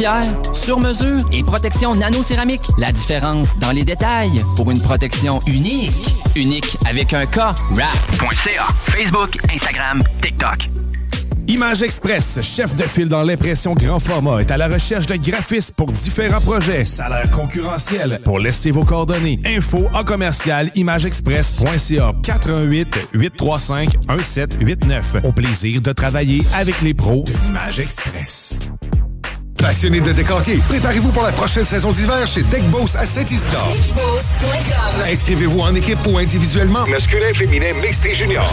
Pierre, sur mesure et protection nano-céramique. La différence dans les détails pour une protection unique. Unique avec un K. Rap.ca. Facebook, Instagram, TikTok. Image Express, chef de file dans l'impression grand format, est à la recherche de graphistes pour différents projets. Salaire concurrentiel. Pour laisser vos coordonnées. Info en commercial imageexpress.ca 418 835 1789. Au plaisir de travailler avec les pros de l'Image Express. Passionné de décorquer, préparez-vous pour la prochaine saison d'hiver chez Deck Boss à Saint-Isidore. Inscrivez-vous en équipe ou individuellement, masculin, féminin, mixte et junior.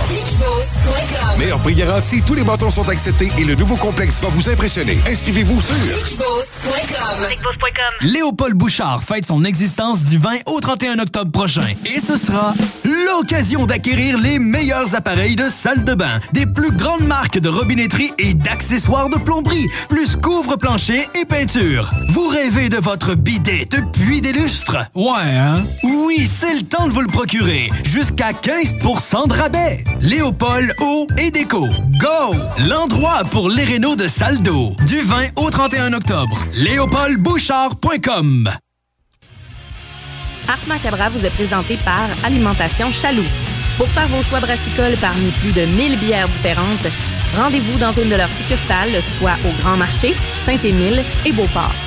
Meilleur prix garanti, tous les bâtons sont acceptés et le nouveau complexe va vous impressionner. Inscrivez-vous sur Léopold Bouchard fête son existence du 20 au 31 octobre prochain. Et ce sera l'occasion d'acquérir les meilleurs appareils de salle de bain, des plus grandes marques de robinetterie et d'accessoires de plomberie, plus couvre-plancher et peinture. Vous rêvez de votre bidet depuis des lustres? Ouais, hein? Oui, c'est le temps de vous le procurer. Jusqu'à 15% de rabais. Léopold Eau et Déco. Go! L'endroit pour les rénaux de salle d'eau. Du 20 au 31 octobre. léopoldbouchard.com Ars Macabra vous est présenté par Alimentation Chaloux. Pour faire vos choix brassicoles parmi plus de 1000 bières différentes, rendez-vous dans une de leurs succursales, soit au Grand Marché, Saint-Émile et Beauport.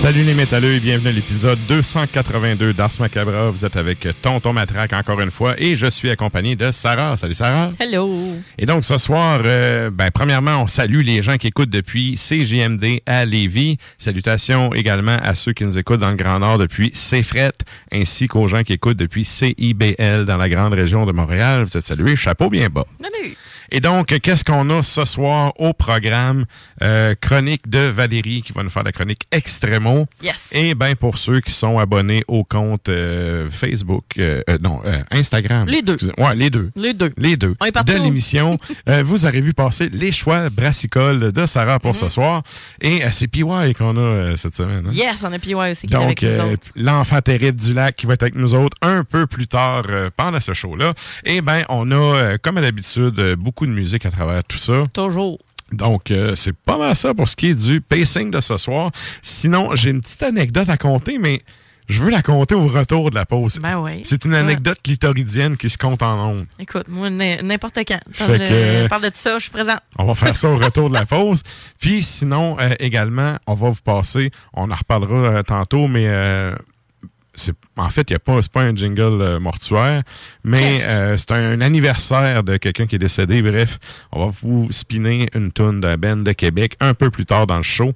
Salut les métalleux et bienvenue à l'épisode 282 d'Ars Macabra. Vous êtes avec Tonton Matraque encore une fois et je suis accompagné de Sarah. Salut Sarah. Hello. Et donc ce soir, euh, ben, premièrement, on salue les gens qui écoutent depuis CGMD à Lévis. Salutations également à ceux qui nous écoutent dans le Grand Nord depuis CFRET, ainsi qu'aux gens qui écoutent depuis CIBL dans la grande région de Montréal. Vous êtes salués. Chapeau bien bas. Salut. Et donc, qu'est-ce qu'on a ce soir au programme? Euh, chronique de Valérie qui va nous faire la chronique Extremo. Yes. Et bien, pour ceux qui sont abonnés au compte euh, Facebook, euh, euh, non, euh, Instagram. Les deux. Ouais, les deux. Les deux. Les deux. On est partout. De l'émission. euh, vous aurez vu passer les choix brassicoles de Sarah pour ce soir. Et c'est PY qu'on a cette semaine. hein? Yes, on a PY aussi qui est avec Donc, nous l'enfant terrible du lac qui va être avec nous autres un peu plus tard pendant ce show-là. Et ben, on a, comme à l'habitude, euh, beaucoup de musique à travers tout ça. Toujours. Donc, euh, c'est pas mal ça pour ce qui est du pacing de ce soir. Sinon, j'ai une petite anecdote à compter, mais Je veux la compter au retour de la pause. Ben oui. C'est une anecdote clitoridienne qui se compte en ondes. Écoute, moi, n'importe quand. Fait que- Parle de ça, je suis présent. On va faire ça au retour de la pause. Puis sinon, euh, également, on va vous passer, on en reparlera euh, tantôt, mais euh, en fait, il y a pas, c'est pas un jingle euh, mortuaire, mais euh, c'est un anniversaire de quelqu'un qui est décédé. Bref, on va vous spinner une tune d'un band de Québec un peu plus tard dans le show.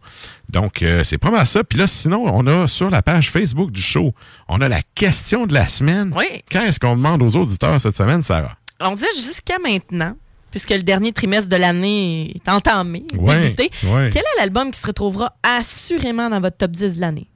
Donc, euh, c'est pas mal ça. Puis là, sinon, on a sur la page Facebook du show, on a la question de la semaine. Oui. Quand est-ce qu'on demande aux auditeurs cette semaine, Sarah? On disait jusqu'à maintenant, puisque le dernier trimestre de l'année est entamé, Ouais, débuté, ouais. quel est l'album qui se retrouvera assurément dans votre top 10 de l'année?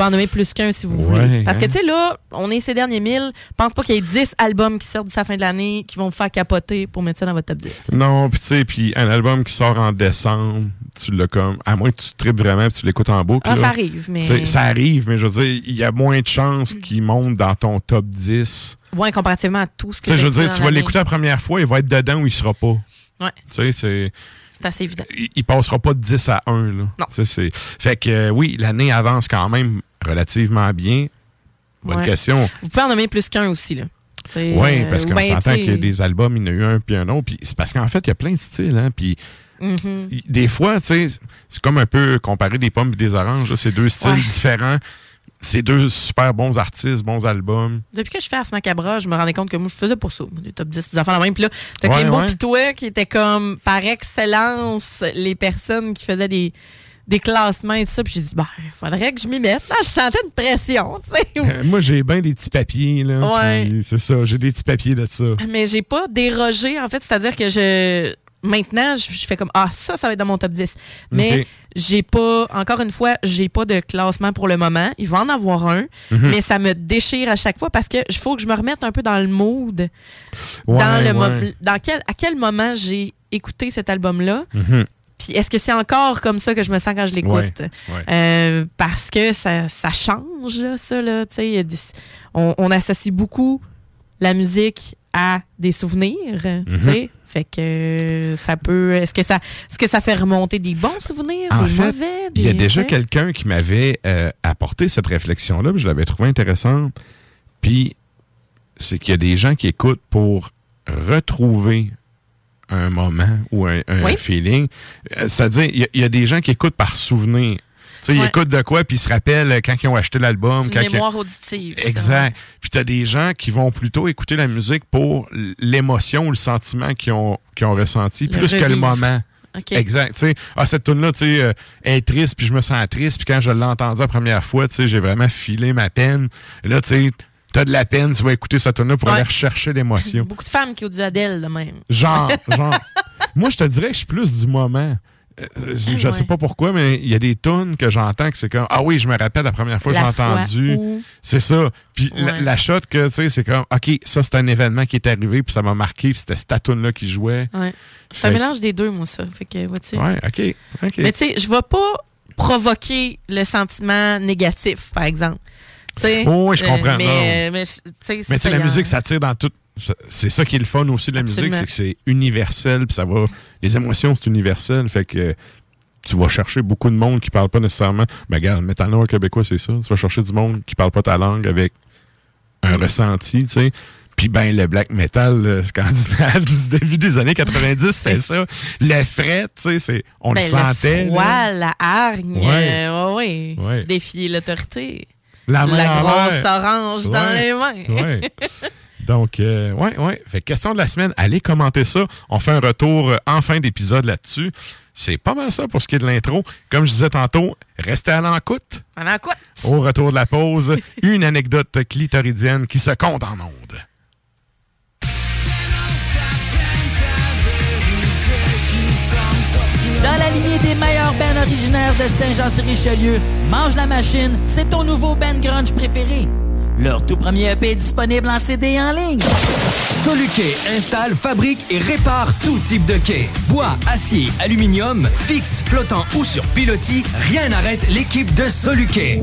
Pouvez en nommer plus qu'un si vous Ouais, voulez. Parce que, hein. tu sais, là, on est ces derniers mille. pense pas qu'il y ait 10 albums qui sortent d'ici la fin de l'année qui vont vous faire capoter pour mettre ça dans votre top 10. Non, puis tu sais, puis un album qui sort en décembre, tu l'as comme. À moins que tu tripes vraiment et tu l'écoutes en boucle. Ah, là. ça arrive, mais- Ça arrive, mais je veux dire, il y a moins de chances qu'il monte dans ton top 10. Ouais, comparativement à tout ce que Tu je veux dire, tu vas l'écouter la première fois, il va être dedans ou il sera pas. Ouais, Tu sais, c'est. c'est assez évident. Il, il passera pas de 10 à 1. Là. Non. C'est- Fait que euh, oui, l'année avance quand même relativement bien. Bonne Ouais. question. Vous pouvez en nommer plus qu'un aussi, là. Oui, euh, parce qu'on ben, s'entend a des albums, il y en a eu un puis un autre. Puis c'est parce qu'en fait, il y a plein de styles. Hein, puis mhm. il- des fois, c'est comme un peu comparer des pommes et des oranges. C'est deux styles Ouais. différents. C'est deux super bons artistes, bons albums. Depuis que je fais Ars Macabra, je me rendais compte que moi, je faisais pour ça, des top 10, des enfants la même. Puis là, Ouais, Clément ouais. pis toi, qui étaient comme, par excellence, les personnes qui faisaient des, des classements et tout ça. Puis j'ai dit, bah, il faudrait que je m'y mette. Là, je sentais une pression, tu sais. Euh, Moi, j'ai bien des petits papiers. là. Ouais. C'est ça, j'ai des petits papiers de ça. Mais j'ai pas dérogé, en fait. C'est-à-dire que je. Maintenant, je, je fais comme Ah, ça, ça va être dans mon top 10. Mais j'ai pas, encore une fois, j'ai pas de classement pour le moment. Il va en avoir un, Mhm. mais ça me déchire à chaque fois parce que il faut que je me remette un peu dans le mood. Ouais, dans le ouais. dans quel, à quel moment j'ai écouté cet album-là. Mhm. Puis est-ce que c'est encore comme ça que je me sens quand je l'écoute? Ouais, ouais. Euh, parce que ça, ça change, là, ça. Là, des- on, on associe beaucoup la musique à des souvenirs. Mhm. Fait que ça peut. Est-ce que ça, est-ce que ça fait remonter des bons souvenirs, En des fait, mauvais? il y a déjà quelqu'un qui m'avait euh, apporté cette réflexion-là, je l'avais trouvé intéressante. Puis, c'est qu'il y a des gens qui écoutent pour retrouver un moment ou un, un Oui. feeling. Euh, C'est-à-dire, il y a- il y, a des gens qui écoutent par souvenir. Tu sais, ils écoutent de quoi, puis ils se rappellent quand ils ont acheté l'album. Quand une mémoire auditive. Exact. Puis t'as des gens qui vont plutôt écouter la musique pour l'émotion ou le sentiment qu'ils ont, qu'ils ont ressenti, Le plus que le moment. OK. Exact. Tu sais, ah, cette tune-là, tu sais, euh, est triste, puis je me sens triste, puis quand je l'ai entendue la première fois, tu sais, j'ai vraiment filé ma peine. Et là, tu sais, t'as de la peine, tu vas écouter cette tune-là pour Ouais. aller rechercher l'émotion. Beaucoup de femmes qui ont du Adèle, de même. Genre, genre. Moi, je te dirais que je suis plus du moment. Euh, Je Ouais. sais pas pourquoi, mais il y a des tunes que j'entends que c'est comme Ah oui, je me rappelle la première fois que j'ai entendu. où- C'est ça. Puis la, Ouais. la shot que tu sais, c'est comme OK, ça c'est un événement qui est arrivé, puis ça m'a marqué, puis c'était cette tune-là qui jouait. Ouais. C'est un mélange des deux, moi, ça. Fait que, vois-tu? Ouais, OK. OK. Mais tu sais, je vais pas provoquer le sentiment négatif, par exemple. Oui, je euh, comprends, mais, euh, mais, je- tu sais, Mais la musique, ça tire dans tout. C'est ça qui est le fun aussi de la musique, c'est que c'est universel, puis ça va. Les émotions, c'est universel. Fait que tu vas chercher beaucoup de monde qui parle pas nécessairement. Ben, regarde, le métal noir québécois, c'est ça. Tu vas chercher du monde qui parle pas ta langue avec un ressenti, tu sais. Puis ben, le black metal scandinave du début des années 90, c'était ça. Le fret, tu sais, c'est- on Ben, le sentait. Le froid, la hargne, Ouais. euh, ouais, ouais. Ouais. Défier l'autorité. La main grosse orange dans les mains. Ouais. Donc, euh, ouais, ouais. Fait que question de la semaine, allez commenter ça. On fait un retour euh, en fin d'épisode là-dessus. C'est pas mal ça pour ce qui est de l'intro. Comme je disais tantôt, restez à l'encoute. Pendant quoi? Au retour de la pause, une anecdote clitoridienne qui se compte en ondes. Dans la lignée des meilleurs bands originaires de Saint-Jean-sur-Richelieu, Mange la Machine, c'est ton nouveau band grunge préféré. Leur tout premier EP est disponible en CD en ligne. Soluquet installe, fabrique et répare tout type de quai. Bois, acier, aluminium, fixe, flottant ou sur pilotis, rien n'arrête l'équipe de Soluquet.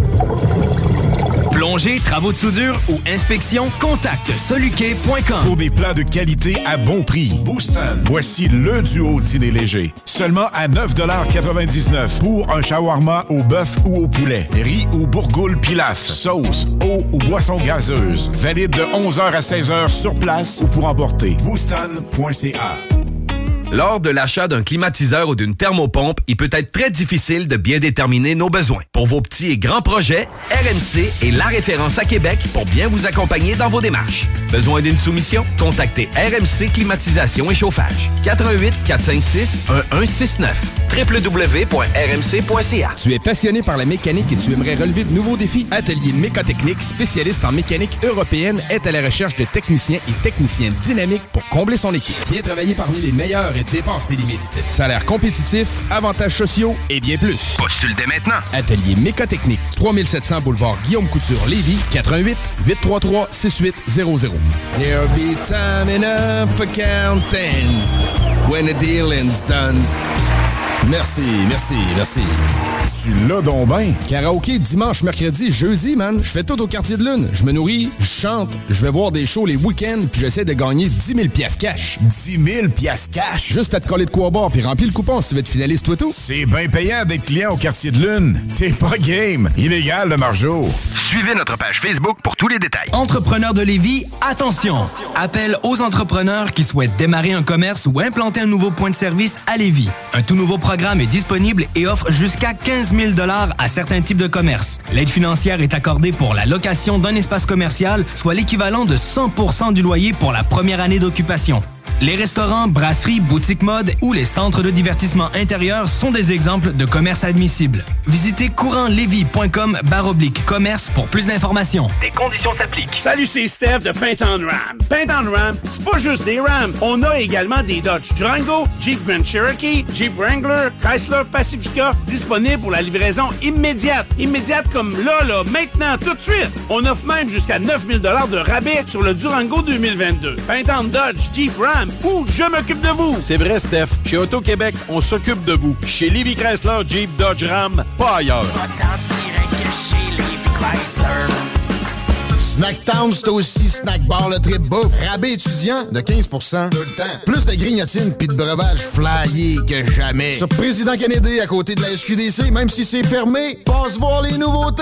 Plongée, travaux de soudure ou inspection, contacte soluquet.com. Pour des plats de qualité à bon prix. Booston. Voici le duo dîner léger. Seulement à 9,99 pour un shawarma au bœuf ou au poulet. Riz ou bourgoule pilaf. Sauce, eau ou boisson gazeuse. Valide de 11h à 16h sur place ou pour emporter. Booston.ca. Lors de l'achat d'un climatiseur ou d'une thermopompe, il peut être très difficile de bien déterminer nos besoins. Pour vos petits et grands projets, RMC est la référence à Québec pour bien vous accompagner dans vos démarches. Besoin d'une soumission? Contactez RMC Climatisation et Chauffage. 88 456 1169 www.rmc.ca Tu es passionné par la mécanique et tu aimerais relever de nouveaux défis? Atelier Mécotechnique, spécialiste en mécanique européenne, est à la recherche de techniciens et techniciennes dynamiques pour combler son équipe. Viens travailler parmi les meilleurs et dépense tes limites. Salaire compétitif, avantages sociaux et bien plus. Postule dès maintenant. Atelier Mécotechnique, 3700 boulevard Guillaume Couture, Lévis, 88 833 6800. There'll be time enough for counting when the dealing's done. Merci, merci, merci. Tu l'as donc ben. Karaoké dimanche, mercredi, jeudi, man. Je fais tout au quartier de lune. Je me nourris, je chante, je vais voir des shows les week-ends, puis j'essaie de gagner 10 000 piastres cash. 10 000 piastres cash? Juste à te coller de quoi boire, puis remplis le coupon si tu veux être finaliste, toi tout. C'est bien payant d'être client au quartier de lune. T'es pas game. Illégal, le margeau. Suivez notre page Facebook pour tous les détails. Entrepreneurs de Lévis, attention! Appel aux entrepreneurs qui souhaitent démarrer un commerce ou implanter un nouveau point de service à Lévis. Un tout nouveau programme est disponible et offre jusqu'à 15 000 à certains types de commerces. L'aide financière est accordée pour la location d'un espace commercial, soit l'équivalent de 100 du loyer pour la première année d'occupation. Les restaurants, brasseries, boutiques mode ou les centres de divertissement intérieur sont des exemples de commerces admissibles. Visitez courantlevis.com baroblique commerce pour plus d'informations. Des conditions s'appliquent. Salut, c'est Steph de Paint on Ram. Paint on Ram, c'est pas juste des Rams. On a également des Dodge Durango, Jeep Grand Cherokee, Jeep Wrangler, Chrysler Pacifica, disponibles pour la livraison immédiate. Immédiate comme là, là, maintenant, tout de suite. On offre même jusqu'à 9000 de rabais sur le Durango 2022. Paint on Dodge, Jeep Ram ou je m'occupe de vous. C'est vrai, Steph. Chez Auto-Québec, on s'occupe de vous. Chez Livy Chrysler, Jeep, Dodge, Ram, pas ailleurs. Snacktown, c'est aussi snack bar le trip bouffe. Rabais étudiant de 15 Tout le temps. Plus de grignotines puis de breuvages flyés que jamais. Sur Président Kennedy, à côté de la SQDC, même si c'est fermé, passe voir les nouveautés.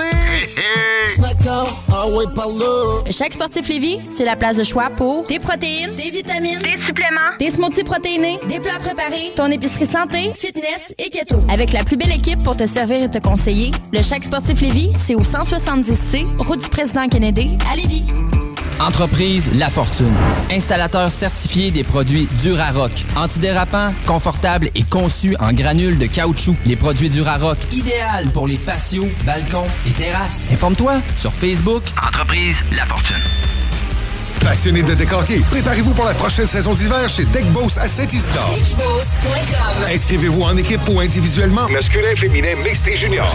Snacktown, ah ouais, par là. Chaque sportif Lévis, c'est la place de choix pour des protéines, des vitamines, des suppléments, des smoothies protéinés, des plats préparés, ton épicerie santé, fitness et keto. Avec la plus belle équipe pour te servir et te conseiller, le Chaque sportif Lévis, c'est au 170C, route du Président Kennedy, à Lévis. Entreprise La Fortune. Installateur certifié des produits Durarock. Antidérapant, confortable et conçu en granules de caoutchouc. Les produits Durarock, idéal pour les patios, balcons et terrasses. Informe-toi sur Facebook. Entreprise La Fortune. Passionné de décorquer, préparez-vous pour la prochaine saison d'hiver chez Deck Boss à Saint-Isidore. Inscrivez-vous en équipe ou individuellement. Masculin, féminin, mixte et junior.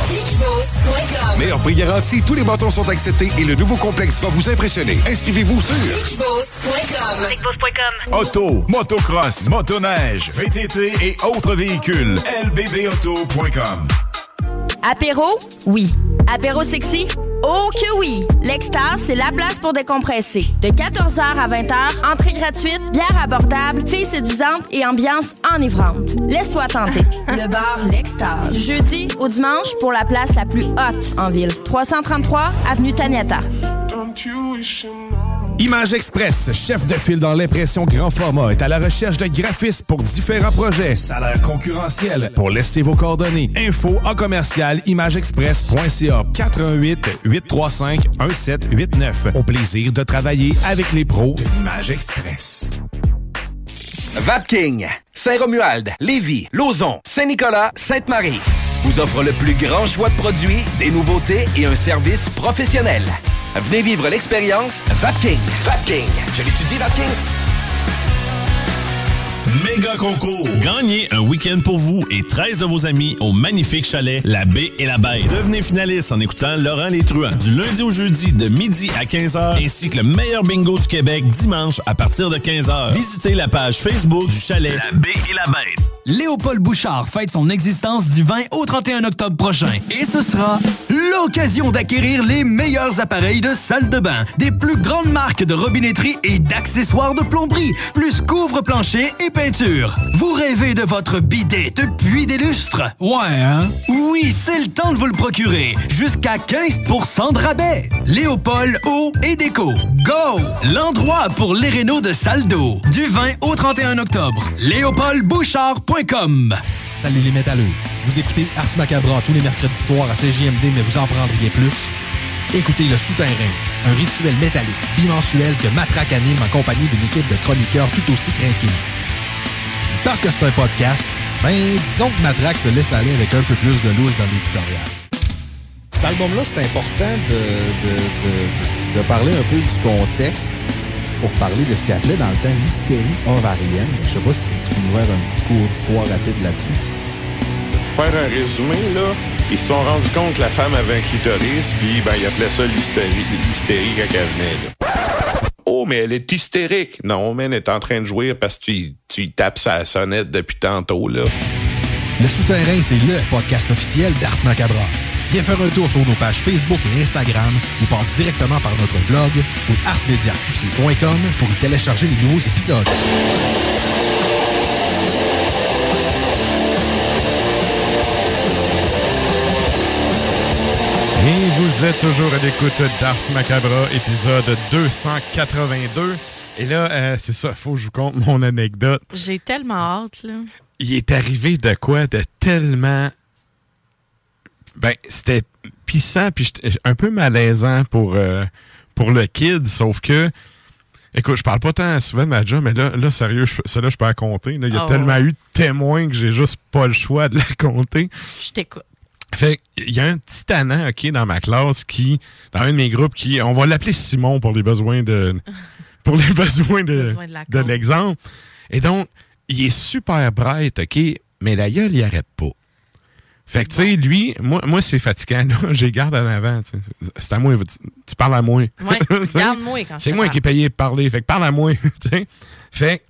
Meilleur prix garanti, tous les bâtons sont acceptés et le nouveau complexe va vous impressionner. Inscrivez-vous sur Auto, motocross, motoneige, VTT et autres véhicules. lbbauto.com Apéro? Oui. Apéro sexy? Oh que oui! L'Extase, c'est la place pour décompresser. De 14h à 20h, entrée gratuite, bière abordable, filles séduisantes et ambiance enivrante. Laisse-toi tenter. Le bar L'Extase. Du jeudi au dimanche pour la place la plus haute en ville. 333 Avenue Taniata. Image Express, chef de file dans l'impression grand format, est à la recherche de graphistes pour différents projets. Salaire concurrentiel. Pour laisser vos coordonnées. Info en commercial imageexpress.ca 418 835 1789. Au plaisir de travailler avec les pros de l'Image Express. Vapking, Saint-Romuald, Lévis, Lauson, Saint-Nicolas, Sainte-Marie vous offre le plus grand choix de produits, des nouveautés et un service professionnel. Venez vivre l'expérience Vapking. Vapking. Je l'étudie, Vapking. Méga concours. Gagnez un week-end pour vous et 13 de vos amis au magnifique chalet La Baie et la Bête. Devenez finaliste en écoutant Laurent Les Truands du lundi au jeudi de midi à 15h ainsi que le meilleur bingo du Québec dimanche à partir de 15h. Visitez la page Facebook du chalet La Baie et la Bête. Léopold Bouchard fête son existence du 20 au 31 octobre prochain. Et ce sera l'occasion d'acquérir les meilleurs appareils de salle de bain, des plus grandes marques de robinetterie et d'accessoires de plomberie, plus couvre-plancher et peinture. Vous rêvez de votre bidet depuis des lustres? Ouais, hein? Oui, c'est le temps de vous le procurer. Jusqu'à 15% de rabais. Léopold Eau et Déco. Go! L'endroit pour les rénaux de salle d'eau. Du 20 au 31 octobre. Salut les métalleux. Vous écoutez Ars Macabra tous les mercredis soirs à CJMD, mais vous en prendriez plus. Écoutez Le Souterrain, un rituel métallique bimensuel que Matraque anime en compagnie d'une équipe de chroniqueurs tout aussi craqués. Parce que c'est un podcast, ben disons que Matraque se laisse aller avec un peu plus de loose dans l'éditorial. Cet album-là, c'est important de, de, de, de parler un peu du contexte pour parler de ce qu'il appelait dans le temps l'hystérie ovarienne. Je sais pas si tu peux nous faire un petit cours d'histoire rapide là-dessus. Pour faire un résumé, là, ils se sont rendus compte que la femme avait un clitoris, puis ben, ils appelaient ça l'hystérie, l'hystérie quand elle venait. Là. Oh, mais elle est hystérique. Non, mais elle est en train de jouer parce que tu, tu tapes sa sonnette depuis tantôt, là. Le Souterrain, c'est le podcast officiel d'Ars Macabra. Viens faire un tour sur nos pages Facebook et Instagram ou passe directement par notre blog ou arsmediaqc.com pour y télécharger les nouveaux épisodes. Et vous êtes toujours à l'écoute d'Ars Macabra, épisode 282. Et là, euh, c'est ça, faut que je vous conte mon anecdote. J'ai tellement hâte, là. Il est arrivé de quoi de tellement. Ben, c'était pissant, puis un peu malaisant pour, euh, pour le kid, sauf que. Écoute, je parle pas tant souvent de ma job, mais là, là sérieux, je- ça là, je peux la compter. là. Il y a Ah tellement eu de témoins que j'ai juste pas le choix de la compter. Je t'écoute. Fait il y a un petit tannant, OK, dans ma classe qui, dans un de mes groupes, qui, on va l'appeler Simon pour les besoins de, pour les besoins de, Besoin de l'exemple. Et donc, il est super bright, OK, mais la gueule, il arrête pas. Fait que, tu sais, lui, moi, moi c'est fatigant, là, j'ai garde en avant, tu sais. C'est à moi, tu, tu parles à moi. Ouais, garde-moi quand C'est moi parle. qui est payé pour parler, fait que parle à moi, tu sais. Fait que,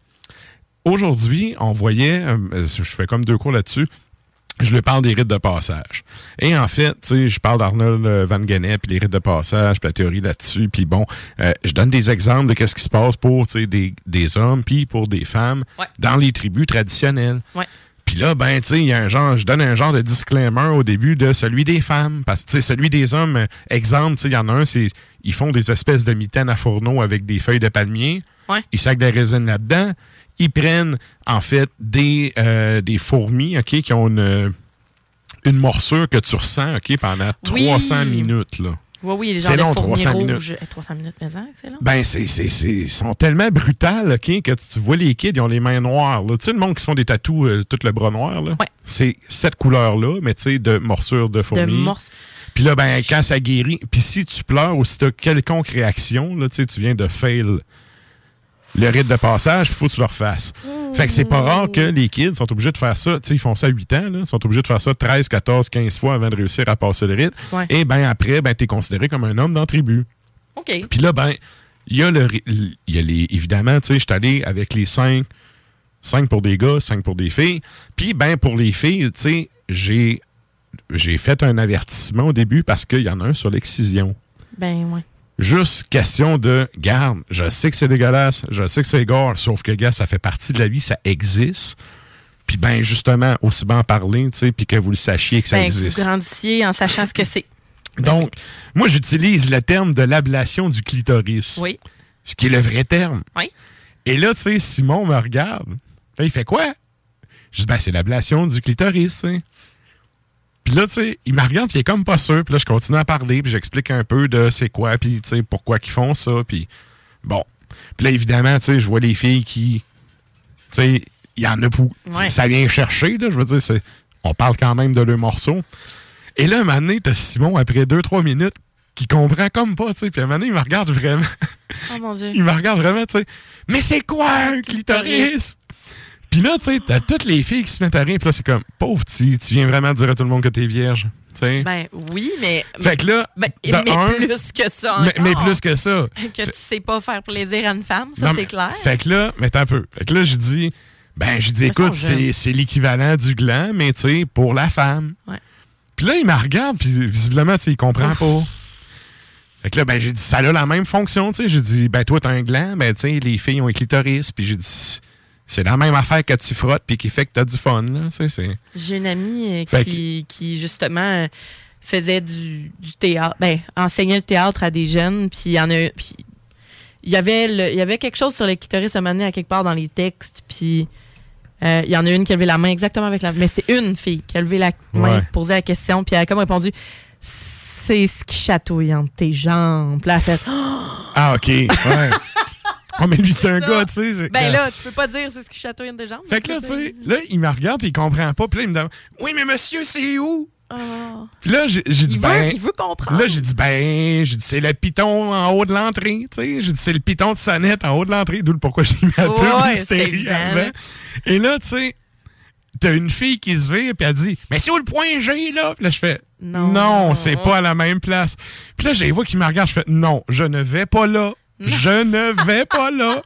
aujourd'hui, on voyait, euh, je fais comme deux cours là-dessus, je lui parle des rites de passage. Et en fait, tu sais, je parle d'Arnold euh, Van Gennep, puis les rites de passage, puis la théorie là-dessus, puis bon, euh, je donne des exemples de qu'est-ce qui se passe pour, tu sais, des, des hommes, puis pour des femmes Ouais. dans les tribus traditionnelles. Ouais. Puis là, ben, tu sais, il y a un genre, je donne un genre de disclaimer au début de celui des femmes. Parce que, tu sais, celui des hommes, euh, exemple, tu sais, il y en a un, c'est, ils font des espèces de mitaines à fourneau avec des feuilles de palmier. Ouais. Ils sacent des résines là-dedans. Ils prennent, en fait, des, euh, des fourmis, OK, qui ont une, une morsure que tu ressens, OK, pendant Oui. 300 minutes, là. Oui, oui, les gens long, de fourmis 300 rouges. minutes. Eh, 300 minutes, mais hein, c'est long. Ben, c'est, c'est, c'est, ils sont tellement brutales, OK, que tu vois les kids, ils ont les mains noires. Tu sais, le monde qui se font des tatous, euh, tout le bras noir, là? C'est cette couleur-là, mais tu sais, de morsure de fourmi. morse- Puis là, ben, quand ça guérit, puis si tu pleures ou si tu as quelconque réaction, là, tu sais, tu viens de fail le rite de passage, il faut que tu le refasses. Fait que c'est pas rare que les kids sont obligés de faire ça. Tu sais, ils font ça à 8 ans, là, ils sont obligés de faire ça 13, 14, 15 fois avant de réussir à passer le rite. Ouais. Et ben après, ben, tu es considéré comme un homme dans la tribu. OK. Puis là, ben, il y a le. y a les. Évidemment, tu sais, je suis allé avec les cinq. Cinq pour des gars, cinq pour des filles. Puis, ben, pour les filles, tu sais, j'ai. J'ai fait un avertissement au début parce qu'il y en a un sur l'excision. Ben, ouais. Juste question de, garde, je sais que c'est dégueulasse, je sais que c'est gore, sauf que, gars, ça fait partie de la vie, ça existe. Puis, ben, justement, aussi bien en parler, tu sais, puis que vous le sachiez que ça Ben, que existe. vous grandissiez en sachant ce que c'est. Donc, moi, j'utilise le terme de l'ablation du clitoris. Oui. Ce qui est le vrai terme. Oui. Et là, tu sais, Simon me regarde. Là, il fait quoi? Je dis, ben, c'est l'ablation du clitoris, tu sais. Puis là, tu sais, il me regarde, puis il est comme pas sûr. Puis là, je continue à parler, puis j'explique un peu de c'est quoi, puis tu sais, pourquoi qu'ils font ça, puis bon. Puis là, évidemment, tu sais, je vois les filles qui, tu sais, il y en a pour... Ouais. Ça vient chercher, là, je veux dire, c'est... On parle quand même de leur morceau. Et là, un moment donné, t'as Simon, après deux, trois minutes, qui comprend comme pas, tu sais. Puis à un moment donné, il me regarde vraiment. Oh mon Dieu. il me regarde vraiment, tu sais. Mais c'est quoi un clitoris? Puis là, tu sais, t'as toutes les filles qui se mettent à rire. Puis là, c'est comme, pauvre, tu, tu viens vraiment dire à tout le monde que t'es vierge. Tu sais. Ben, oui, mais. Fait que là, Ben, mais un- plus que ça. mais, encore. mais plus que ça. Que tu sais pas faire plaisir à une femme, ça, c'est clair. Fait que là, mais t'as un peu. Fait que là, je dis, Ben, De toute écoute, c'est l'équivalent du gland, mais tu sais, pour la femme. Ouais. Puis là, il me regarde, puis visiblement, tu sais, il comprend pas. Fait que là, ben, j'ai dit, ça a la même fonction, tu sais. J'ai dit, ben, toi, t'as un gland, ben, tu sais, les filles ont un clitoris. Puis j'ai dit, c'est la même affaire que tu frottes, puis qui fait que t'as du fun. Tu. J'ai une amie euh, qui, qui, justement, euh, faisait du, du théâtre, ben, enseignait le théâtre à des jeunes, puis il y en a. Puis il y avait le- il y avait quelque chose sur le clitoris à donné à quelque part dans les textes, puis euh, il y en a une qui a levé la main exactement avec la. Mais c'est une fille qui a levé la main, Ouais. posé la question, puis elle a comme répondu C'est ce qui chatouille entre tes jambes. Puis là, elle a fait Ah, OK. Ouais. oh, mais lui, c'est un gars, tu sais. Ben là, tu peux pas dire c'est ce qui chatouille tes jambes. Fait que là, tu sais, là, il me regarde, puis il comprend pas. Puis là, il me demande, oui, mais monsieur, c'est où? Oh. Puis là, j'ai dit, veut- ben. il veut comprendre. Là, j'ai dit, ben, j'ai dit, c'est le piton en haut de l'entrée, tu sais. J'ai dit, c'est le piton de sonnette en haut de l'entrée, d'où le pourquoi j'ai mis Ouais, c'est publicité évident, avant. Et là, tu sais, t'as une fille qui se vire, puis elle dit, mais c'est où le point G, là? Puis là, je fais, non, c'est pas à la même place. Puis là, j'ai vois qui me regarde, je fais, non, je ne vais pas là. Je ne vais pas là.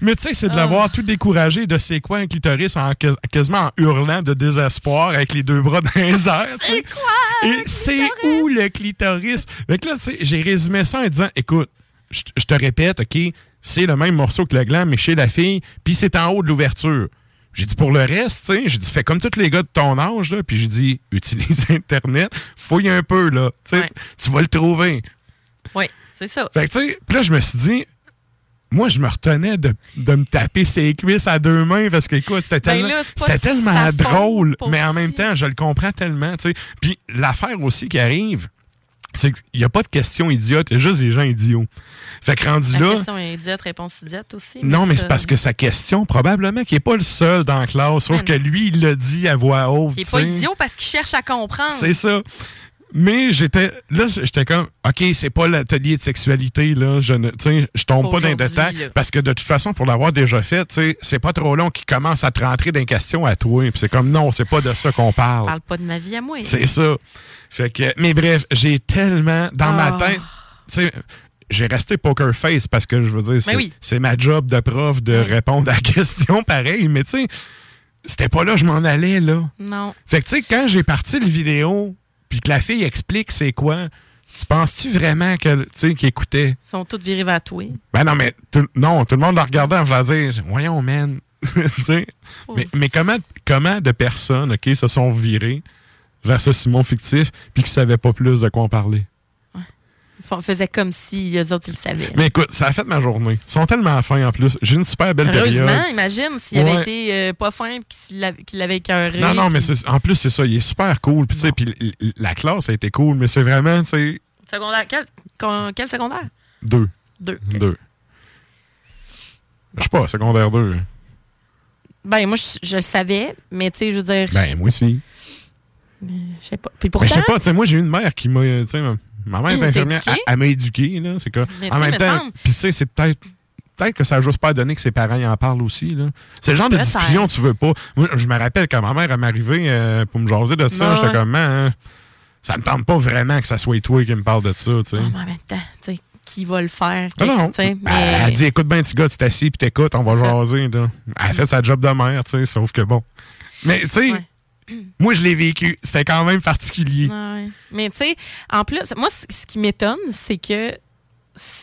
Mais tu sais, c'est de l'avoir tout découragé de c'est quoi un clitoris en quas- quasiment en hurlant de désespoir avec les deux bras dans les airs. C'est quoi? Et c'est où le clitoris? Fait que là, tu sais, j'ai résumé ça en disant, écoute, je te répète, OK, c'est le même morceau que le gland, mais chez la fille, puis c'est en haut de l'ouverture. J'ai dit pour le reste, tu sais, j'ai dit fais comme tous les gars de ton âge, là, puis j'ai dit utilise Internet, fouille un peu, là, tu sais, tu vas le trouver. Oui, c'est ça. Fait que, tu sais, puis là, je me suis dit, moi, je me retenais de, de me taper ses cuisses à deux mains parce que, écoute, c'était Ben tellement, tellement drôle, mais en même temps, je le comprends tellement, tu sais. Puis l'affaire aussi qui arrive, c'est qu'il n'y a pas de questions idiotes, il y a juste des gens idiots. Fait que rendu La là. question est idiote, réponse idiote aussi. Non, mais c'est parce que sa question, probablement qu'il n'est pas le seul dans la classe, sauf que lui, il l'a dit à voix haute. Il est tu pas idiot parce qu'il cherche à comprendre. C'est ça. Mais j'étais là, j'étais comme, OK, c'est pas l'atelier de sexualité, là. Je ne, tu sais, je tombe pas dans les détails. Parce que de toute façon, pour l'avoir déjà fait, tu sais, c'est pas trop long qu'il commence à te rentrer dans les questions à toi. Puis c'est comme, non, c'est pas de ça qu'on Je parle. parle pas de ma vie à moi. C'est ça. Fait que, mais bref, j'ai tellement, dans ma Ah. tête, tu sais, j'ai resté poker face parce que je veux dire, c'est oui. c'est ma job de prof de répondre à la question pareil, mais tu sais, c'était pas là je m'en allais, là. Non. Fait que tu sais, quand j'ai parti le vidéo, puis que la fille explique c'est quoi, tu penses-tu vraiment que, tu sais, qu'il écoutait? Ils sont tous virés vers toi. Ben non, mais tout, non, tout le monde le regardait en voulant dire, voyons, man. Tu sais, mais, mais comment, comment de personnes, OK, se sont virées vers ce Simon fictif, puis qui savaient pas plus de quoi en parler? Faisaient comme si les autres, ils le savaient. Mais écoute, ça a fait ma journée. Ils sont tellement fins en plus. J'ai une super belle Heureusement, période. imagine s'il avait été euh, pas fin et qu'il l'avait- écœuré. Non, non, mais en plus, c'est ça. Il est super cool. Puis, l- la classe a été cool, mais c'est vraiment, tu sais, Secondaire. Quel, quel secondaire? deux. Deux. Deux. Je sais pas, secondaire 2. Ben, moi, je, je le savais, mais tu sais, je veux dire. Ben, moi aussi. Je sais pas. Puis Mais pourtant. je sais pas, tu sais, moi, j'ai eu une mère qui m'a. Tu sais, ma- mère est infirmière. Elle, elle m'a éduqué, là. C'est que. Mais En même me temps, puis, tu sais, c'est peut-être. Peut-être que ça n'a juste pas donné que ses parents y en parlent aussi. là. C'est le genre de discussion que tu veux pas. Moi, je me rappelle quand ma mère elle m'arrivait euh, pour me jaser de ça, Ouais, j'étais comme, hein, ça me tente pas vraiment que ça soit toi qui me parle de ça. tu sais. Ah, mais en même temps, tu sais, qui va le faire? Non, non. sais, Elle, mais- elle dit écoute bien, petit gars, tu t'assis puis t'écoutes, on va jaser. Là. Elle fait sa job de mère, tu sais, sauf que bon. Mais tu sais, moi je l'ai vécu. C'était quand même particulier. Ouais. Mais tu sais, en plus, moi, ce qui m'étonne, c'est que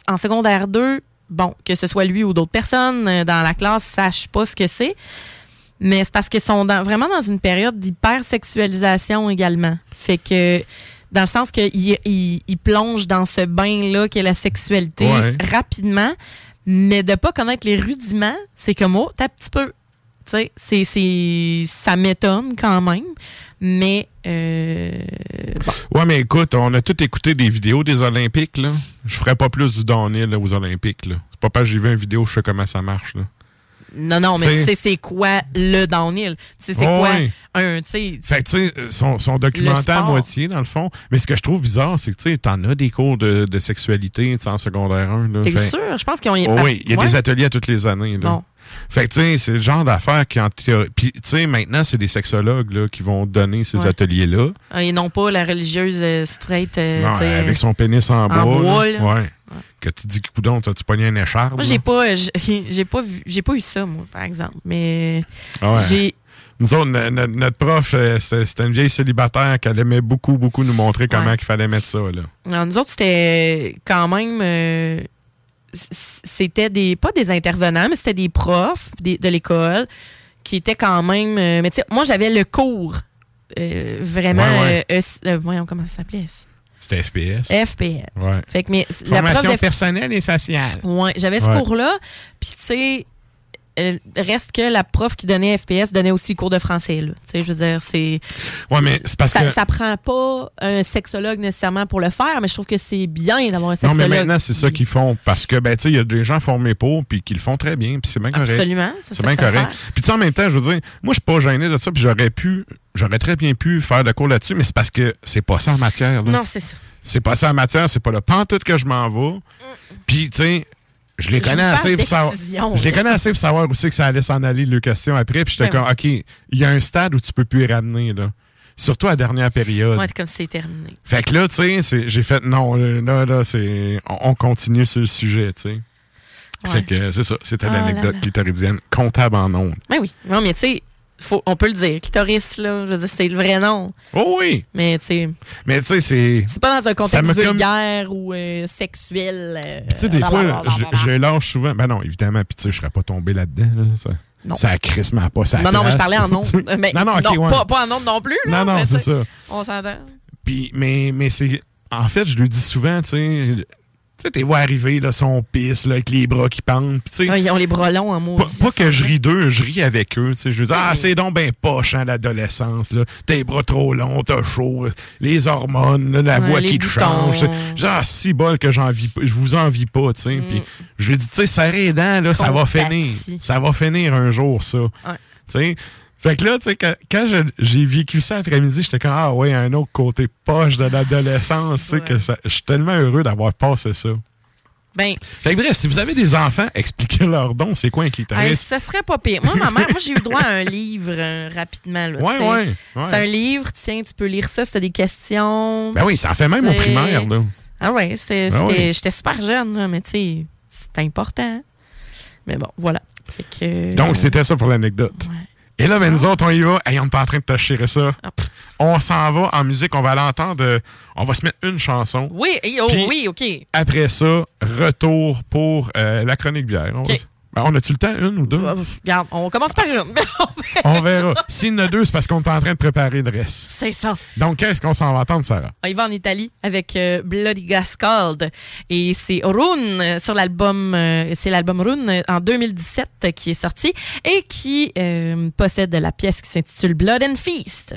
en secondaire 2, bon, que ce soit lui ou d'autres personnes euh, dans la classe sachent pas ce que c'est, mais c'est parce qu'ils sont dans- vraiment dans une période d'hypersexualisation également. Fait que, dans le sens qu'ils ils, ils plongent dans ce bain-là qu'est la sexualité Ouais. rapidement, mais de pas connaître les rudiments, c'est comme, oh, t'as un petit peu. Tu sais, c'est- ça m'étonne quand même. Mais, euh, bon. Ouais, mais écoute, on a tout écouté des vidéos des Olympiques. là. Je ferais pas plus du downhill là, aux Olympiques. là. C'est pas parce que j'ai vu une vidéo, je sais comment ça marche. Là. Non, non, mais T'sais- tu sais, c'est quoi le downhill? Tu sais, c'est quoi un, tu sais, Fait que, tu sais, euh, son, son documenté à moitié, dans le fond. Mais ce que je trouve bizarre, c'est que, tu sais, t'en as des cours de, de sexualité, en secondaire 1. Là. t'es sûr? Je pense qu'ils ont... Oh oui, il y a Ouais. des ateliers à toutes les années. Là. Bon. Fait que, tu sais, c'est le genre d'affaires qui, en théorie. Puis, tu sais, maintenant, c'est des sexologues là, qui vont donner ces Ouais. ateliers-là. Ah, Et non pas la religieuse euh, straight. euh, Non, avec son pénis en, bois. bois, là. là. Ouais. que tu dis, coudon, t'as-tu pogné un écharpe? Moi, j'ai pas, j'ai j'ai pas, vu- j'ai pas eu ça, moi, par exemple. Mais Ah ouais. j'ai. Nous autres, no- no- notre prof, euh, c'était une vieille célibataire qu'elle aimait beaucoup, beaucoup nous montrer comment Ouais. il fallait mettre ça. Là. Alors, nous autres, c'était quand même. euh, c'était des. Pas des intervenants, mais c'était des profs des- de l'école qui étaient quand même. euh, mais tu sais, moi, j'avais le cours. euh, vraiment. Ouais, ouais. euh, voyons, comment ça s'appelait? C'était FPS. FPS. Ouais. Fait que, mais la prof Formation personnelle et sociale. Ouais, j'avais ce cours-là. Puis, tu sais, reste que la prof qui donnait FPS donnait aussi cours de français. Là. Tu sais, je veux dire, c'est. Ouais, mais c'est parce ça, que. ça prend pas un sexologue nécessairement pour le faire, mais je trouve que c'est bien d'avoir un Non, sexologue. mais maintenant, c'est ça qu'ils font. Parce que, ben, tu sais, il y a des gens formés pour, puis qui le font très bien, puis c'est bien correct. Absolument, c'est bien ça correct. Puis, tu sais, en même temps, je veux dire, moi, je suis pas gêné de ça, puis j'aurais pu, j'aurais très bien pu faire le cours là-dessus, mais c'est parce que c'est pas ça en matière. là. Non, c'est ça. C'est pas ça en matière, c'est pas le pantoute que je m'en vais. Puis, tu sais, je les connais assez pour savoir. Je les connais assez pour savoir aussi que ça allait s'en aller, le question après. Puis j'étais Ben comme, OK, il y a un stade où tu peux plus y ramener, là. Surtout à la dernière période. Ouais, comme c'est terminé. Fait que là, tu sais, j'ai fait, non, là, là, c'est, on, on continue sur le sujet, tu sais. Ouais. Fait que c'est ça, c'était Ah l'anecdote clitoridienne, comptable en ondes. Ben oui. Non, mais tu sais, faut- on peut le dire. Clitoris, là, je veux dire, c'est le vrai nom. Oh oui! Mais tu sais, Mais tu sais, c'est. c'est pas dans un contexte comme- vulgaire ou euh, sexuel. euh, Tu sais, des fois, je, lâche souvent. Ben non, évidemment, puis tu sais, je serais pas tombé là-dedans. Là, ça, Non. ça a crissement pas ça. Non, non, mais je parlais en ondes. Mais non, non, ouais. pas, pas en ondes non plus. là, Non, non, c'est ça. On s'entend. Puis, mais, mais c'est. En fait, je lui dis souvent, tu sais. Tu sais, t'es vois arriver, là, son pisse, là, avec les bras qui pendent. Sais. Ouais, ils ont les bras longs en mots. Pas, pas que je ris d'eux, je ris avec eux. tu sais. Je veux dire, ah, c'est donc ben poche, hein, l'adolescence. là. Tes bras trop longs, t'as chaud, les hormones, là, la Ouais, voix qui te change. Genre, ah, si bol que j'envie pas, je vous envie pas, tu sais. Puis je lui dis, tu sais, serrez les dents, là, ça va finir. Ça va finir un jour, ça. Tu sais. Fait que là, tu sais, quand, j'ai vécu ça après-midi, j'étais comme, ah ouais, un autre côté poche de l'adolescence, tu sais, que je suis tellement heureux d'avoir passé ça. Ben, Fait que bref, si vous avez des enfants, expliquez-leur donc c'est quoi un clitoris? hey, ça serait pas pire. Moi, ma mère, moi, j'ai eu droit à un livre euh, rapidement. Là, Ouais, tu ouais, ouais. C'est un livre, tiens, tu peux lire ça si t'as des questions. Ben oui, ça en fait même au primaire, là. Ah ouais, c'est- Ben c'était- oui. j'étais super jeune, là, mais tu sais, c'est important. Mais bon, voilà. Fait que, Donc, c'était ça pour l'anecdote. Et là, ben, nous autres, on y va. Hey, on est pas en train de te chier ça. Ah, on s'en va en musique. On va l'entendre. euh, On va se mettre une chanson. Oui, oh, oui, OK. Après ça, retour pour euh, la chronique bière. On, va Ben, on a-tu le temps, une ou deux? Regarde, on commence par une. on verra. S'il y en a deux, c'est parce qu'on est en train de préparer le reste. c'est ça. Donc, qu'est-ce qu'on s'en va entendre, Sarah? On y va en Italie avec euh, Bloody Gascald et c'est Rune euh, sur l'album euh, c'est l'album Rune euh, en 2017 euh, qui est sorti et qui euh, possède la pièce qui s'intitule Blood and Feast.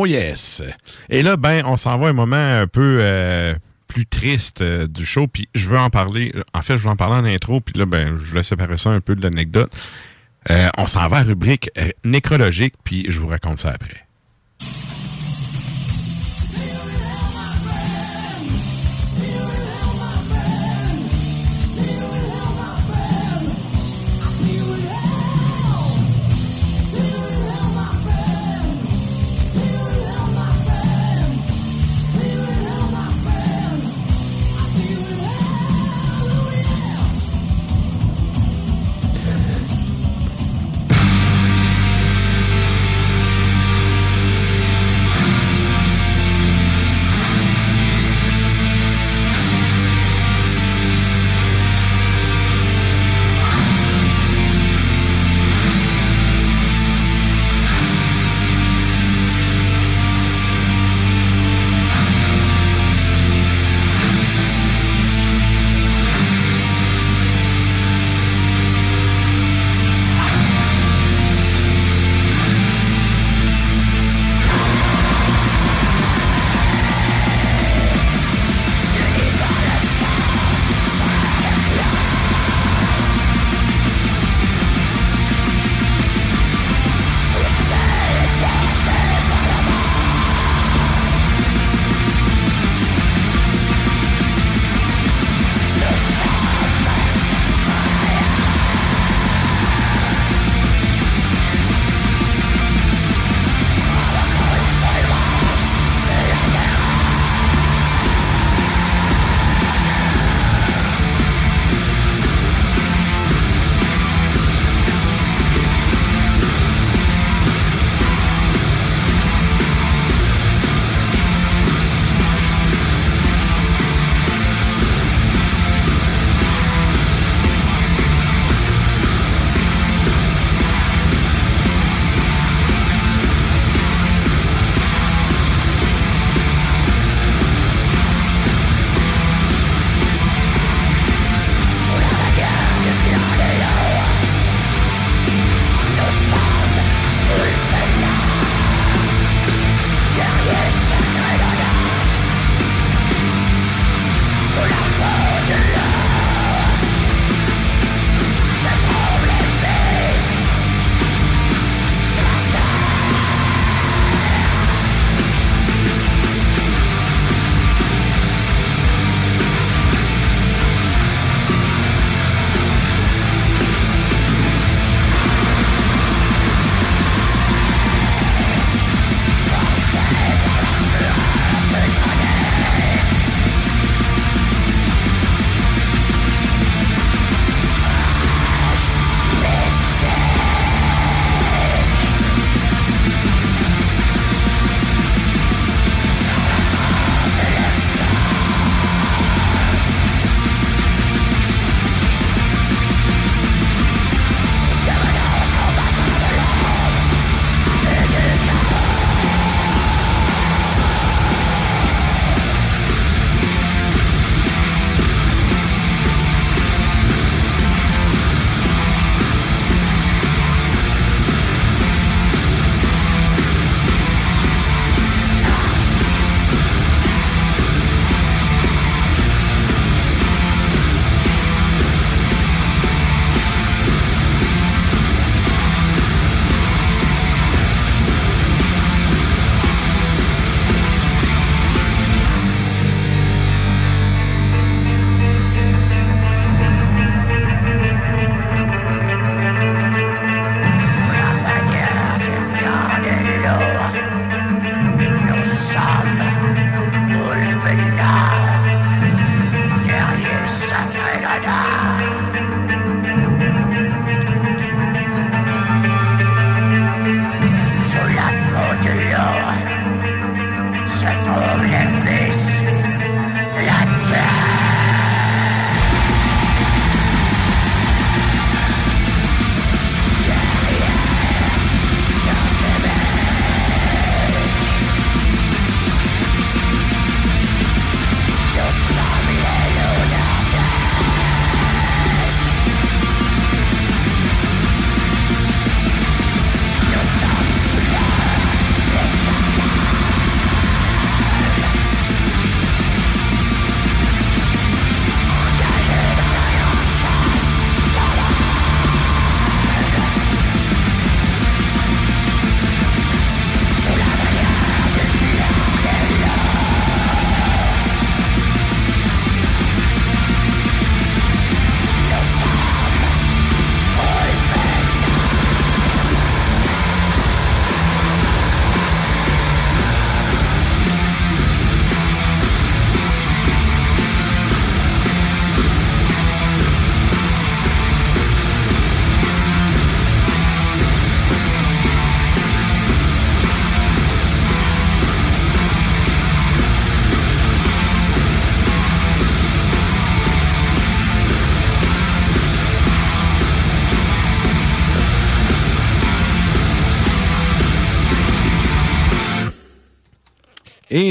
Oh yes. Et là, ben, on s'en va un moment un peu euh, plus triste euh, du show, puis je veux en parler. En fait, je veux en parler en intro, puis là, ben, je vais séparer ça un peu de l'anecdote. Euh, on s'en va à la rubrique euh, nécrologique, puis je vous raconte ça après.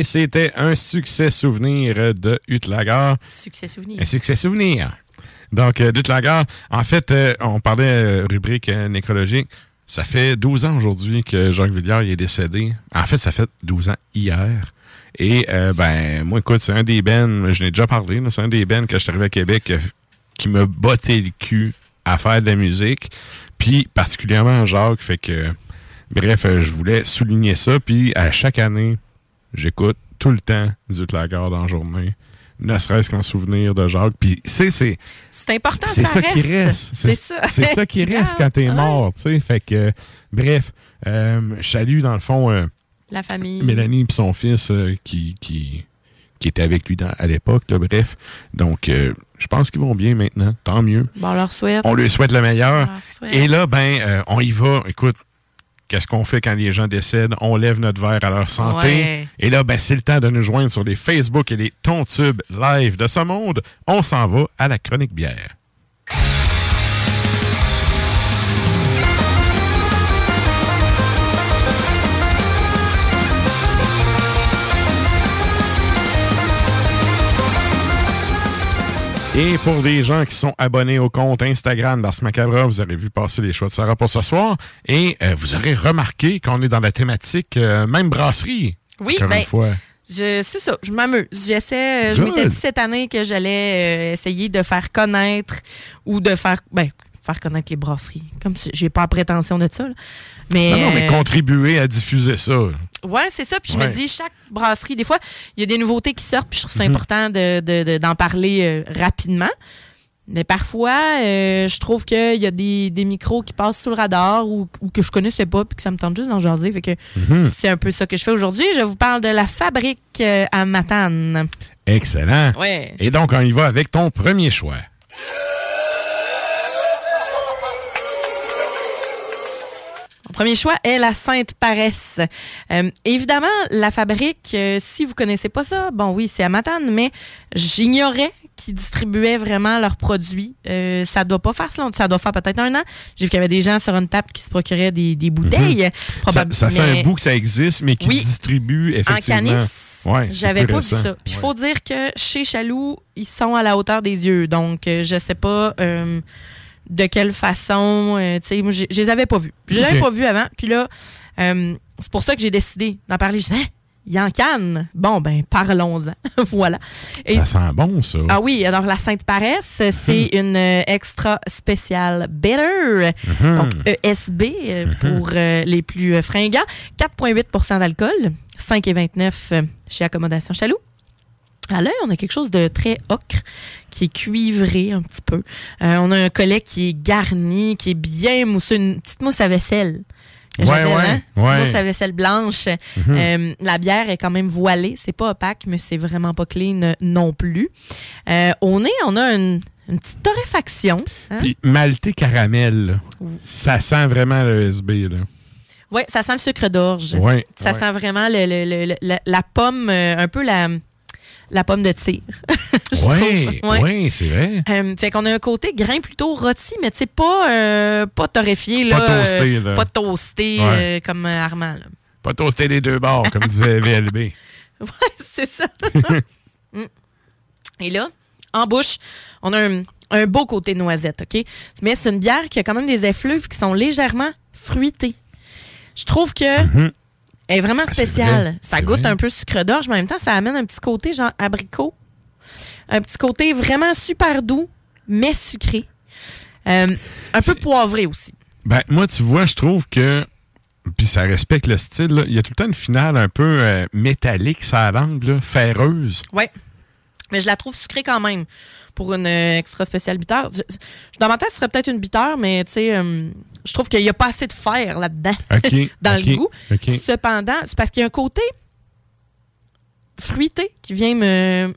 C'était un succès souvenir de Hutlager. Succès souvenir. Un succès souvenir. Donc, euh, en fait, euh, on parlait euh, rubrique euh, nécrologique. Ça fait 12 ans aujourd'hui que Jacques Villiers est décédé. En fait, ça fait 12 ans hier. Et, euh, ben, moi, écoute, c'est un des bennes, je n'ai déjà parlé, c'est un des bennes que je suis arrivé à Québec qui m'a botté le cul à faire de la musique. Puis, particulièrement Jacques, fait que, bref, je voulais souligner ça. Puis, à chaque année, j'écoute tout le temps du Hutlager dans la journée. Ne serait-ce qu'en souvenir de Jacques. Puis, c'est, c'est, C'est important, c'est ça, ça, qui reste. C'est ça. C'est ça qui reste quand t'es mort, tu sais. Fait que, euh, bref, euh, je salue dans le fond euh, La famille. Mélanie et son fils euh, qui, qui, qui était avec lui dans- à l'époque, bref. Donc, euh, je pense qu'ils vont bien maintenant. Tant mieux. Bon, on leur souhaite. On lui souhaite le meilleur. On leur souhaite. Et là, ben, on y va. Écoute, qu'est-ce qu'on fait quand les gens décèdent? On lève notre verre à leur santé. Ouais. Et là, ben, c'est le temps de nous joindre sur les Facebook et les Tontubes live de ce monde. On s'en va à la chronique bière. Et pour les gens qui sont abonnés au compte Instagram d'Ars Macabra, vous aurez vu passer les choix de Sarah pour ce soir. Et euh, vous aurez remarqué qu'on est dans la thématique euh, même brasserie. Oui, ben, c'est ça, je m'amuse. J'essaie, euh, je m'étais dit cette année que j'allais euh, essayer de faire connaître ou de faire, ben, faire connaître les brasseries. Comme si j'ai pas la prétention de ça, là. Mais, Non, non, mais contribuer à diffuser ça. Ouais, c'est ça. Puis je Ouais. me dis, chaque brasserie, des fois, il y a des nouveautés qui sortent, puis je trouve ça Mhm. important de- de- de- d'en parler euh, rapidement. Mais parfois, euh, je trouve qu'il y a des, des micros qui passent sous le radar ou, ou que je connaissais pas, puis que ça me tente juste d'en jaser. Fait que Mhm. c'est un peu ça que je fais aujourd'hui. Je vous parle de la fabrique euh, à Matane. Excellent. Ouais. Et donc, on y va avec ton premier choix. Premier choix est la Sainte Paresse. Euh, évidemment, la fabrique, euh, si vous connaissez pas ça, bon oui, c'est à Matane, mais j'ignorais qu'ils distribuaient vraiment leurs produits. Euh, ça doit pas faire longtemps, ça doit faire peut-être un an. J'ai vu qu'il y avait des gens sur une table qui se procuraient des, des bouteilles. Mhm. Ça, ça fait mais un bout que ça existe, mais qui Oui. distribue En effectivement. canis, Ouais, j'avais pas vu ça. Puis il faut dire que chez Chaloux, ils sont à la hauteur des yeux. Donc, euh, je sais pas euh, de quelle façon. euh, tu sais, moi, je les avais pas vus. Je les avais pas vus avant. Puis là, euh, c'est pour ça que j'ai décidé d'en parler. Je disais, Hein, il y en canne? Bon, ben, parlons-en. voilà. Et- Ça sent bon, ça. ah oui, alors la Sainte Paresse, c'est une euh, extra spéciale bitter, Mhm. donc ESB euh, pour euh, les plus fringants. 4,8% d'alcool, 5,29 euh, chez Accommodation Chaloux. À l'œil, on a quelque chose de très ocre, qui est cuivré un petit peu. Euh, on a un collet qui est garni, qui est bien mousseux, une petite mousse à vaisselle. Ouais, hein? Petite ouais. mousse à vaisselle blanche. Mhm. Euh, la bière est quand même voilée. C'est pas opaque, mais c'est vraiment pas clean euh, non plus. Euh, au nez, on a une, une petite torréfaction. hein? Puis malté caramel, là. ça sent vraiment le SB. Là. Oui, ça sent le sucre d'orge. Ouais, ça ouais. sent vraiment le- le- le- le- la, la pomme, euh, un peu la, la pomme de tir. Oui. Ouais. ouais, c'est vrai. Euh, fait qu'on a un côté grain plutôt rôti, mais tu sais, pas, euh, pas torréfié. Là, Pas toasté, euh, là. Pas toasté Ouais. comme Armand. là. Pas toaster les deux bords, comme disait VLB. Ouais, c'est ça. Mm. Et là, en bouche, on a un, un beau côté noisette, OK? Mais c'est une bière qui a quand même des effluves qui sont légèrement fruités. Je trouve que Mhm. Elle est vraiment Ah, spéciale. ça goûte vrai? un peu sucre d'orge, mais en même temps, ça amène un petit côté genre abricot. Un petit côté vraiment super doux, mais sucré. Euh, un peu poivré aussi. Ben, moi, tu vois, je trouve que. Puis ça respecte le style. là. Il y a tout le temps une finale un peu euh, métallique, ça langue, là, ferreuse. Ouais. Mais je la trouve sucrée quand même pour une euh, extra spéciale bitter. Je, je- dans ma tête, ce serait peut-être une bitter, mais tu sais, euh, je trouve qu'il n'y a pas assez de fer là-dedans. Dans le goût. Cependant, c'est parce qu'il y a un côté fruité qui vient me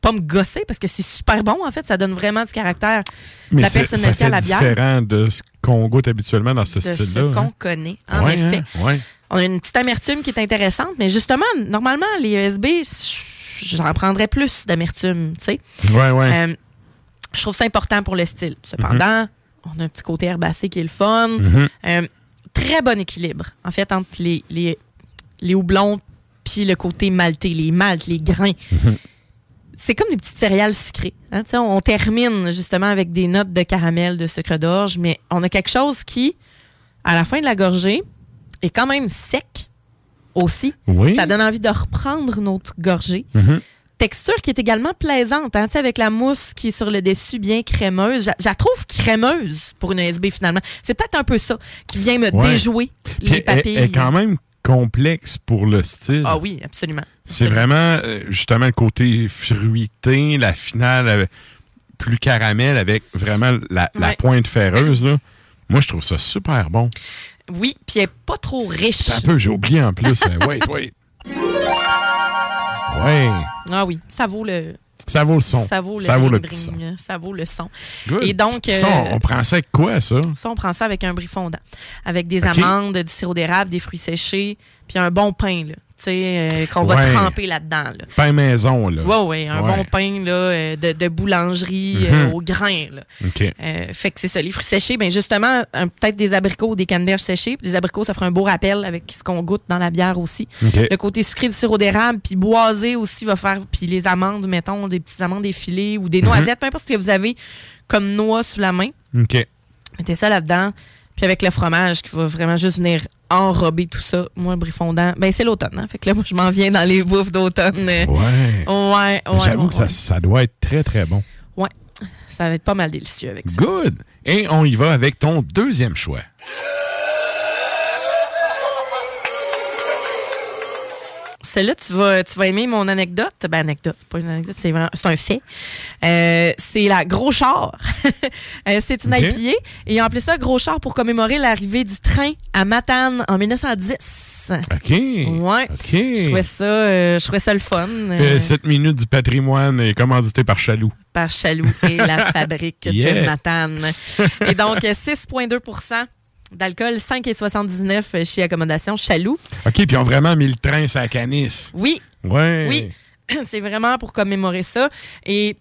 pas me gosser parce que c'est super bon en fait, ça donne vraiment du caractère, de Mais la ça personnalité fait à la bière, différent de ce qu'on goûte habituellement dans ce de style-là. ce qu'on hein? connaît en Ouais, effet. hein, ouais. On a une petite amertume qui est intéressante, mais justement, normalement, les ESB, j'en prendrais plus d'amertume, tu sais. Ouais, ouais. Euh, je trouve ça important pour le style. Cependant, on a un petit côté herbacé qui est le fun. Mhm. Euh, très bon équilibre, en fait, entre les, les, les houblons puis le côté malté, les maltes, les grains. C'est comme des petites céréales sucrées. hein. On termine justement avec des notes de caramel, de sucre d'orge, mais on a quelque chose qui, à la fin de la gorgée, est quand même sec aussi. Oui. Ça donne envie de reprendre notre gorgée Mhm. texture qui est également plaisante, hein, avec la mousse qui est sur le dessus bien crémeuse. Je la trouve crémeuse pour une SB finalement. C'est peut-être un peu ça qui vient me Ouais. déjouer Puis les papilles. Elle quand même complexe pour le style. Ah oui, absolument. C'est vraiment euh, justement le côté fruité, la finale euh, plus caramel avec vraiment la, la pointe ferreuse. Là. Moi, je trouve ça super bon. Oui, puis elle est pas trop riche. Un peu, j'ai oublié en plus. euh, wait, wait. Ouais. Ah oui, ça vaut le Ça vaut le son. ça vaut le, Ça vaut le petit son. ça vaut le son. Good. Et donc Ça, on, euh, on prend ça avec quoi, ça? ça on prend ça avec un brie fondant, avec des amandes, du sirop d'érable, des fruits séchés, puis un bon pain là, euh, qu'on va Ouais. tremper là-dedans là. Pain maison, là. Oui, oui, un Ouais. bon pain là, euh, de, de boulangerie Mhm. euh, au grain. Là. OK. Euh, fait que c'est ça. Les fruits séchés, ben justement, peut-être des abricots ou des canneberges séchées. Des abricots, ça fera un beau rappel avec ce qu'on goûte dans la bière aussi. OK. Le côté sucré du sirop d'érable, puis boisé aussi va faire. Puis les amandes, mettons, des petites amandes effilées ou des Mhm. noisettes, peu importe ce que vous avez comme noix sous la main. OK. Mettez ça là-dedans. Puis avec le fromage qui va vraiment juste venir enrober tout ça. Moi, le brie fondant, ben c'est l'automne. Hein? Fait que là, moi, je m'en viens dans les bouffes d'automne. Ouais. Ouais, ouais. J'avoue ouais, que ça doit être très, très bon. Ouais. Ça va être pas mal délicieux avec ça. Good. Et on y va avec ton deuxième choix. Celle-là, tu vas, tu vas aimer mon anecdote. Ben, anecdote, c'est pas une anecdote, c'est vraiment, c'est un fait. Euh, c'est la Gros Char. Euh, c'est une Ok. IPA. Et ils ont appelé ça Gros Char pour commémorer l'arrivée du train à Matane en 1910. OK. Ouais. OK. Je trouvais ça, euh, je trouvais ça le fun. euh, Euh, cette minute du patrimoine est commanditée par Chaloux. par Chaloux et la fabrique Yeah. de Matane. Et donc, euh, 6,2 d'alcool, 5,79 chez Accommodation Chaloux. OK, puis ils ont vraiment mis le train sur la canisse. Oui, Ouais. Oui, c'est vraiment pour commémorer ça. Et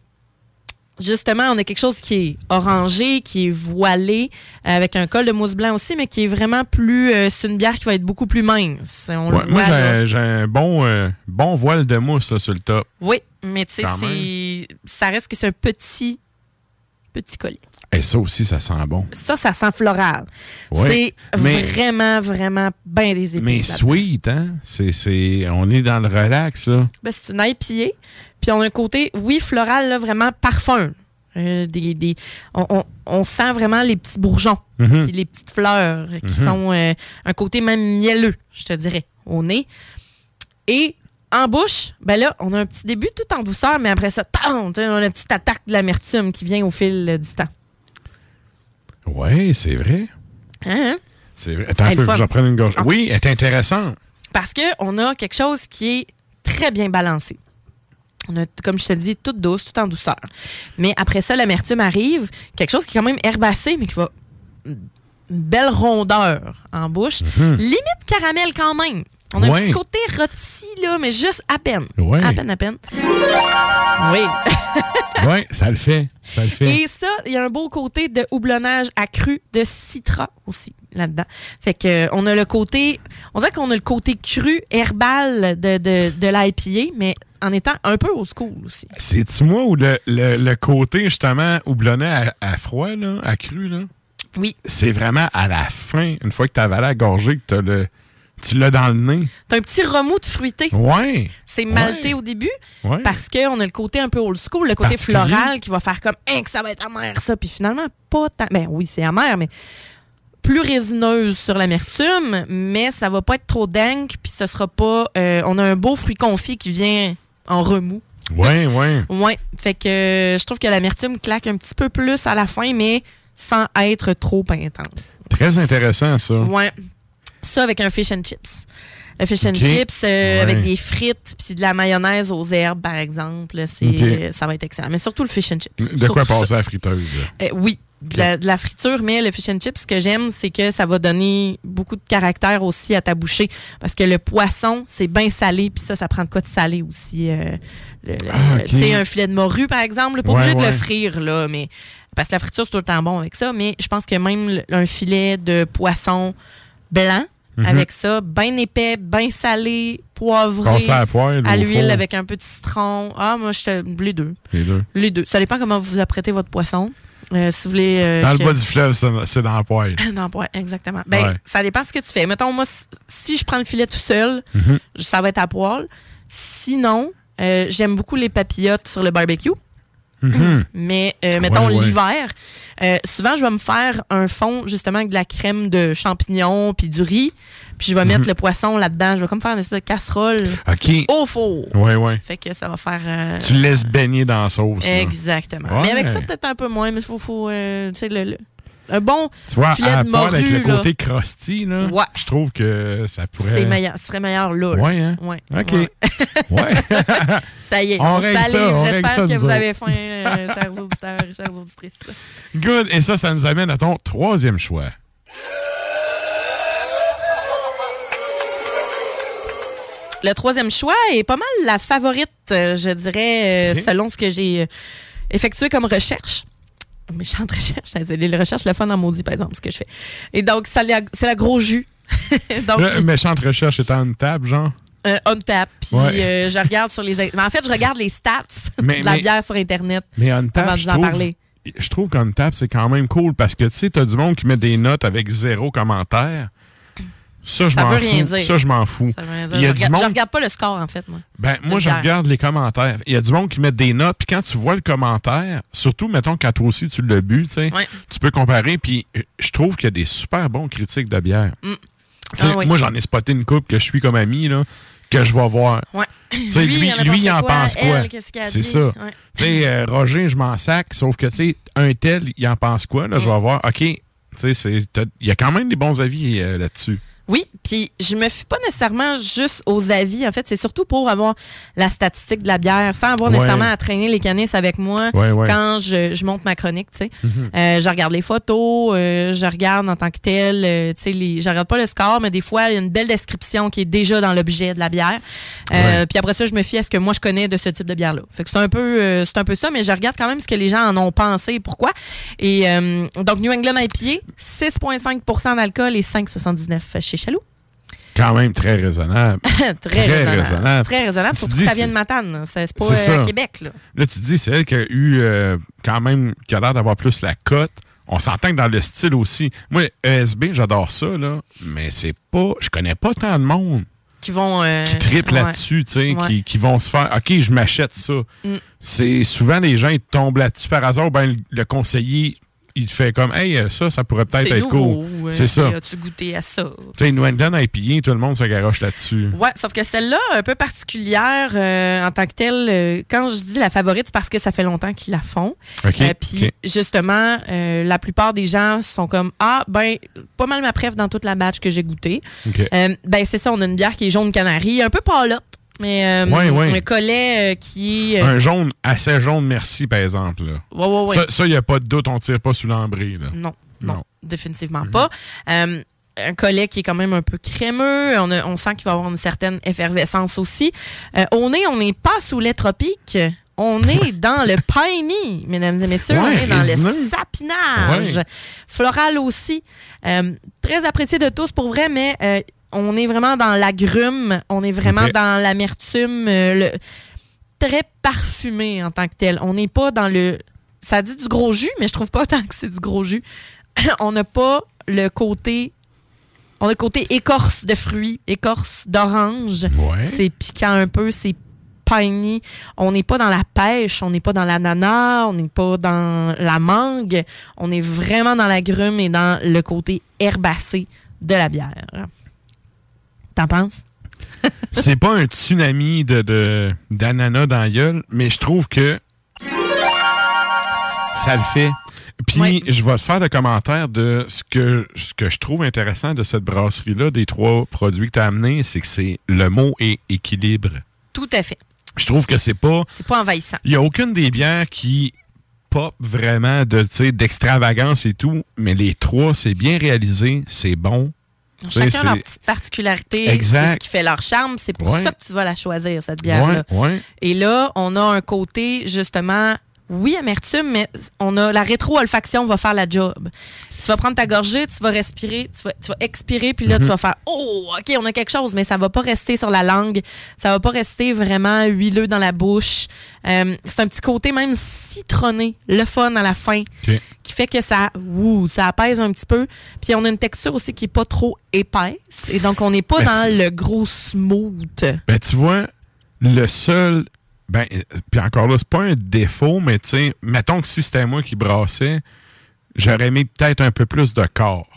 justement, on a quelque chose qui est orangé, qui est voilé, euh, avec un col de mousse blanc aussi, mais qui est vraiment plus. euh, c'est une bière qui va être beaucoup plus mince. On le moi, j'ai- un bon, euh, bon voile de mousse là, sur le top. Oui, mais tu sais, ça reste que c'est un petit, petit collier. Et ça aussi, ça sent bon. Ça, ça sent floral. Ouais, c'est mais- vraiment, vraiment bien des épices. Mais sweet, hein? C'est, c'est, on est dans le relax, là. Ben, c'est une IPA. Puis on a un côté, oui, floral, là, vraiment parfum. Euh, des, des- on, on- on sent vraiment les petits bourgeons, Mhm. puis les petites fleurs qui Mhm. sont euh, un côté même mielleux, je te dirais, au nez. Et en bouche, ben là, on a un petit début tout en douceur, mais après ça, on a une petite attaque de l'amertume qui vient au fil euh, du temps. Ouais, c'est vrai. Hein, hein? C'est vrai. Attends un peu, je prendre une gorge. Oui, elle est intéressante. Parce qu'on a quelque chose qui est très bien balancé. On a, comme je te dis, toute douce, tout en douceur. Mais après ça, l'amertume arrive, quelque chose qui est quand même herbacé, mais qui va une belle rondeur en bouche. Mhm. Limite caramel quand même. On a un Ouais. petit côté rôti, là, mais juste à peine. Ouais. À peine, à peine. Oui. Oui, ça le fait. Ça le fait. Et ça, il y a un beau côté de houblonnage accru de citra aussi là-dedans. Fait que euh, on a le côté, on dirait qu'on a le côté cru herbal de, de, de l'IPA, mais en étant un peu au school aussi. C'est-tu moi ou le, le, le côté, justement, houblonné à, à froid, là, à cru, là? Oui. C'est vraiment à la fin, une fois que t'as avalé la gorgée, que t'as le, tu l'as dans le nez. T'as un petit remous de fruité. Ouais. C'est malté Ouais. au début Ouais. parce qu'on a le côté un peu old school, le côté floral qui va faire comme hein, que ça va être amer ça, puis finalement pas tant. Ben oui, c'est amer, mais plus résineuse sur l'amertume, mais ça va pas être trop dank, puis ce sera pas. euh, on a un beau fruit confit qui vient en remous. Ouais, ouais. Ouais, fait que euh, je trouve que l'amertume claque un petit peu plus à la fin, mais sans être trop intense. Très intéressant, ça. Ouais. Ça avec un fish and chips. Le fish and chips euh, Ouais. avec des frites puis de la mayonnaise aux herbes, par exemple. C'est, euh, Ça va être excellent. Mais surtout le fish and chips. De quoi passer à la friteuse? Euh, oui, de la, de la friture, mais le fish and chips, ce que j'aime, c'est que ça va donner beaucoup de caractère aussi à ta bouchée. Parce que le poisson, c'est bien salé, puis ça, ça prend de quoi de salé aussi. euh, le- Ah. Tu sais, un filet de morue, par exemple, là, pas Ouais, obligé de le frire, là, mais. Parce que la friture, c'est tout le temps bon avec ça, mais je pense que même un filet de poisson blanc, Mhm. avec ça, bien épais, bien salé, poivré, à la ou à l'huile avec un peu de citron. Ah, moi, je les deux. Les deux. Les deux. Ça dépend comment vous apprêtez votre poisson. Euh, si vous voulez. euh, Dans le bas du fleuve, c'est dans la poêle. dans le poêle, exactement. Ben, Ouais. ça dépend ce que tu fais. Mettons, moi, si- si je prends le filet tout seul, Mhm. ça va être à poêle. Sinon, euh, j'aime beaucoup les papillotes sur le barbecue. Mhm. Mais euh, mettons Ouais, ouais. l'hiver, euh, souvent je vais me faire un fond justement avec de la crème de champignons puis du riz, puis je vais mettre Mhm. le poisson là-dedans. Je vais comme faire une espèce de casserole au four. Ouais, ouais. Fait que ça va faire. euh, Tu laisses baigner dans la sauce. Exactement. Ouais. Mais avec ça peut-être un peu moins, mais il faut, faut euh, tu sais le, le- un bon Tu vois, filet à de part avec le morue, côté crusty, là, Ouais. je trouve que ça pourrait... C'est meilleur, ce serait meilleur là. Ouais, hein? Ouais. OK. Ouais. Ouais. Ça y est, On on, règle ça, J'espère que vous autres. avez faim, euh, chers auditeurs et chères auditrices. Good. Et ça, ça nous amène à ton troisième choix. Le troisième choix est pas mal la favorite, euh, je dirais, euh, selon ce que j'ai effectué comme recherche. Méchante recherche. Désolé, les recherches, le fun en maudit, par exemple, ce que je fais. Et donc, c'est la gros jus. donc, Là, méchante recherche étant une table, genre? euh, on tap. Puis Ouais. euh, je regarde sur les. Mais en fait, je regarde les stats Mais- de la mais- bière sur Internet. Mais on tap, je trouve, parler. je trouve qu'on tap, c'est quand même cool parce que, tu sais, t'as du monde qui met des notes avec zéro commentaire. Ça, je m'en fous. rien dire. Ça, je m'en fous. Ça veut rien dire. Il y a je, du regarde, je monde... regarde pas le score, en fait, moi. Ben, moi, je regarde les commentaires. Il y a du monde qui met des notes, puis quand tu vois le commentaire, surtout, mettons, quand toi aussi tu l'as bu, tu sais, Ouais. tu peux comparer, puis je trouve qu'il y a des super bons critiques de bière. Mm. Ah oui. Moi, j'en ai spoté une coupe que je suis comme ami, là, que je vais voir. Ouais. Lui, lui, il en a lui, pensé il en quoi? pense quoi? C'est ça. Ouais. Euh, Roger, je m'en sac, sauf que, tu sais, un tel, il en pense quoi? Là, je Mm. vais voir, OK, tu sais, il y a quand même des bons avis euh, là-dessus. Oui, puis je me fie pas nécessairement juste aux avis. En fait, c'est surtout pour avoir la statistique de la bière, sans avoir Ouais. nécessairement à traîner les canisses avec moi Ouais, ouais. quand je, je monte ma chronique. Tu sais, Mhm. Euh, je regarde les photos, euh, je regarde en tant que tel. euh, tu sais, les, je regarde pas le score, mais des fois il y a une belle description qui est déjà dans l'objet de la bière. Euh. Puis après ça, je me fie à ce que moi je connais de ce type de bière là. Fait que c'est un peu, euh, c'est un peu ça, mais je regarde quand même ce que les gens en ont pensé, pourquoi. Et euh, donc New England IPA, 6,5% d'alcool et 5,79 chez Chaloux. Quand même très raisonnable. Très, raisonnable. Très raisonnable, surtout que ça vient de Matane. C'est pas euh. Québec, là. Là, tu te dis, c'est elle qui a eu euh, quand même, qui a l'air d'avoir plus la cote. On s'entend que dans le style aussi. Moi, ESB, j'adore ça, là, mais c'est pas. Je connais pas tant de monde Qui vont. euh, qui triple ouais. là-dessus, tu sais, Ouais. qui, qui vont se faire. OK, je m'achète ça. Mm. C'est souvent les gens, ils tombent là-dessus par hasard, ben le conseiller, il te fait comme, hey, euh, ça, ça pourrait peut-être être nouveau. cool. euh, C'est ça. As-tu goûté à ça? Tu sais, New England IPA, tout le monde se garoche là-dessus. Ouais, sauf que celle-là, un peu particulière euh, en tant que telle, euh, quand je dis la favorite, c'est parce que ça fait longtemps qu'ils la font. OK, Euh, Puis justement, la plupart des gens sont comme Ah, ben, pas mal ma préf dans toute la batch que j'ai goûté. OK. Euh, ben, c'est ça, on a une bière qui est jaune canari, un peu palotte, mais euh, un collet euh, qui est. euh, Un jaune, assez jaune, merci, par exemple. Là. Ouais. Ça, il n'y a pas de doute, on tire pas sous l'embré. là. Non, non, Non. Mhm. définitivement pas. Un collet qui est quand même un peu crémeux. On, a- on sent qu'il va avoir une certaine effervescence aussi. Euh, au nez, on n'est pas sous les tropiques. On est dans le piney, mesdames et messieurs. on est dans résineux. le sapinage. Ouais. Floral aussi. Euh, très apprécié de tous pour vrai, mais euh, on est vraiment dans l'agrume. On est vraiment dans l'amertume. euh, le très parfumé en tant que tel. On n'est pas dans le. Ça dit du gros jus, mais je trouve pas tant que c'est du gros jus. on n'a pas le côté. On a le côté écorce de fruits, écorce d'orange. Ouais. C'est piquant un peu, c'est piney. On n'est pas dans la pêche, on n'est pas dans l'ananas, on n'est pas dans la mangue. On est vraiment dans la grume et dans le côté herbacé de la bière. T'en penses? c'est pas un tsunami de, de- d'ananas dans la gueule, mais je trouve que ça le fait. Puis, je vais te faire le commentaire de ce que, ce que je trouve intéressant de cette brasserie-là, des trois produits que tu as amenés, c'est que c'est le mot est équilibre. Tout à fait. Je trouve que c'est pas. C'est pas envahissant. Il n'y a aucune des bières qui pop vraiment de, d'extravagance et tout, mais les trois, c'est bien réalisé, c'est bon. Chacun leur petite particularité, Exact. c'est ce qui fait leur charme. C'est pour Ouais. ça que tu vas la choisir, cette bière-là. Ouais, ouais. Et là, on a un côté, justement, oui, amertume, mais on a la rétro-olfaction va faire la job. Tu vas prendre ta gorgée, tu vas respirer, tu vas, tu vas expirer, puis là, Mhm. tu vas faire Oh, OK, on a quelque chose, mais ça va pas rester sur la langue. Ça va pas rester vraiment huileux dans la bouche. Euh, c'est un petit côté même citronné, le fun à la fin, qui fait que ça, ouh, ça apaise un petit peu. Puis on a une texture aussi qui est pas trop épaisse. Et donc, on n'est pas Mais dans tu- le gros smooth. Ben, tu vois, le seul. Ben, euh, puis encore là, c'est pas un défaut, mais tu sais, mettons que si c'était moi qui brassais, j'aurais mis peut-être un peu plus de corps.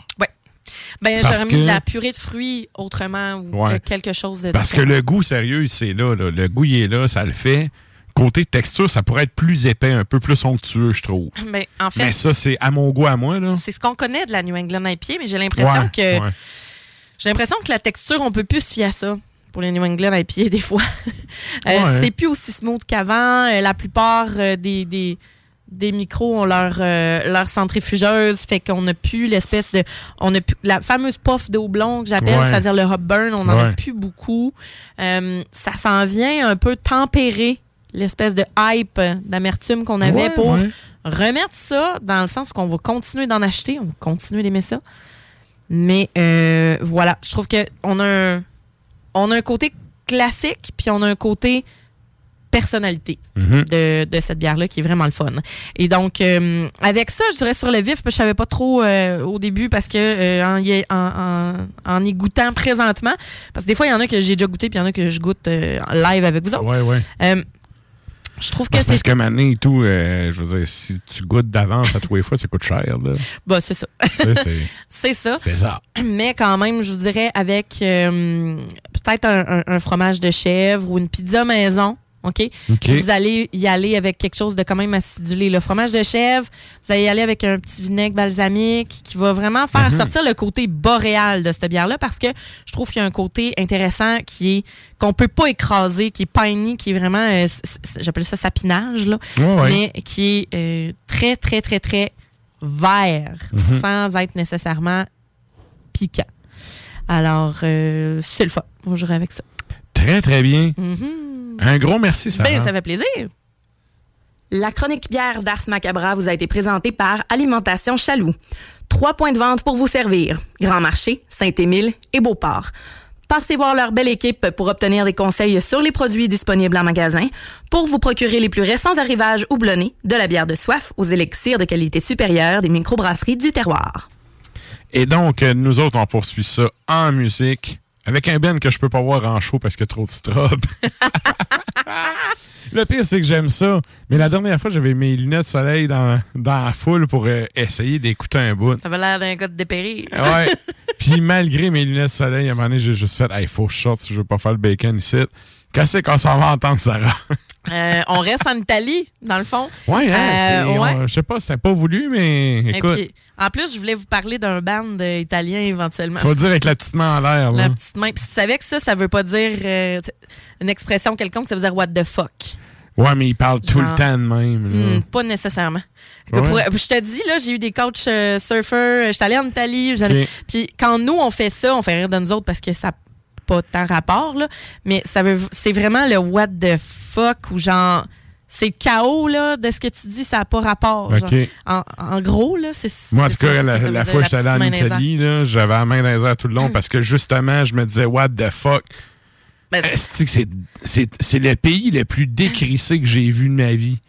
Ben, Parce j'aurais mis que- de la purée de fruits autrement ou Ouais. euh, quelque chose de Parce que le goût, sérieux, c'est là, là. Le goût, il est là, ça le fait. Côté texture, ça pourrait être plus épais, un peu plus onctueux, je trouve. Ben, en fait, Mais ça, c'est à mon goût, à moi, là. c'est ce qu'on connaît de la New England IPA, mais j'ai l'impression Ouais, que ouais. j'ai l'impression que la texture, on peut plus se fier à ça pour les New England IPA des fois. Euh, Ouais. C'est plus aussi smooth qu'avant. Euh, la plupart euh, des, des, des micros ont leur, euh, leur centrifugeuse, fait qu'on n'a plus l'espèce de... On a plus, la fameuse puff d'eau blonde que j'appelle, Ouais. c'est-à-dire le hop burn, on n'en a plus beaucoup. Euh, ça s'en vient un peu tempérer l'espèce de hype d'amertume qu'on avait Ouais, pour remettre ça dans le sens qu'on va continuer d'en acheter, on va continuer d'aimer ça. Mais euh, voilà, je trouve que on a un, on a un côté classique, puis on a un côté personnalité Mhm. de, de cette bière-là qui est vraiment le fun. Et donc, euh, avec ça, je dirais sur le vif, parce que je savais pas trop euh, au début parce que euh, en, y, en, en- en y goûtant présentement, parce que des fois, il y en a que j'ai déjà goûté, puis il y en a que je goûte en live avec vous autres. Ouais, ouais. Je trouve que Parce, parce c'est... que maintenant et tout, euh, je veux dire, si tu goûtes d'avance à tous les fois, ça coûte cher, là. Bah, c'est ça. C'est- c'est ça. C'est ça. Mais quand même, je vous dirais, avec euh, peut-être un, un- un fromage de chèvre ou une pizza maison, OK? OK. Vous allez y aller avec quelque chose de quand même acidulé. Le fromage de chèvre, vous allez y aller avec un petit vinaigre balsamique qui va vraiment faire Mhm. sortir le côté boréal de cette bière-là parce que je trouve qu'il y a un côté intéressant qui est qu'on peut pas écraser, qui est piney, qui est vraiment, euh, j'appelle ça sapinage, là, ouais. mais qui est euh, très, très, très, très vert Mhm. sans être nécessairement piquant. Alors, euh, c'est le fun. On jouerait avec ça. Très, très bien. Mhm. Un gros merci, Sarah. Ben, ça fait plaisir. La chronique bière d'Ars Macabra vous a été présentée par Alimentation Chaloux. Trois points de vente pour vous servir. Grand Marché, Saint-Émile et Beauport. Passez voir leur belle équipe pour obtenir des conseils sur les produits disponibles en magasin, pour vous procurer les plus récents arrivages houblonnés, de la bière de soif aux élixirs de qualité supérieure des microbrasseries du terroir. Et donc, nous autres, on poursuit ça en musique avec un Ben que je peux pas voir en show parce qu'il y a trop de strobe. Le pire, c'est que j'aime ça. Mais la dernière fois, j'avais mes lunettes de soleil dans, dans la foule pour euh, essayer d'écouter un bout. Ça avait l'air d'un gars de dépérir. Ouais. Puis malgré mes lunettes de soleil, à un moment donné, j'ai juste fait Hey, faut que je sorte si je veux pas faire le bacon ici. Qu'est-ce qu'on s'en va entendre, Sarah? Euh, on reste en Italie, dans le fond. Ouais, hein, Euh, c'est- ouais. je sais pas, c'était pas voulu, mais écoute, puis, en plus, je voulais vous parler d'un band euh, italien éventuellement. faut dire avec la petite main en l'air. La petite main. Puis tu savais que ça, ça veut pas dire euh, une expression quelconque, ça veut dire what the fuck. Ouais, mais il parle tout le temps de même. Hmm, pas nécessairement. Ouais. Pour- je te dis, là, j'ai eu des coachs surfers, j'étais allée en Italie. Puis quand nous, on fait ça, on fait rire de nous autres parce que ça pas tant rapport, là. Mais ça veut, c'est vraiment le what the fuck ou genre. C'est le chaos là, de ce que tu dis, ça n'a pas rapport. Genre. En, en gros, là, c'est Moi, en tout cas, la, la fois que j'étais allé en. Italie, là, j'avais la main dans les airs tout le long parce que justement, je me disais, what the fuck? Ben, c'est le pays le plus décrissé que j'ai vu de ma vie?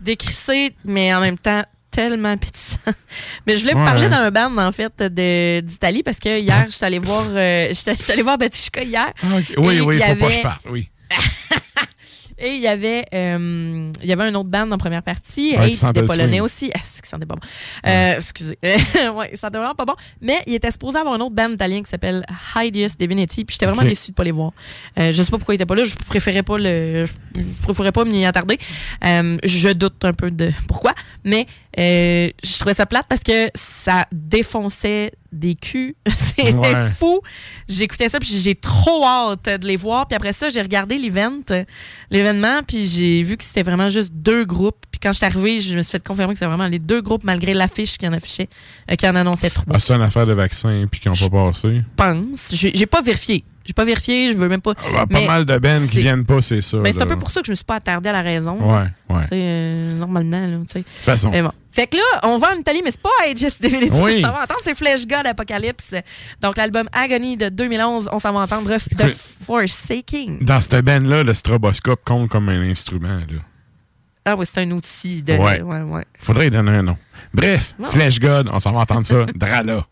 décrissé, mais en même temps tellement pétissant. Mais je voulais vous Ouais. parler d'un band, en fait, de- d'Italie, parce que hier, je suis allée voir, euh, j'étais j'étais allée voir Batushka hier. Oui, Et oui, il faut pas que je parte, oui. Et il y avait euh, il y avait un autre band en première partie, Ouais, et qui était polonais swing. aussi. Ah, ça sentait pas bon. Euh, excusez. ouais, ça sentait vraiment pas bon. Mais il était supposé avoir un autre band italien qui s'appelle Hideous Divinity, puis j'étais vraiment Ok. déçue de pas les voir. Euh, je sais pas pourquoi il était pas là, je préférais pas le je préférais pas m'y attarder. Euh, je doute un peu de pourquoi, mais euh, je trouvais ça plate parce que ça défonçait des culs. c'est Ouais. fou. J'écoutais ça, puis j'ai trop hâte de les voir. Puis après ça, j'ai regardé l'event, l'événement, puis j'ai vu que c'était vraiment juste deux groupes. Puis quand je suis arrivée, je me suis fait confirmer que c'était vraiment les deux groupes, malgré l'affiche qui en affichait, euh, qui en annonçait trois. Ah, c'est une affaire de vaccin puis qu'ils n'ont pas passé. Je pense. J'ai pas vérifié. J'ai pas vérifié, je veux même pas. Ah, pas mal de bands qui viennent pas, c'est ça. Ben, c'est un peu pour ça que je me suis pas attardée à la raison. Ouais, ouais. Euh, normalement, là, tu sais. De toute façon. bon. Fait que là, on va en Italie, mais c'est pas Aegis Divinity. Oui. On s'en va entendre, c'est Flesh God Apocalypse. Donc, l'album Agony de 2011, on s'en va entendre The Forsaking. Dans cette band-là, le stroboscope compte comme un instrument. Là. Ah oui, c'est un outil de. Ouais. ouais, ouais. Faudrait y donner un nom. Bref, Non. Flesh God, on s'en va entendre ça. Drala.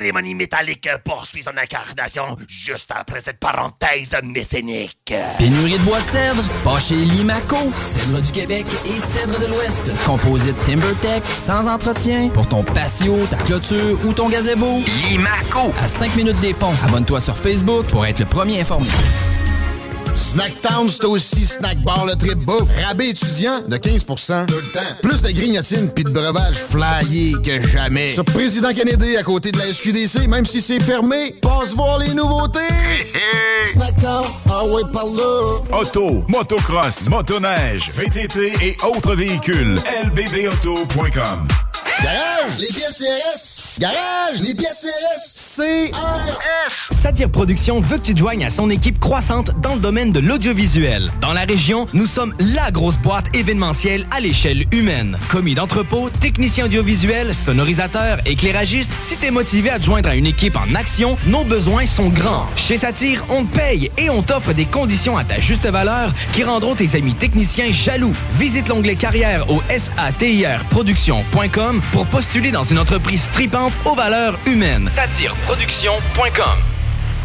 Cérémonie métallique poursuit son incarnation juste après cette parenthèse mécénique. Pénurie de bois de cèdre? Pas chez Limaco. Cèdre du Québec et cèdre de l'Ouest. Composite TimberTech, sans entretien, pour ton patio, ta clôture ou ton gazebo. Limaco. À 5 minutes des ponts. Abonne-toi sur Facebook pour être le premier informé. Snacktown, c'est aussi Snack Bar le trip bouffe. Rabais étudiant de 15% Tout le temps. Plus de grignotines puis de breuvages flyés que jamais. Sur Président Kennedy, à côté de la SQDC, même si c'est fermé, passe voir les nouveautés. Snacktown, ah ouais, par là. Auto, motocross, motoneige, VTT et autres véhicules. lbbauto.com Garage, les pièces CRS. Garage, les pièces CRS. CRS. Satire Productions veut que tu te joignes à son équipe croissante dans le domaine de l'audiovisuel. Dans la région, nous sommes la grosse boîte événementielle à l'échelle humaine. Commis d'entrepôt, technicien audiovisuel, sonorisateur, éclairagiste, si t'es motivé à te joindre à une équipe en action, nos besoins sont grands. Chez Satire, on te paye et on t'offre des conditions à ta juste valeur qui rendront tes amis techniciens jaloux. Visite l'onglet carrière au satirproduction.com pour postuler dans une entreprise stripante aux valeurs humaines. Satireproduction.com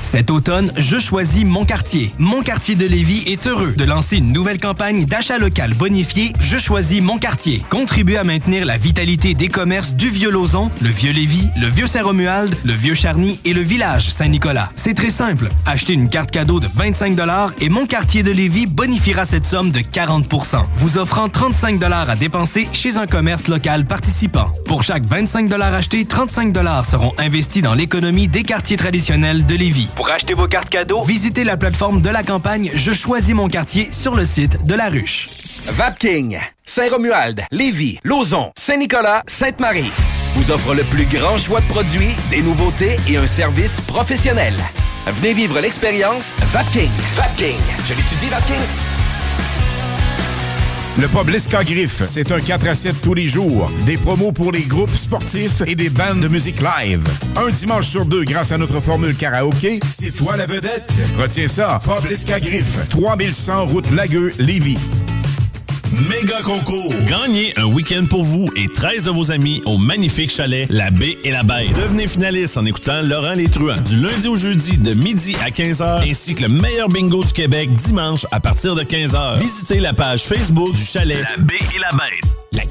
cet automne, je choisis Mon Quartier. Mon Quartier de Lévis est heureux de lancer une nouvelle campagne d'achat local bonifié Je choisis Mon Quartier. Contribuer à maintenir la vitalité des commerces du Vieux-Lauzon, le Vieux-Lévis, le Vieux-Saint-Romuald, le Vieux-Charny et le village Saint-Nicolas. C'est très simple. Achetez une carte cadeau de 25 et Mon Quartier de Lévis bonifiera cette somme de 40% vous offrant 35 à dépenser chez un commerce local participant. Pour chaque 25 achetés, 35 seront investis dans l'économie des quartiers traditionnels de Lévis. Pour acheter vos cartes cadeaux, visitez la plateforme de la campagne Je choisis mon quartier sur le site de la ruche. Vapking, Saint-Romuald, Lévis, Lauson, Saint-Nicolas, Sainte-Marie vous offre le plus grand choix de produits, des nouveautés et un service professionnel. Venez vivre l'expérience Vapking. Vapking. Je l'étudie, Vapking. Le pub L'Esca Griffe, c'est un 4 à 7 tous les jours. Des promos pour les groupes sportifs et des bandes de musique live. Un dimanche sur deux grâce à notre formule karaoké, c'est toi la vedette. Retiens ça, pub L'Esca Griffe, 3100 route Lagueux, Lévis. Méga concours. Gagnez un week-end pour vous et 13 de vos amis au magnifique chalet La Baie et la Bête. Devenez finaliste en écoutant Laurent Les Truands du lundi au jeudi de midi à 15h ainsi que le meilleur bingo du Québec dimanche à partir de 15h. Visitez la page Facebook du chalet La Baie et la Bête.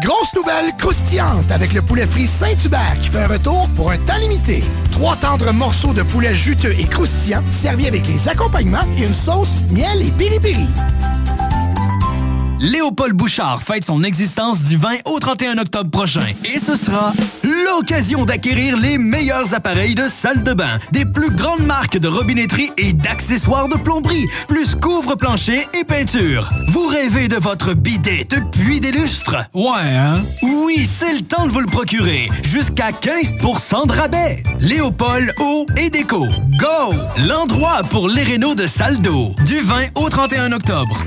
Grosse nouvelle croustillante avec le poulet frit Saint-Hubert qui fait un retour pour un temps limité. Trois tendres morceaux de poulet juteux et croustillants servis avec les accompagnements et une sauce miel et piri-piri. Léopold Bouchard fête son existence du 20 au 31 octobre prochain. Et ce sera l'occasion d'acquérir les meilleurs appareils de salle de bain, des plus grandes marques de robinetterie et d'accessoires de plomberie, plus couvre-plancher et peinture. Vous rêvez de votre bidet depuis des lustres? Ouais, hein? Oui, c'est le temps de vous le procurer. Jusqu'à 15% de rabais. Léopold Eau et Déco. Go! L'endroit pour les rénaux de salle d'eau. Du 20 au 31 octobre.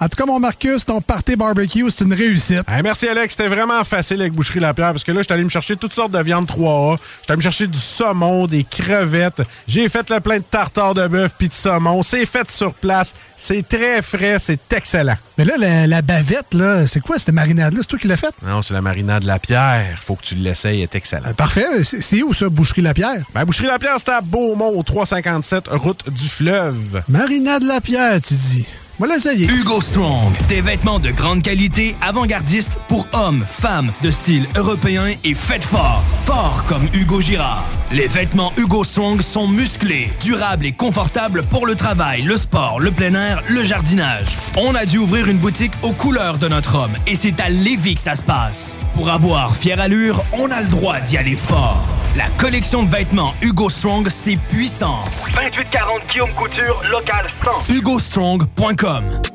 En tout cas, mon Marcus, ton party barbecue, c'est une réussite. merci, Alex. C'était vraiment facile avec Boucherie Lapierre parce que là, je suis allé me chercher toutes sortes de viandes 3A. Je allé me chercher du saumon, des crevettes. J'ai fait le plein de tartare de bœuf puis de saumon. C'est fait sur place. C'est très frais. C'est excellent. Mais là, la, bavette, là, c'est quoi cette marinade-là? C'est toi qui l'as faite? Non, c'est la marinade Lapierre. Faut que tu l'essayes. Elle est excellent. Euh, parfait. C'est où, ça, Boucherie Lapierre? Ben, Boucherie Lapierre, c'est à Beaumont, au 357, route du fleuve. Marinade Lapierre, tu dis? Voilà, ça y est. Hugo Strong. Des vêtements de grande qualité, avant-gardistes pour hommes, femmes, de style européen et faites fort. Fort comme Hugo Girard. Les vêtements Hugo Strong sont musclés, durables et confortables pour le travail, le sport, le plein air, le jardinage. On a dû ouvrir une boutique aux couleurs de notre homme et c'est à Lévis que ça se passe. Pour avoir fière allure, on a le droit d'y aller fort. La collection de vêtements Hugo Strong, c'est puissant. 2840 Guillaume Couture, local 100. HugoStrong.com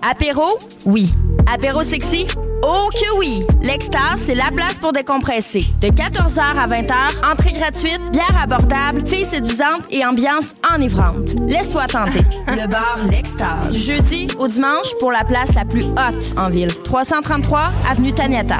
Apéro? Oui. Apéro sexy? Oh que oui! L'Extase, c'est la place pour décompresser. De 14h à 20h, entrée gratuite, bière abordable, filles séduisantes et ambiance enivrante. Laisse-toi tenter. Le bar L'Extase. Du jeudi au dimanche pour la place la plus haute en ville. 333 Avenue Taniata.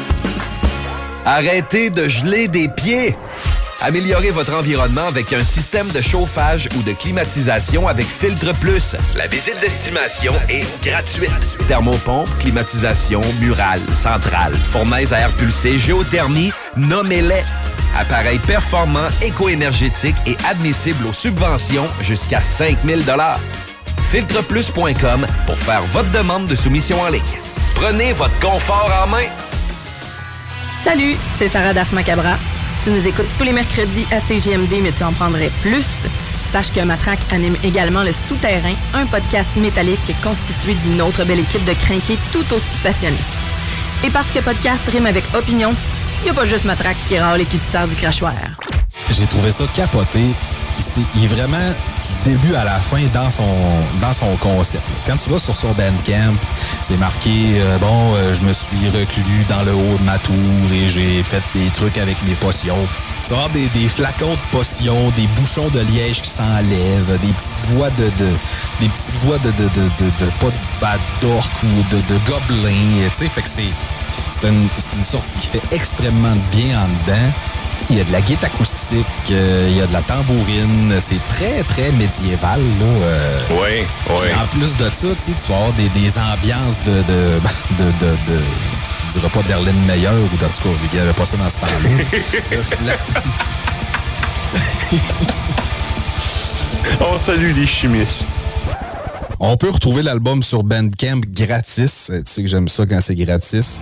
Arrêtez de geler des pieds. Améliorez votre environnement avec un système de chauffage ou de climatisation avec Filtre Plus. La visite d'estimation est gratuite. Thermopompe, climatisation, murale, centrale, fournaise à air pulsé, géothermie, nommez-les. Appareil performant, éco-énergétique et admissible aux subventions jusqu'à 5000 Filtreplus.com pour faire votre demande de soumission en ligne. Prenez votre confort en main. Salut, c'est Sarah Das Macabra. Tu nous écoutes tous les mercredis à CGMD, mais tu en prendrais plus. Sache que Matraque anime également Le Souterrain, un podcast métallique constitué d'une autre belle équipe de crinqués tout aussi passionnés. Et parce que podcast rime avec opinion, il n'y a pas juste Matraque qui râle et qui se sert du crachoir. J'ai trouvé ça capoté. Il est vraiment du début à la fin dans son dans son concept. Quand tu vas sur son Bandcamp, c'est marqué euh, bon, euh, je me suis reclus dans le haut de ma tour et j'ai fait des trucs avec mes potions. Tu vas des, des flacons de potions, des bouchons de liège qui s'enlèvent, des petites voix de, de des petites voix de de, de, de, de- pas de bad d'orc ou de, de gobelins, tu sais, fait que c'est c'est une, une sortie qui fait extrêmement bien en dedans. Il y a de la guitare acoustique, euh, il y a de la tambourine. C'est très, très médiéval. Là, oui, oui. En plus de ça, tu vas avoir des, des ambiances de, de, de, de, de je dirais pas d'Erlene Meyer ou en tout cas, qu'il n'y avait pas ça dans ce temps-là. On salue les chimistes. On peut retrouver l'album sur Bandcamp gratis. Euh, Tu sais que j'aime ça quand c'est gratis.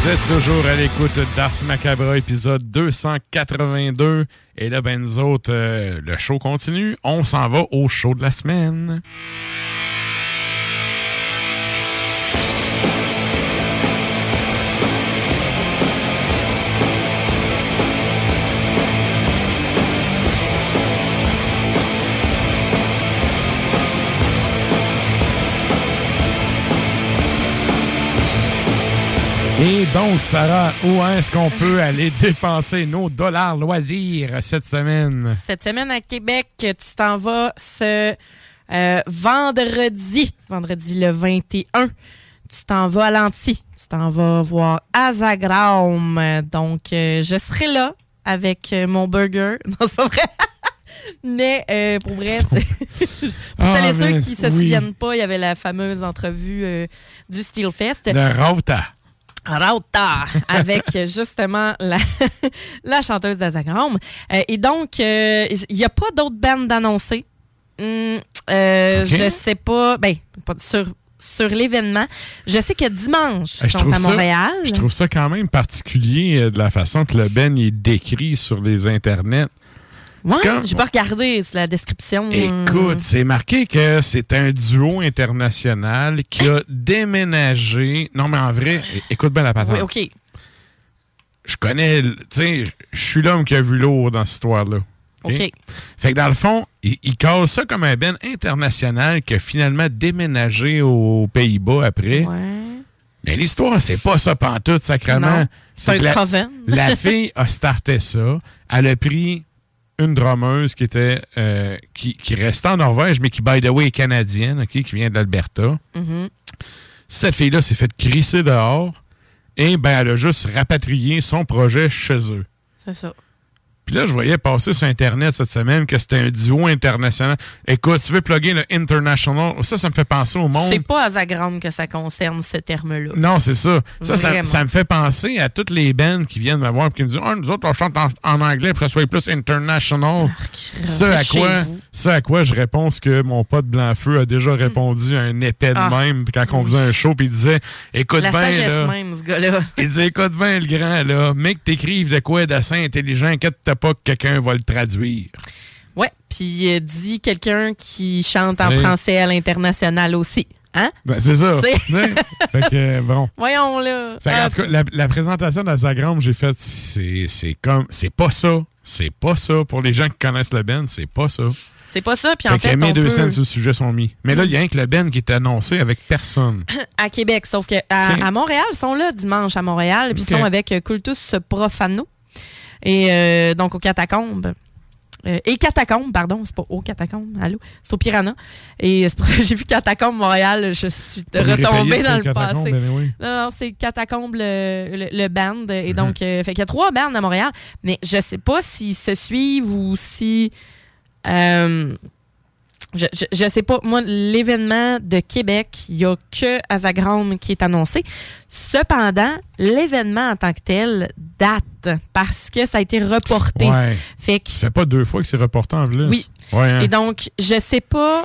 Vous êtes toujours à l'écoute d'Ars Macabra, épisode 282. Et là, ben nous autres, euh, le show continue. On s'en va au show de la semaine. Et donc, Sarah, où est-ce qu'on peut aller dépenser nos dollars loisirs cette semaine? Cette semaine à Québec, tu t'en vas ce euh, vendredi, vendredi le 21. Tu t'en vas à l'Anti. Tu t'en vas voir Azagraum. Donc, euh, je serai là avec euh, mon burger. Non, c'est pas vrai. Mais euh, pour vrai, c'est. pour Ah, celles et mais ceux qui se oui. souviennent pas, il y avait la fameuse entrevue euh, du Steelfest. Le Rauta. Rauta avec justement la, la chanteuse d'Azagram. Euh, et donc, euh, il n'y a pas d'autres bandes d'annoncer? Hum, euh. Je sais pas. Ben, sur, sur l'événement. Je sais que dimanche, Euh, ils sont à Montréal. Ça, je trouve ça quand même particulier de la façon que le Ben est décrit sur les internets. Ouais, comme- j'ai pas regardé la description. Écoute, c'est marqué que c'est un duo international qui a déménagé. Non, mais en vrai, écoute bien la patente. Oui, OK. Je connais, tu sais, je suis l'homme qui a vu l'eau dans cette histoire-là. OK? Fait que dans le fond, il, il cale ça comme un Ben international qui a finalement déménagé aux Pays-Bas après. Mais l'histoire, c'est pas ça pantoute, sacrement. C'est un la, la fille a starté ça. Elle a pris une drameuse qui était euh, qui, qui restait en Norvège, mais qui, by the way, est canadienne, qui vient d'Alberta. Mhm. Cette fille-là s'est fait crisser dehors et ben elle a juste rapatrié son projet chez eux. C'est ça. Puis là, je voyais passer sur Internet cette semaine que c'était un duo international. Écoute, tu veux plugger le international, ça, ça me fait penser au monde. C'est pas à Zagram que ça concerne ce terme-là. Non, c'est ça. Ça, ça. Ça me fait penser à toutes les bands qui viennent me voir et qui me disent Ah, nous autres, on chante en, en anglais, puis ça soit plus international. ça, à rentrez quoi, à quoi je réponds ce que mon pote Blanc-Feu a déjà répondu à un épais de Ah. même, quand on faisait un show, puis il disait Écoute bien, là. même, ce gars-là. Il disait Écoute bien, le grand, là. Mec, t'écrives de quoi d'assez intelligent, inquiète-toi pas que quelqu'un va le traduire. Ouais, puis euh, dit quelqu'un qui chante en Oui. français à l'international aussi. Hein? Ben, c'est ça. Fait que, euh, bon. Voyons là. Fait que, Ah, en tout cas, la, la présentation de la Zagram, j'ai fait, c'est comme, c'est pas ça. C'est pas ça. Pour les gens qui connaissent le Ben, c'est pas ça. c'est pas ça, puis Fait en fait, mes on deux peut- scènes sur le sujet sont mis. Mais là, il y a rien que le Ben qui est annoncé avec personne. à Québec, sauf que à, Ok. à Montréal, ils sont là dimanche à Montréal, puis ils sont avec euh, Cultus Profano. Et euh, donc au Catacombe. Euh, et Catacombe, pardon, c'est pas au Catacombe, allô, c'est au Piranha. Et c'est pour ça que j'ai vu Catacombe Montréal, je suis retombée dans le passé. ben oui. Non, non, c'est Catacombe le, le, le band. Mhm. Et donc, euh, fait qu'il y a trois bands à Montréal, mais je sais pas s'ils se suivent ou si. euh, je, je, je sais pas. Moi, l'événement de Québec, il y a que Azagram qui est annoncé. Cependant, l'événement en tant que tel date parce que ça a été reporté. Ouais. Fait que Ça fait pas deux fois que c'est reporté en plus. oui. Ouais, hein. Et donc, je sais pas.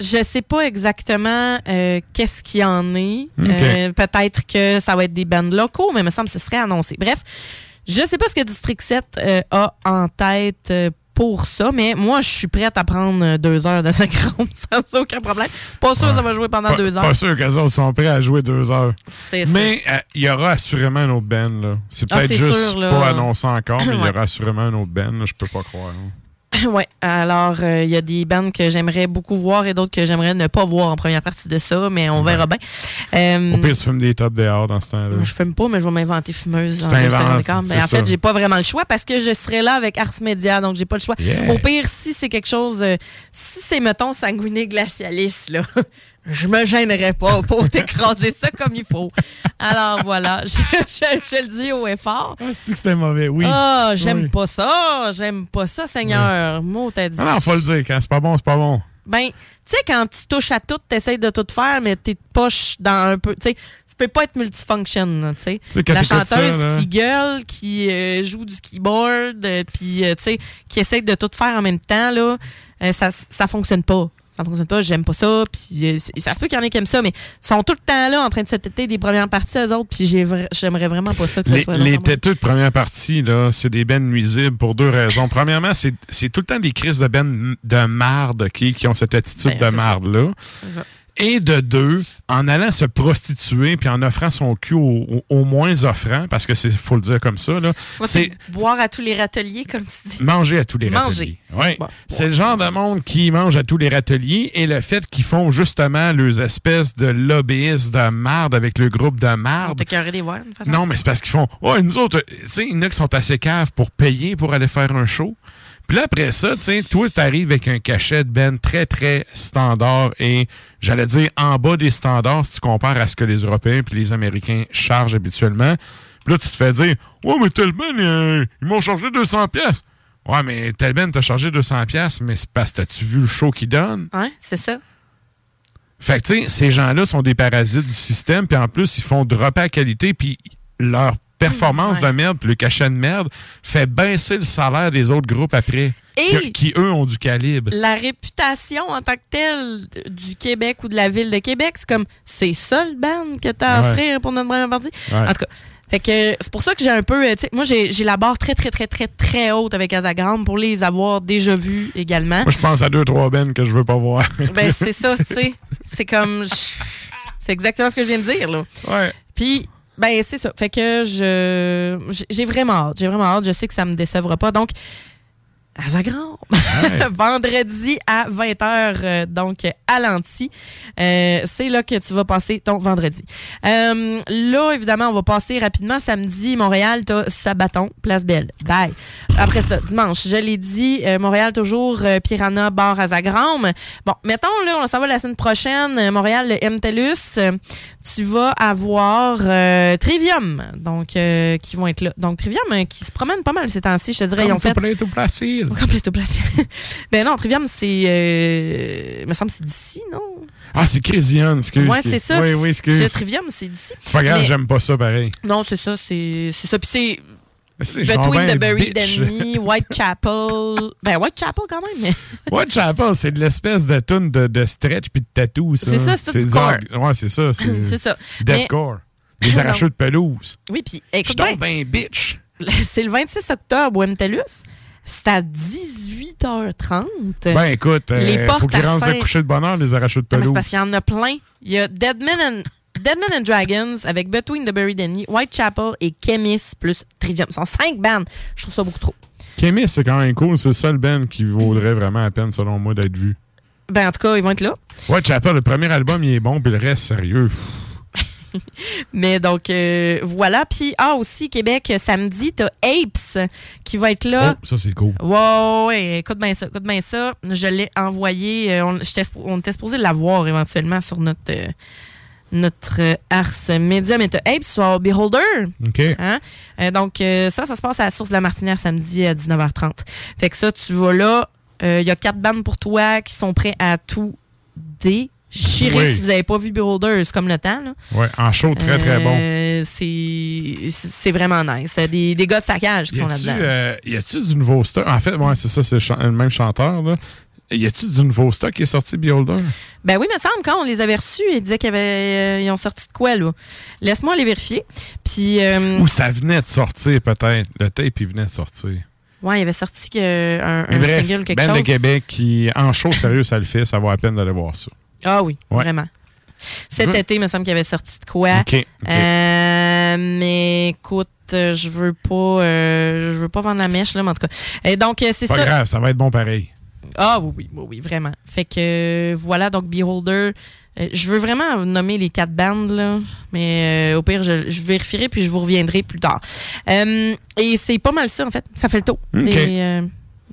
Je sais pas exactement euh, qu'est-ce qu'il y en est. Euh, Peut-être que ça va être des bands locaux, mais il me semble que ce serait annoncé. Bref, je sais pas ce que District 7 euh, a en tête pour ça, mais moi, je suis prête à prendre euh, deux heures de synchro sans aucun problème. Pas sûr que ça va jouer pendant Pas, deux heures. pas sûr qu'eux autres sont prêts à jouer deux heures. C'est ça. Mais euh, il y aura assurément un autre band. là. C'est Ah, peut-être juste sûr, pas annoncé encore, mais il y aura assurément un autre band. Je peux pas croire. là. ouais. Alors, euh, il y a des bands que j'aimerais beaucoup voir et d'autres que j'aimerais ne pas voir en première partie de ça, mais on verra bien. Euh, Au pire, tu fumes des top dehors dans ce temps-là. Je fume pas, mais je vais m'inventer fumeuse. En. Mais fait, j'ai pas vraiment le choix parce que je serai là avec Ars Media, donc j'ai pas le choix. Yeah. Au pire, si c'est quelque chose, euh, si c'est, mettons, sanguiné glacialis, là, je me gênerais pas pour t'écraser ça comme il faut. Alors voilà, je, je- je le dis au effort. Ah, c'est que c'était mauvais, oui. Ah, j'aime Oui. pas ça, j'aime pas ça, Seigneur. Mot, t'as dit. Ah non, faut le dire. Quand c'est pas bon, c'est pas bon. Ben, tu sais, quand tu touches à tout, t'essayes de tout faire, mais t'es poche dans un peu. Tu sais, tu peux pas être multifunction, tu sais. La ça, chanteuse qui gueule, qui euh, joue du keyboard, euh, puis, euh, tu sais, qui essaye de tout faire en même temps, là, ça, ça fonctionne pas. Ça fonctionne pas, j'aime pas ça, puis euh, ça se peut qu'il y en ait qui aiment ça, mais ils sont tout le temps là en train de se têter des premières parties, eux autres, puis j'aimerais vraiment pas ça que ça Les, soit les têteux de première partie, là, c'est des bennes nuisibles pour deux raisons. Premièrement, c'est tout le temps des crises de bennes de marde qui, qui ont cette attitude Ben, de marde-là. Et de deux, en allant se prostituer puis en offrant son cul au, au- au moins offrant, parce que c'est faut le dire comme ça, là, c'est boire à tous les râteliers, comme tu dis. manger à tous les Manger. râteliers. Ouais. C'est le genre de monde qui mange à tous les râteliers et le fait qu'ils font justement leurs espèces de lobbyistes de marde avec le groupe de marde. voir, façon? Non, mais c'est parce qu'ils font. Oh, nous autres, tu sais, il y en a qui sont assez caves pour payer pour aller faire un show. Puis là, après ça, tu sais, toi, t'arrives avec un cachet de Ben très, très standard et, j'allais dire, en bas des standards si tu compares à ce que les Européens puis les Américains chargent habituellement. Puis là, tu te fais dire, ouais, mais tel Ben, euh, ils m'ont chargé 200 pièces. Ouais, mais tel Ben t'a chargé 200 pièces, mais c'est parce que t'as-tu vu le show qu'il donne? Ouais, c'est ça. Fait que, tu sais, ces gens-là sont des parasites du système, puis en plus, ils font dropper la qualité, puis leur performance de merde, puis le cachet de merde, fait baisser le salaire des autres groupes après, Et- qui, qui, eux, ont du calibre. La réputation en tant que telle du Québec ou de la ville de Québec, c'est comme, c'est ça le band que t'as à Ouais. offrir pour notre première partie? Ouais. En tout cas, fait que c'est pour ça que j'ai un peu, euh, moi j'ai la barre très, très, très, très, très haute avec Azagram pour les avoir déjà vus également. Moi, je pense à deux, trois bennes que je veux pas voir. Ben, c'est ça, tu sais. C'est comme. C'est exactement ce que je viens de dire, là. Ouais. Puis, ben, c'est ça. Fait que je. j'ai- vraiment hâte. J'ai vraiment hâte. Je sais que ça me décevra pas. Donc, à vendredi à 20h, donc à l'anti. Euh, c'est là que tu vas passer ton vendredi. Euh, là, évidemment, on va passer rapidement. Samedi, Montréal, t'as Sabaton, Place Belle. Bye. Après ça, dimanche, je l'ai dit, euh, Montréal toujours, euh, Piranha, bar à. Bon, mettons, là, on s'en va la semaine prochaine, euh, Montréal, le MTELUS. Tu vas avoir euh, Trivium, donc, euh, qui vont être là. Donc, Trivium, euh, qui se promène pas mal ces temps-ci, je te dirais. ils ont fait... Completo Placide. Completo Placide. ben non, Trivium, c'est... Euh, il me semble que c'est d'ici, non? Ah, c'est Crisian, excuse. Ouais, c'est ça. Oui, oui, excuse. Le Trivium, c'est d'ici. C'est pas grave, Mais- j'aime pas ça pareil. Non, c'est ça, c'est c'est ça. Puis c'est Between ben the Buried bitch. Enemy, Whitechapel. ben, Whitechapel quand même, mais. Whitechapel, c'est de l'espèce de tune de, de stretch puis de tatou, ça. C'est ça, c'est tout du core. Ouais, c'est ça. C'est ça. Mais- Deathcore. Des arracheux de pelouse. Oui, puis Je écoute tombe bien, ben bitch. c'est le 26 octobre au MTELUS. C'est à 18h30. Ben écoute, euh, les faut portes qu'ils à rendent ça cinq- coucher de bonheur, les arracheux de Ah, pelouse. c'est parce qu'il y en a plein. Il y a Deadman and, Deadman and Dragons avec Between the Buried Enemy, Whitechapel et Chemis plus Trivium. Ce sont cinq bandes. Je trouve ça beaucoup trop. Kémis, c'est quand même cool. C'est le seul band qui vaudrait vraiment la peine, selon moi, d'être vu. Ben, en tout cas, ils vont être là. Whitechapel, le premier album, il est bon, puis le reste, sérieux. Mais donc, euh, voilà. Puis, ah, aussi, Québec, samedi, t'as Apes qui va être là. Oh, ça, c'est cool. Ouais, ouais, écoute bien ça, écoute bien ça. Je l'ai envoyé. euh, on, on était supposé l'avoir éventuellement sur notre, euh, notre euh, Ars Media. Mais t'as Apes sur Beholder. OK. Hein? Euh, donc, euh, ça, ça se passe à la Source de la Martinière samedi à 19h30. Fait que ça, tu vas là. euh, Il y a quatre bandes pour toi qui sont prêts à tout déchirer. Oui. Si vous n'avez pas vu Beholder, c'est comme le temps. Là. Ouais, en show, très, très bon. Euh, c'est c'est vraiment nice. Des, des gars de saccage qui sont là-dedans. euh, y a-tu du nouveau stock? En fait, ouais, c'est ça, c'est le même chanteur. Là. Y a-tu du nouveau stock qui est sorti, Beholder? Ben oui, me semble, quand on les avait reçus, ils disaient qu'ils euh, ils ont sorti de quoi, là? Laisse-moi les vérifier. Puis, euh, Ou ça venait de sortir, peut-être. Le tape, il venait de sortir. ouais, il avait sorti que, un, Mais un bref, single, quelque de chose. Québec qui, en show, sérieux, ça le fait. Ça vaut la peine d'aller voir ça. Ah oui, Ouais. vraiment. Cet Ouais. été, il me semble qu'il avait sorti de quoi. OK, OK. Euh, mais écoute, euh, je veux pas, euh, je veux pas vendre la mèche, là, mais en tout cas. Et donc, euh, c'est Pas ça. grave, ça va être bon pareil. Ah oui, oui, oui, oui, vraiment. Fait que euh, voilà, donc Beholder. euh, je veux vraiment nommer les quatre bandes, là, mais euh, au pire, je, je vérifierai puis je vous reviendrai plus tard. Euh, et c'est pas mal ça, en fait. Ça fait le tour des,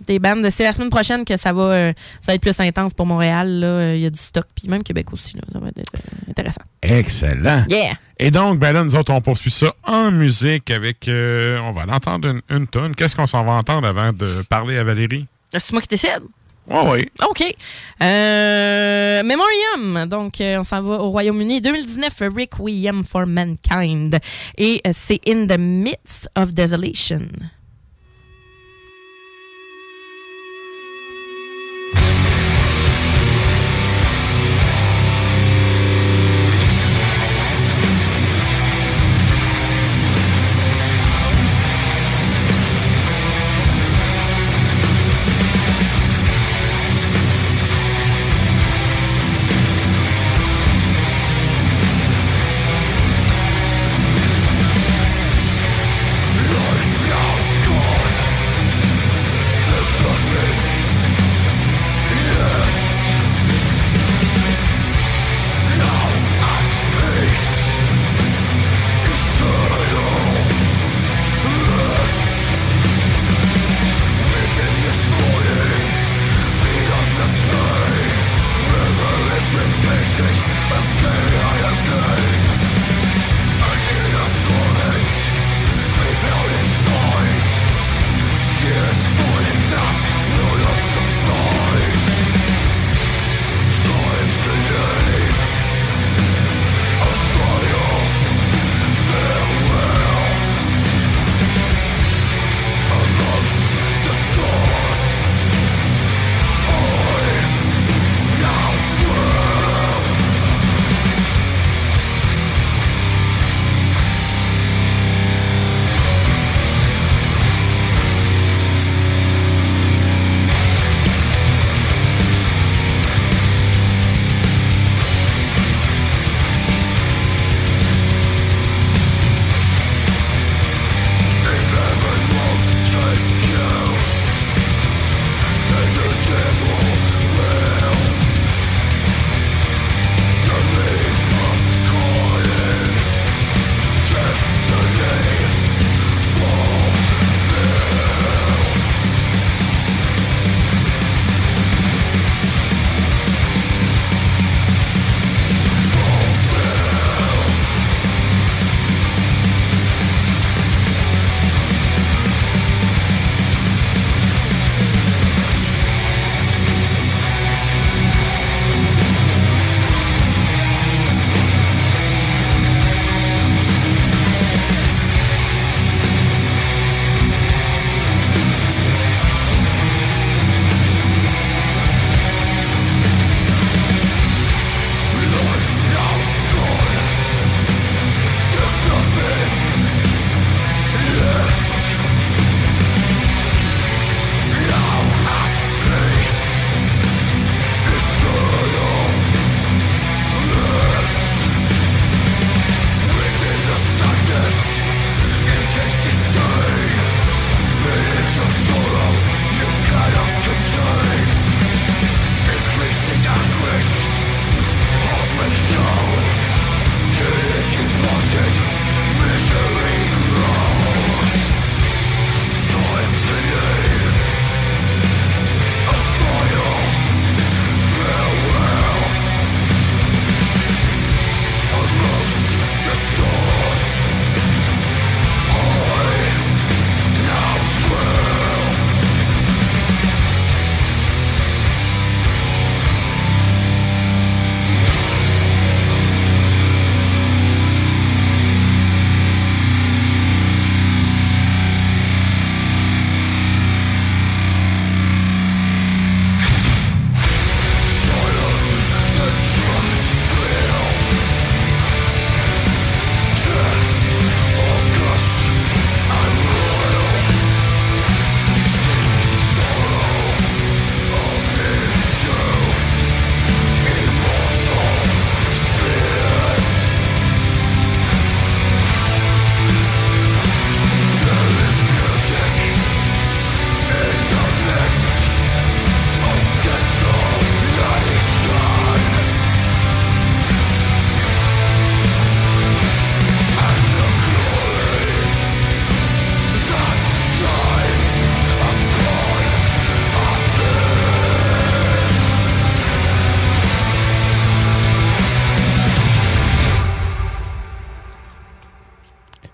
des bandes. C'est la semaine prochaine que ça va, ça va être plus intense pour Montréal. là. Il y a du stock, puis même Québec aussi. Là, ça va être intéressant. Excellent. Yeah! Et donc, ben là, nous autres, on poursuit ça en musique avec. euh, on va l'entendre une, une tonne. Qu'est-ce qu'on s'en va entendre avant de parler à Valérie? C'est moi qui décide. Oui, oui. OK. Euh, Memoriam. Donc, euh, on s'en va au Royaume-Uni. 2019, Requiem for Mankind. Et euh, c'est In the Midst of Desolation.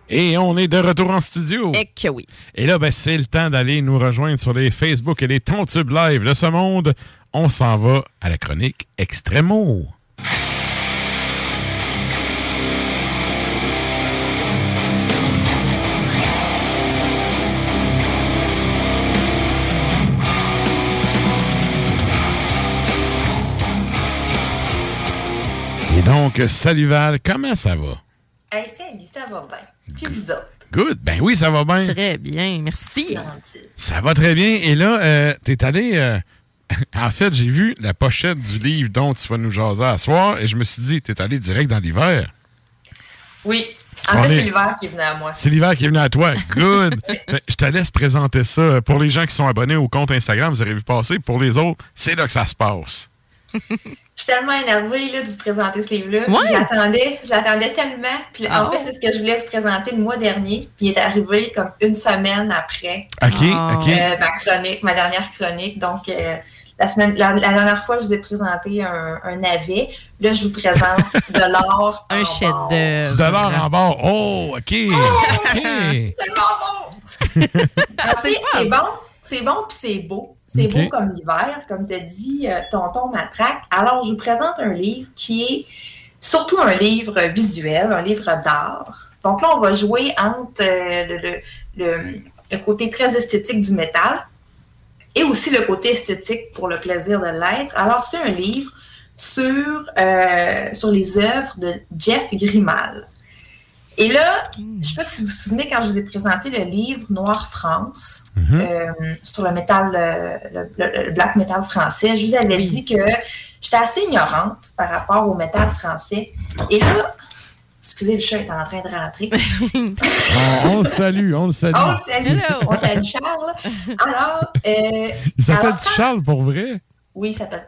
Et on est de retour en studio. Et que oui. Et là, ben, c'est le temps d'aller nous rejoindre sur les Facebook et les Tontubes Live de ce monde. On s'en va à la chronique Extremo. Et donc, salut Val, comment ça va? Hey, salut, ça va bien? Puis vous autres? Good. Ben oui, ça va bien. Très bien, merci. Ça va très bien. Et là, euh, t'es allé. euh, en fait, j'ai vu la pochette du livre dont tu vas nous jaser à soir et je me suis dit, t'es allé direct dans l'hiver. Oui. En On fait, est- c'est l'hiver qui est venu à moi. C'est l'hiver qui est venu à toi. Good. Ben, je te laisse présenter ça. Pour les gens qui sont abonnés au compte Instagram, vous aurez vu passer. Pour les autres, c'est là que ça se passe. Je suis tellement énervée là, de vous présenter ce livre-là. Ouais. Je l'attendais, je l'attendais tellement. Puis Ah. en fait, c'est ce que je voulais vous présenter le mois dernier. Puis il est arrivé comme une semaine après OK, Ah. Euh, ma chronique, ma dernière chronique. Donc, euh, la, semaine, la, la dernière fois, je vous ai présenté un, un navet. Là, je vous présente de l'or. Un chef-d'œuvre. De l'or en bord. Oh, OK. OK. En fait, c'est bon, c'est bon puis c'est beau. C'est beau comme l'hiver, comme tu dit euh, Tonton Matraque. Alors, je vous présente un livre qui est surtout un livre visuel, un livre d'art. Donc là, on va jouer entre euh, le, le- le- le côté très esthétique du métal et aussi le côté esthétique pour le plaisir de l'être. Alors, c'est un livre sur, euh, sur les œuvres de Jeff Grimal. Et là, je ne sais pas si vous vous souvenez quand je vous ai présenté le livre Noir France Mhm. euh, sur le métal, euh, le, le- le black metal français, je vous avais dit que j'étais assez ignorante par rapport au métal français. Et là, excusez, le chat est en train de rentrer. On, on le salue, on le salue. Oh, salut! On salue Charles. Alors, euh, Il s'appelle Charles pour vrai? Oui, il s'appelle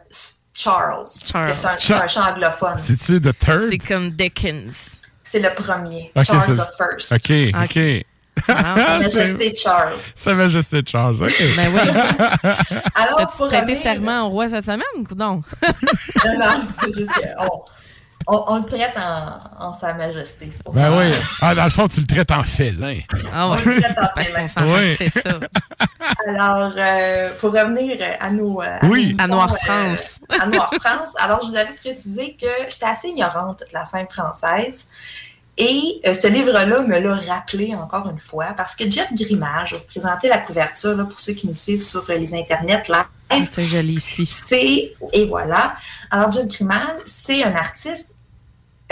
Charles. Charles. C'est un, Char- un chant anglophone. C'est-tu The Third? C'est comme Dickens. C'est le premier. Ok, Charles c'est- the First. OK, OK. Sa C'est- Majesté Charles. Sa Majesté Charles, OK. Ben oui. Alors, pour prêté serment au roi cette semaine ou non? Non, non, c'est juste qu'on on, on le traite en, en Sa Majesté. c'est pour Ben ça. oui. Ah, dans le fond, tu le traites en félin. Ah On le traite en Parce félin. Oui. c'est ça. Alors, euh, pour revenir à nos. euh, Oui. nos À Noir moutons, euh, France. à Noir France. Alors, je vous avais précisé que j'étais assez ignorante de la scène française. Et euh, ce livre-là me l'a rappelé encore une fois parce que Jeff Grimal, je vais vous présenter la couverture là, pour ceux qui nous suivent sur euh, les internets live. C'est joli ici. C'est, et voilà. Alors, Jeff Grimal, c'est un artiste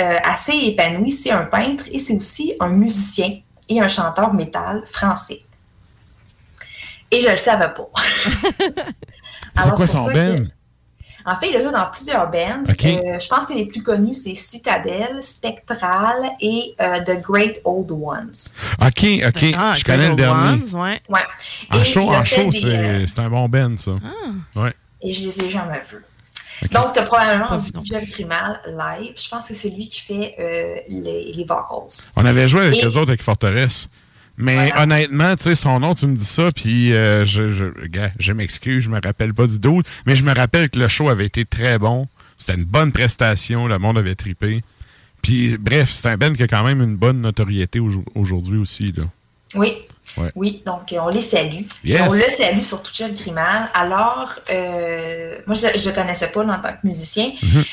euh, assez épanoui. C'est un peintre et c'est aussi un musicien et un chanteur métal français. Et je le savais pas. C'est Alors, quoi pour son ça band? En fait, il a joué dans plusieurs bands. Euh, je pense que les plus connus, c'est Citadel, Spectral et euh, The Great Old Ones. OK, OK. Ah, je connais le dernier. Ones, ouais. Ouais. En Et show, en fait show des, c'est euh, c'est un bon band, ça. Ouais. et je les ai jamais vus. Donc, tu as probablement vu Jeff Grimal live. Je pense que c'est lui qui fait euh, les, les vocals. On avait joué avec Et- eux autres avec Forteresse. Mais Voilà. honnêtement, tu sais, son nom, tu me dis ça, puis euh, je, je, gars, je m'excuse, je me rappelle pas du doute, mais je me rappelle que le show avait été très bon. C'était une bonne prestation, le monde avait trippé. Puis bref, c'est un band qui a quand même une bonne notoriété au- aujourd'hui aussi. Là. Oui. Ouais. Oui, donc euh, on les salue. Yes. On le salue surtout Jeff Grimal. Alors, euh, moi, je ne le connaissais pas en tant que musicien. Mhm.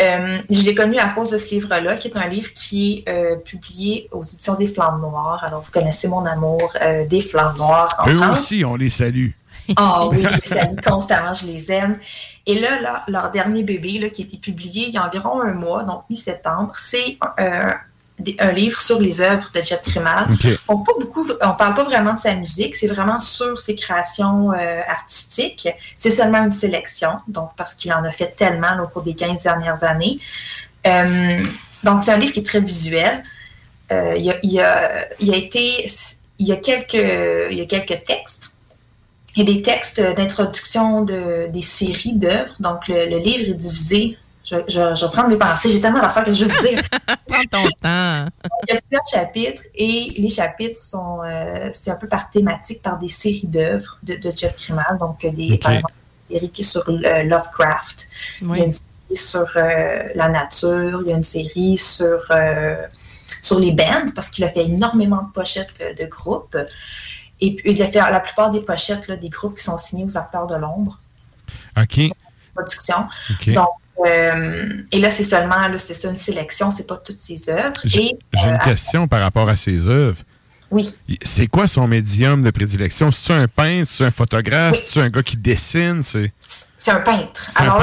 Euh, je l'ai connu à cause de ce livre-là, qui est un livre qui est euh, publié aux éditions des Flammes Noires. Alors, vous connaissez mon amour euh, des Flammes Noires en Eux France. aussi, on les salue. Ah oui, je les salue constamment, je les aime. Et là, là, leur dernier bébé, là, qui a été publié il y a environ un mois, donc mi-septembre, c'est des- un livre sur les œuvres de Jeff Grimal. OK. On pas beaucoup, on parle pas vraiment de sa musique, c'est vraiment sur ses créations euh, artistiques. C'est seulement une sélection, donc parce qu'il en a fait tellement là, au cours des 15 dernières années. Euh, donc c'est un livre qui est très visuel. Euh, il, y a, il y a- il a été, il y a quelques, il y a quelques textes. Il y a des textes d'introduction de, des séries d'œuvres. Donc le, le livre est divisé. Je, je, prendre mes pensées. J'ai tellement d'affaires que je veux te dire. Prends ton temps. Il y a plusieurs chapitres et les chapitres sont euh, c'est un peu par thématique, par des séries d'œuvres de, de Jeff Grimal. Donc, euh, des, Ok. par exemple, une série qui est sur euh, Lovecraft. Il y a une série sur euh, la nature. Il y a une série sur euh, sur les bands, parce qu'il a fait énormément de pochettes de, de groupes. Et puis, il a fait la plupart des pochettes là, des groupes qui sont signés aux acteurs de l'ombre. OK. Production. OK. Donc, euh, et là, c'est seulement, là, c'est ça, une sélection, c'est pas toutes ses œuvres. J'ai j'ai euh, une question par rapport à ses œuvres. Oui. C'est quoi son médium de prédilection? C'est-tu un peintre? C'est-tu un photographe? C'est-tu un gars qui dessine? C'est c'est un peintre. Alors,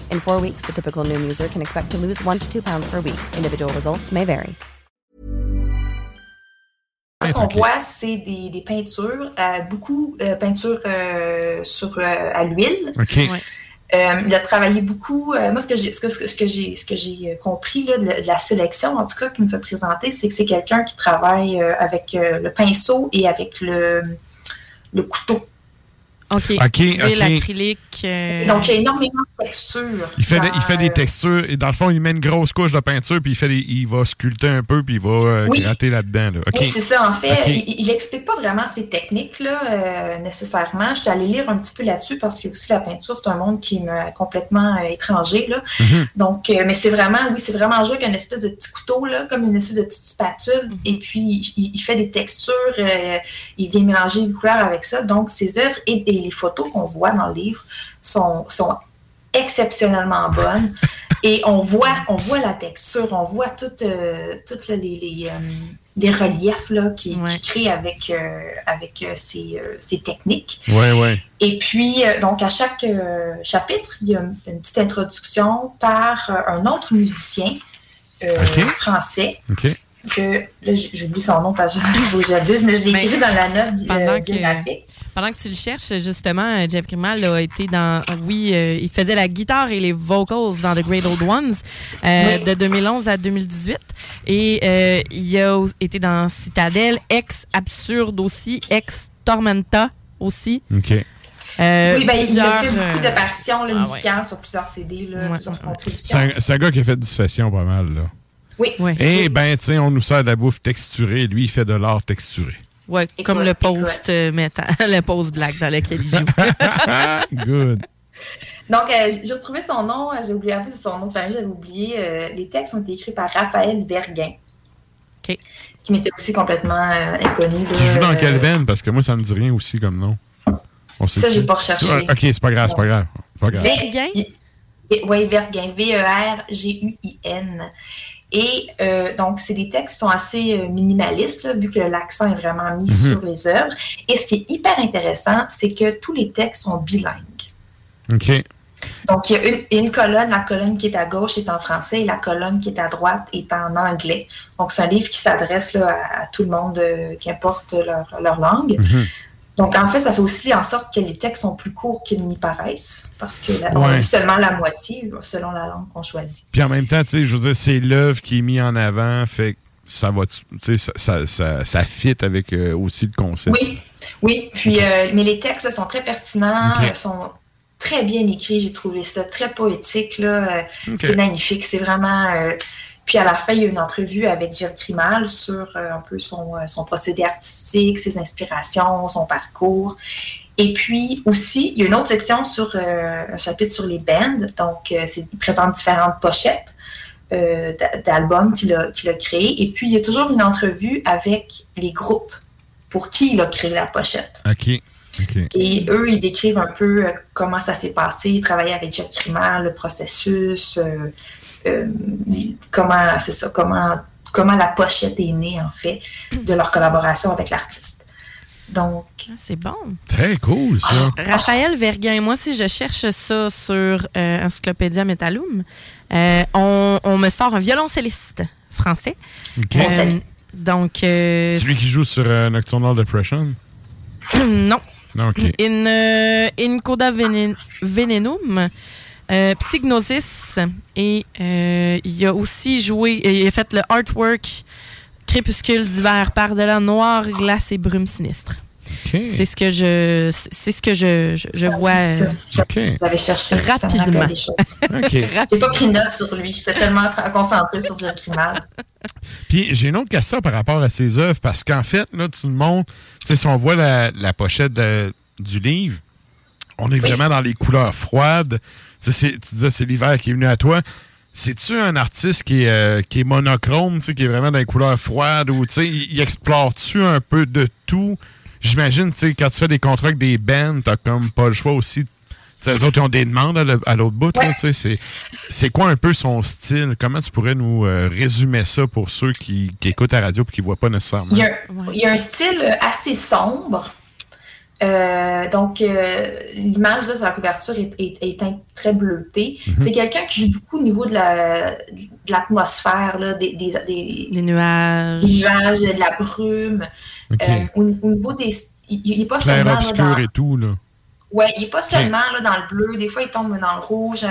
In four weeks, the typical Noom user can expect to lose one to two pounds per week. Individual results may vary. ce qu'on voit, c'est des, des peintures, euh, beaucoup de peintures euh, sur, euh, à l'huile. OK. Euh, il a travaillé beaucoup. euh, moi, ce que j'ai, ce que, ce que j'ai, ce que j'ai compris là, de, la, de la sélection, en tout cas, qui nous a présenté, c'est que c'est quelqu'un qui travaille euh, avec euh, le pinceau et avec le, le couteau. OK. OK, Et OK. l'acrylique. euh, Donc, il y a énormément de textures. Il fait, des, dans, il fait des euh, textures et dans le fond, il met une grosse couche de peinture puis il, fait des- il va sculpter un peu puis il va euh, Oui. gratter là-dedans. Là. OK. Oui, c'est ça. En fait, il, il explique pas vraiment ces techniques-là euh, nécessairement. Je suis allée lire un petit peu là-dessus parce que aussi la peinture, c'est un monde qui m'est complètement euh, étranger. Là. Mhm. Donc, euh, mais c'est vraiment, oui, c'est vraiment joué avec une espèce de petit couteau, là, comme une espèce de petite spatule. Et puis, il, il fait des textures, euh, il vient mélanger les couleurs avec ça. Donc, ses œuvres et, et les photos qu'on voit dans le livre sont, sont exceptionnellement bonnes. Et on voit, on voit la texture, on voit toutes euh, les, les, euh, les reliefs là, qui, qui créent avec, euh, avec ces, ces techniques. Ouais, ouais. Et puis, donc, à chaque chapitre, il y a une, une petite introduction par un autre musicien français. OK. Que, là, j'oublie son nom parce que je vous dise, mais je l'ai écrit dans la note biographique. Pendant que tu le cherches, justement, euh, Jeff Grimal a été dans. Oui, euh, il faisait la guitare et les vocals dans The Great Old Ones euh, Oui. de 2011 à 2018. Et euh, il a été dans Citadel, ex Absurde aussi, ex Tormenta aussi. OK. Euh, oui, ben, il a fait beaucoup d'apparitions là, ah ouais. musicales sur plusieurs CD, là, plusieurs C'est contributions. un, c'est un gars qui a fait du session pas mal. Là. Oui. Eh ben, tu sais, on nous sert de la bouffe texturée. Lui, il fait de l'art texturé. Ouais, comme le post euh, métal, le post black dans lequel il joue. Good. Donc, euh, j'ai retrouvé son nom, euh, j'ai oublié, en fait, c'est son nom de famille, j'avais oublié. Euh, les textes ont été écrits par Raphaël Verguin. Qui m'était aussi complètement euh, inconnu. Qui là, joue dans euh, quel band? Parce que moi, ça me dit rien aussi comme nom. On Ça, j'ai pas recherché. Ah, OK, c'est pas grave, c'est pas grave. Pas grave. Oui, Verguin, E V-E-R-G-U-I-N. Et euh, donc, c'est des textes qui sont assez euh, minimalistes, là, vu que l'accent est vraiment mis Mhm. sur les œuvres. Et ce qui est hyper intéressant, c'est que tous les textes sont bilingues. OK. Donc, il y a une, une colonne, la colonne qui est à gauche est en français et la colonne qui est à droite est en anglais. Donc, c'est un livre qui s'adresse à, à tout le monde, euh, qu'importe leur, leur langue. Mhm. Donc, en fait, ça fait aussi en sorte que les textes sont plus courts qu'ils n'y paraissent, parce que là, on Ouais. lit seulement la moitié selon la langue qu'on choisit. Puis en même temps, tu sais, je veux dire, c'est l'œuvre qui est mise en avant, fait que ça va, tu sais, ça, ça, ça, ça fit avec euh, aussi le concept. Oui, oui. Puis, euh, mais les textes là, sont très pertinents, euh, sont très bien écrits. J'ai trouvé ça très poétique. Là. Euh. C'est magnifique. C'est vraiment. euh, Puis à la fin, il y a une entrevue avec Jeff Grimal sur euh, un peu son, euh, son procédé artistique, ses inspirations, son parcours. Et puis aussi, il y a une autre section sur euh, un chapitre sur les bands. Donc, il présente différentes pochettes d'a- d'albums qu'il a, qu'il a créés. Et puis, il y a toujours une entrevue avec les groupes pour qui il a créé la pochette. OK. Et eux, ils décrivent un peu comment ça s'est passé, ils travaillaient avec Jeff Grimal, le processus, euh, euh, comment, c'est ça, comment, comment la pochette est née, en fait, de leur collaboration avec l'artiste. Donc. C'est bon. Très cool, ça. Raphaël Verguin, moi, si je cherche ça sur euh, Encyclopédia Metallum, euh, on, on me sort un violoncelliste français. OK. Euh, donc. euh, Celui qui joue sur euh, Nocturnal Depression? non. Non, OK. In, euh, in Coda Venen- Venenum, euh, Psygnosis, et euh, il a aussi joué, il a fait le artwork Crépuscule d'hiver par-delà noir, glace et brume sinistre. C'est ce que je, c'est ce que je, je, je vois euh, J'avais cherché. rapidement. choses. J'ai pas pris note sur lui. J'étais tellement concentrée sur Jacques Rimal. Puis j'ai une autre question par rapport à ses œuvres, parce qu'en fait, là, tout le monde, tu sais, si on voit la, la pochette de- du livre, on est vraiment dans les couleurs froides. Tu, disais, c'est l'hiver qui est venu à toi. C'est-tu un artiste qui est, euh, qui est monochrome, tu sais, qui est vraiment dans les couleurs froides, ou tu sais, il, il explore-tu un peu de tout? J'imagine, tu sais, quand tu fais des contrats avec des bands, t'as comme pas le choix aussi. Les autres, ils ont des demandes à l'autre bout. C'est c'est quoi un peu son style? Comment tu pourrais nous euh, résumer ça pour ceux qui, qui écoutent la radio et qui ne voient pas nécessairement? Il y, a, il y a un style assez sombre. Euh, donc, euh, l'image là, sur la couverture est, est- est teinte très bleutée. Mhm. C'est quelqu'un qui joue beaucoup au niveau de la- de l'atmosphère, là, des, des, des- les nuages. des nuages, de la brume. Euh, au, au niveau des. Il n'est pas seulement. là, obscur dans- et tout, là. Ouais, il n'est pas seulement là, dans le bleu, des fois il tombe dans le rouge, euh,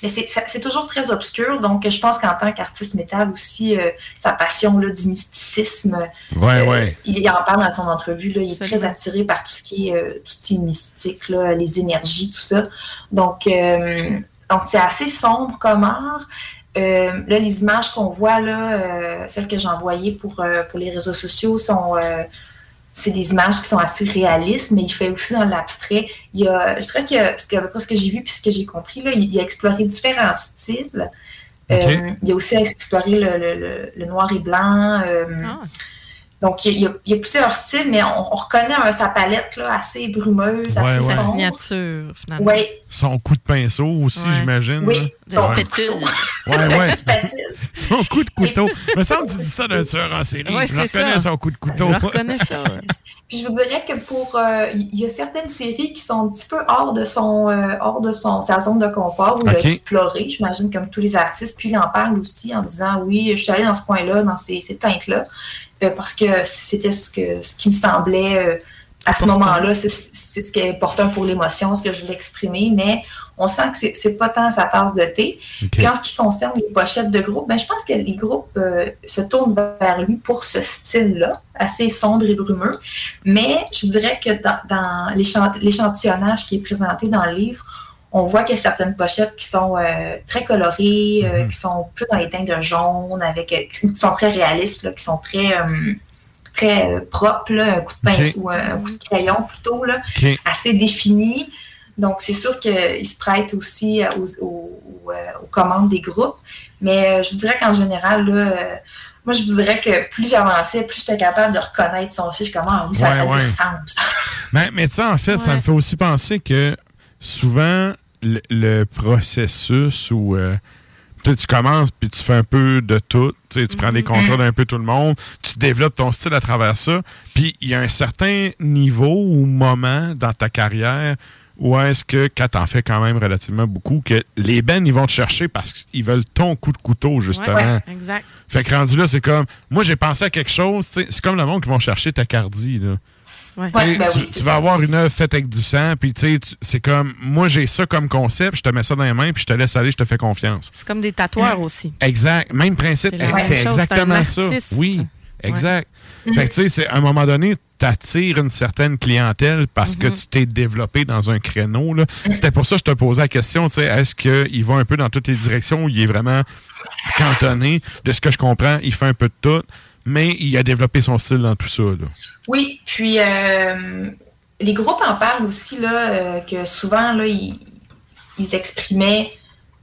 mais c'est toujours très obscur. Donc, je pense qu'en tant qu'artiste métal aussi, euh, sa passion là, du mysticisme, Ouais, euh, ouais. il, il en parle dans son entrevue, là, il est très attiré par tout ce qui est, euh, tout ce qui est mystique, là, les énergies, tout ça. Donc, euh, donc c'est assez sombre comme art. Euh, là, les images qu'on voit, là, euh, celles que j'ai envoyées pour, euh, pour les réseaux sociaux sont... c'est des images qui sont assez réalistes, mais il fait aussi dans l'abstrait. Il y a, je dirais que, ce que, ce que j'ai vu puis ce que j'ai compris, là, il, il a exploré différents styles. Euh, il a aussi exploré le, le- le- le noir et blanc. euh, Donc, il y, a, il y a plusieurs styles, mais on, on reconnaît un- sa palette là, assez brumeuse, Ouais, assez ouais. Sa sombre. signature, finalement. Oui, Son coup de pinceau aussi, Ouais. j'imagine. Oui, son Ouais. couteau. Ouais. Son coup de couteau. me semble que tu dis ça d'un tueur en série. Ouais, je reconnais ça. son coup de couteau. Je reconnais ça. Puis je vous dirais que pour euh, il y a certaines séries qui sont un petit peu hors de son euh, hors de son sa zone de confort où il Ok. a exploré, j'imagine comme tous les artistes, puis il en parle aussi en disant oui, je suis allé dans ce coin-là, dans ces, ces teintes-là, euh, parce que c'était ce que ce qui me semblait euh, à ce moment-là, c'est ce qui est important pour l'émotion, ce que je voulais exprimer, mais on sent que c'est- pas tant sa tasse de thé. Puis en ce qui concerne les pochettes de groupe, ben, je pense que les groupes euh, se tournent vers lui pour ce style-là, assez sombre et brumeux. Mais je dirais que dans, dans l'échant- l'échantillonnage qui est présenté dans le livre, on voit qu'il y a certaines pochettes qui sont euh, très colorées, euh, qui sont plus dans les teintes de jaune, avec, euh, qui sont très réalistes, là, qui sont très, euh, très euh, propres, là, un coup de pince Ok. ou un, un coup de crayon plutôt, là, assez défini. Donc, c'est sûr qu'il se prête aussi aux, aux- aux, aux commandes des groupes. Mais euh, je vous dirais qu'en général, là, euh, moi, je vous dirais que plus j'avançais, plus j'étais capable de reconnaître son style. Je suis comme, ah oui, ça Ouais, fait ouais. du sens. Mais, mais tu sais, en fait, ça me fait aussi penser que souvent, le, le processus où euh, tu commences puis tu fais un peu de tout, tu prends des contrats d'un peu tout le monde, tu développes ton style à travers ça, puis il y a un certain niveau ou moment dans ta carrière où est-ce que, quand t'en fais quand même relativement beaucoup, que les bands, ils vont te chercher parce qu'ils veulent ton coup de couteau, justement. Ouais, exact. Fait que rendu là, c'est comme. Moi, j'ai pensé à quelque chose, c'est comme le monde qui vont chercher ta cardie, là. Ouais. Ouais, ben tu, oui, tu c'est vas avoir une œuvre faite avec du sang, puis tu sais, c'est comme, moi j'ai ça comme concept, je te mets ça dans les mains, puis je te laisse aller, je te fais confiance. C'est comme des tatoueurs aussi. Exact, même principe, C'est exactement ça. Oui, exact. Ouais. Fait que tu sais, c'est- à un moment donné, t'attires une certaine clientèle parce que Mhm. tu t'es développé dans un créneau. C'était pour ça que je te posais la question, tu sais, est-ce qu'il va un peu dans toutes les directions où il est vraiment cantonné? De ce que je comprends, il fait un peu de tout, mais il a développé son style dans tout ça. Là. Oui, puis euh, les groupes en parlent aussi, là, euh, que souvent, là, ils, ils exprimaient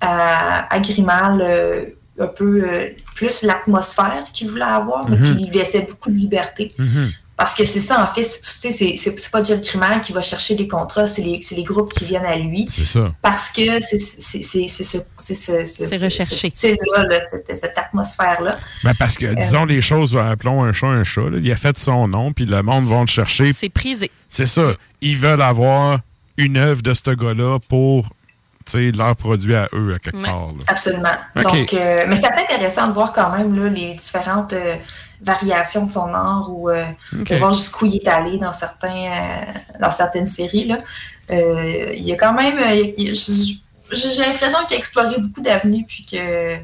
à, à Grimal euh, un peu euh, plus l'atmosphère qu'ils voulaient avoir, mais Mhm. qui lui laissait beaucoup de liberté. Mhm. Parce que c'est ça, en fait, tu sais, c'est- pas Jeff Grimal qui va chercher des contrats, c'est les, c'est les groupes qui viennent à lui. C'est ça. Parce que c'est c'est- c'est- c'est ce, c'est ce, ce- C'est ce- recherché. ce style-là, là, cette, cette atmosphère-là. Ben parce que, disons les choses, appelons un chat un chat. là. Il a fait son nom, puis le monde va le chercher. C'est prisé. C'est ça. Ils veulent avoir une œuvre de ce gars-là pour tu sais, leur produit à eux, à quelque Ouais. part. là. Absolument. Donc, euh, mais c'est assez intéressant de voir quand même là, les différentes euh, variations de son art ou euh, Ok. de voir jusqu'où il est allé dans, certains, euh, dans certaines séries. Là. Euh, il y a quand même. euh, J'ai l'impression qu'il a exploré beaucoup d'avenues, puis que.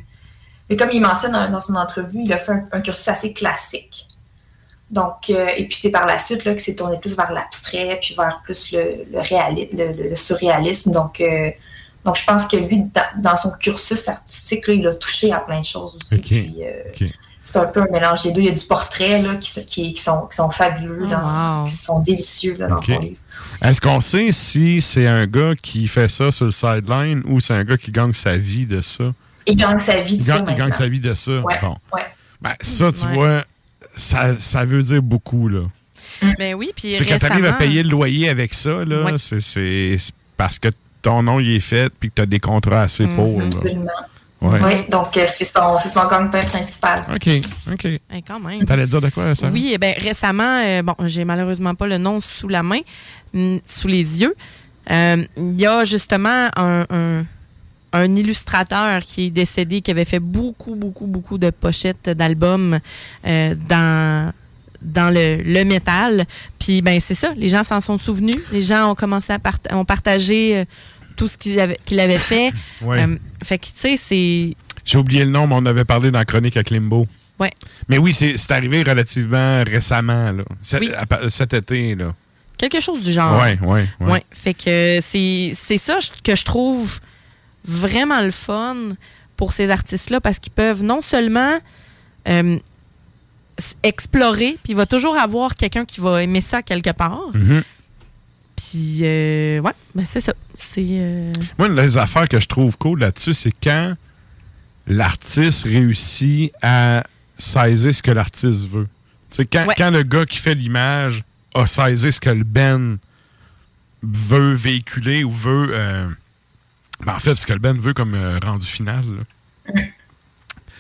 Mais comme il mentionne dans, dans son entrevue, il a fait un, un cursus assez classique. Donc, et puis c'est par la suite là, que c'est tourné plus vers l'abstrait, puis vers plus le, le, réali- le, le- le surréalisme. Donc, donc, je pense que lui, dans, dans son cursus artistique, là, il a touché à plein de choses aussi. Puis, euh. C'est un peu un mélange des deux. Il y a du portrait là, qui, se- qui, qui sont, qui sont fabuleux, dans- wow. qui sont délicieux là, dans Ok. son livre. Est-ce qu'on sait si c'est un gars qui fait ça sur le sideline ou c'est un gars qui gagne sa vie de ça? Il gagne sa vie de Il ça gagne, il gagne sa vie de ça. Ouais, Bon. ouais. Ben, ça, tu Ouais. vois, ça, ça veut dire beaucoup, là. Ben oui, puis Tu sais, quand t'arrives à récemment- payer le loyer avec ça, là, c'est- parce que ton nom il est fait puis que tu as des contrats assez pour. là. Absolument. Ouais. Oui, donc euh, c'est son, c'est son gagne-pain principal. OK, OK. Eh, quand même. T'allais dire de quoi, ça? Oui, eh ben, récemment, euh, bon, j'ai malheureusement pas le nom sous la main, mm, sous les yeux. Euh, Il y a justement un, un- un illustrateur qui est décédé, qui avait fait beaucoup, beaucoup, beaucoup de pochettes d'albums euh, dans dans le, le métal. Puis ben c'est ça, les gens s'en sont souvenus. Les gens ont commencé à part- ont partagé euh, tout ce qu'il avait, qu'il avait fait. Ouais. Euh, fait que tu sais, c'est J'ai oublié le nom, mais on avait parlé dans la chronique avec Limbo. ouais. Mais oui, c'est arrivé relativement récemment, là. À cet été, là. quelque chose du genre. Ouais, ouais, ouais. Ouais, fait que c'est ça que je trouve vraiment le fun pour ces artistes-là parce qu'ils peuvent non seulement euh, explorer, puis il va toujours avoir quelqu'un qui va aimer ça quelque part. Mhm. Puis, euh, ouais, ben c'est ça. C'est. euh, Moi, une des affaires que je trouve cool là-dessus, c'est quand l'artiste réussit à saisir ce que l'artiste veut. Tu sais, quand, Ouais. quand le gars qui fait l'image a saisi ce que le Ben veut véhiculer ou veut. euh, ben, en fait, ce que le Ben veut comme euh, rendu final. là.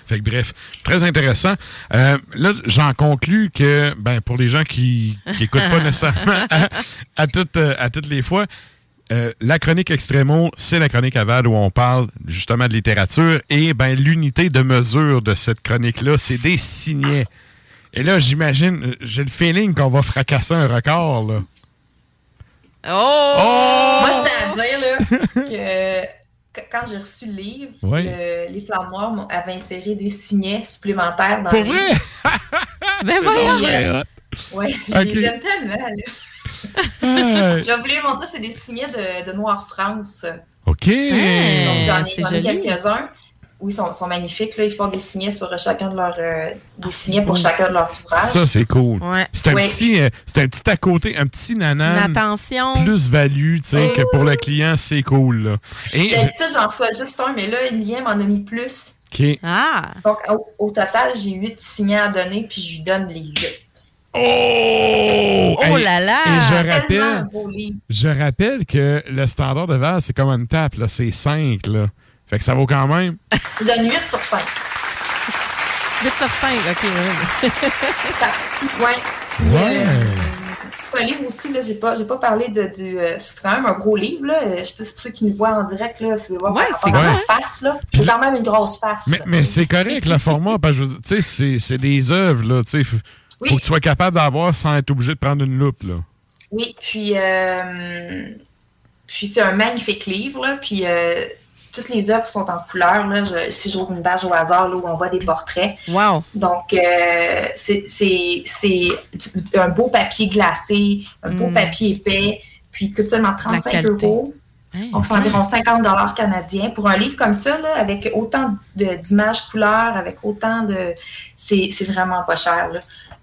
Fait que bref, très intéressant. Euh, là, j'en conclus que, ben, pour les gens qui n'écoutent pas nécessairement à, à toutes, euh, à toutes les fois, euh, la chronique Extremo, c'est la chronique aval où on parle justement de littérature et ben l'unité de mesure de cette chronique-là, c'est des signets. Et là, j'imagine, j'ai le feeling qu'on va fracasser un record, là. Oh! Moi, je tiens à dire là, que quand j'ai reçu le livre, le- les Flammes Noires m'ont- avaient inséré des signets supplémentaires dans Pour le vrai? livre. Ben voyons! euh, Ouais, je les aime tellement. là. Ah, J'ai voulu montrer, c'est des signets de, de Noir France. OK. Donc j'en ai, joli. quelques-uns. Oui, ils sont, sont magnifiques. Là. Ils font des signets sur chacun de leurs. euh, des signets pour chacun de leurs ouvrages. Ça, c'est cool. Ouais. C'est un, Ouais. petit, euh, c'est un petit à côté, un petit Une nanan attention. plus-value, tu sais, que pour le client, c'est cool, là. Et, D'habitude, j'en reçois juste un, mais là, Emilien m'en a mis plus. OK. Ah! Donc, au, au total, j'ai huit signets à donner, puis je lui donne les huit. Oh! Oh là là! Et je Tellement rappelle, je rappelle que le standard de vase, c'est comme une tape, là. C'est 5, là. Fait que ça vaut quand même. Je donne 8 sur 5. 8 sur 5, ok. ouais. Ouais. Ouais. Euh, c'est un livre aussi, là, j'ai pas, j'ai pas parlé de, du. euh, c'est quand même un gros livre, là. Euh, Je sais pas si pour ceux qui nous voient en direct, là, si vous voulez voir Ouais, c'est ma face, là. C'est quand même une grosse face. Mais, mais c'est correct, le format, parce que tu sais, c'est- c'est des œuvres, là. Tu sais, faut, Oui. faut que tu sois capable d'avoir sans être obligé de prendre une loupe, là. Oui, puis, euh, puis c'est un magnifique livre, là, puis euh, toutes les œuvres sont en couleur. Là, je, si j'ouvre une page au hasard là, où on voit des portraits. Wow! Donc, euh, c'est un beau papier glacé, un beau Mm. papier épais, puis il coûte seulement 35 qualité. euros. Donc, c'est environ 50 dollars canadiens. Pour un livre comme ça, là, avec autant de- d'images couleurs, avec autant de... C'est c'est vraiment pas cher. Là.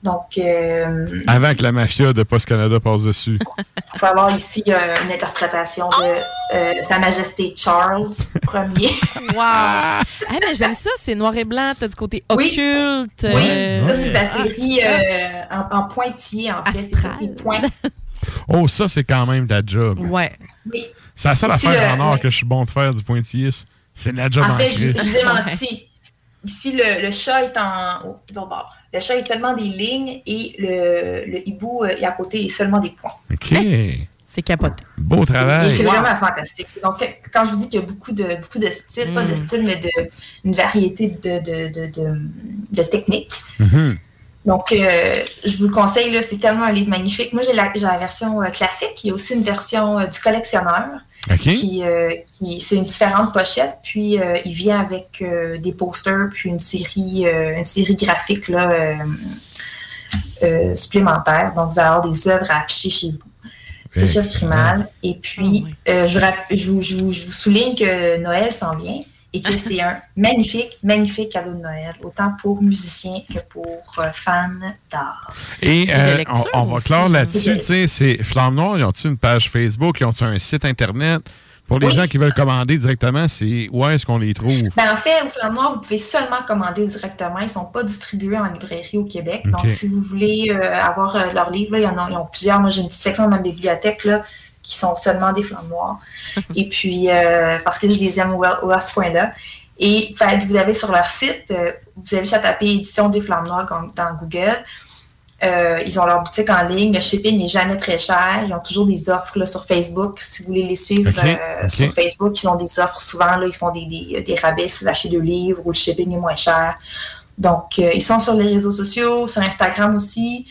Donc, euh, Avant que la mafia de Post Canada passe dessus. on peut avoir ici euh, une interprétation de euh, Sa Majesté Charles Ier. Wow! Ah, mais j'aime ça, c'est noir et blanc, t'as du côté Oui. occulte. Oui, euh, ça c'est sa série euh, en, en pointillé, en fait. C'est des points. Oh, ça, c'est quand même la job. Ouais. Oui. C'est la seule Ici, affaire le- en or ouais. que je suis bon de faire du pointillé. C'est de la job en, En fait, je, vous ai menti. Ici, le, le chat est en. Oh, bord. Le chat est seulement des lignes et le, le hibou euh, est à côté est seulement des points. OK. C'est capoté. Beau travail. c'est vraiment fantastique. Donc, quand je vous dis qu'il y a beaucoup de, beaucoup de styles, pas de Mm. styles, mais de, une variété de, de, de, de, de techniques. Mhm. Donc, euh, je vous le conseille, là, c'est tellement un livre magnifique. Moi, j'ai la, j'ai la version euh, classique. Il y a aussi une version euh, du collectionneur. OK. Qui, euh, qui- c'est une différente pochette. Puis, euh, il vient avec euh, des posters, puis une série, euh, une série graphique là, euh, euh, supplémentaire. Donc, vous allez avoir des œuvres à afficher chez vous. Chefs primales. Et puis, euh, je, vous- je vous- je vous souligne que Noël s'en vient et que c'est un magnifique, magnifique cadeau de Noël, autant pour musiciens que pour euh, fans d'art. Et euh, on, on va clore là-dessus. De Tu sais, c'est Flamme Noire, ils ont-tu une page Facebook, ils ont-tu un site Internet? Pour les Oui. gens qui veulent commander directement, c'est où est-ce qu'on les trouve? Ben, en fait, au Flamme Noir, vous pouvez seulement commander directement. Ils ne sont pas distribués en librairie au Québec. Donc, si vous voulez euh, avoir euh, leurs livres, là, il y en a, ils ont plusieurs. Moi, j'ai une petite section de ma bibliothèque là, qui sont seulement des Flammes Noires. Et puis, euh, parce que je les aime au, au- à ce point-là. Et fait, vous avez sur leur site, euh, vous avez juste à taper édition des Flammes Noires dans, Google. Euh, ils ont leur boutique en ligne. Le shipping n'est jamais très cher. Ils ont toujours des offres là, sur Facebook. Si vous voulez les suivre euh, sur Facebook, ils ont des offres souvent. Là, ils font des, des, des rabais vous achetez deux livres ou le shipping est moins cher. Donc, euh, ils sont sur les réseaux sociaux, sur Instagram aussi.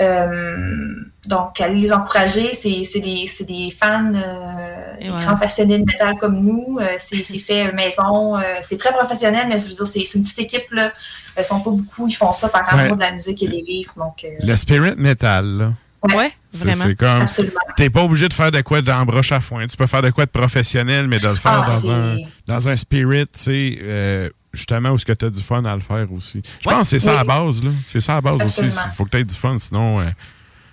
Euh, donc, allez les encourager. C'est c'est des, c'est des fans, euh, des voilà. grands passionnés de métal comme nous. Euh, c'est c'est fait maison. Euh, c'est très professionnel, mais je veux dire, c'est une petite équipe. Là. Ils sont pas beaucoup. Ils font ça par amour Ouais. de la musique et des livres. Donc, euh, Le spirit metal, là. ouais, C'est- C'est comme. Absolument. T'es pas obligé de faire de quoi d'embroche à foin. Tu peux faire de quoi de professionnel, mais de le faire Ah, dans, un, dans un spirit, tu sais, euh, justement, où ce que tu as du fun à le faire aussi? Je pense que c'est ça Oui. à la base, là. C'est ça à la base aussi. Il faut que tu aies du fun, sinon. euh,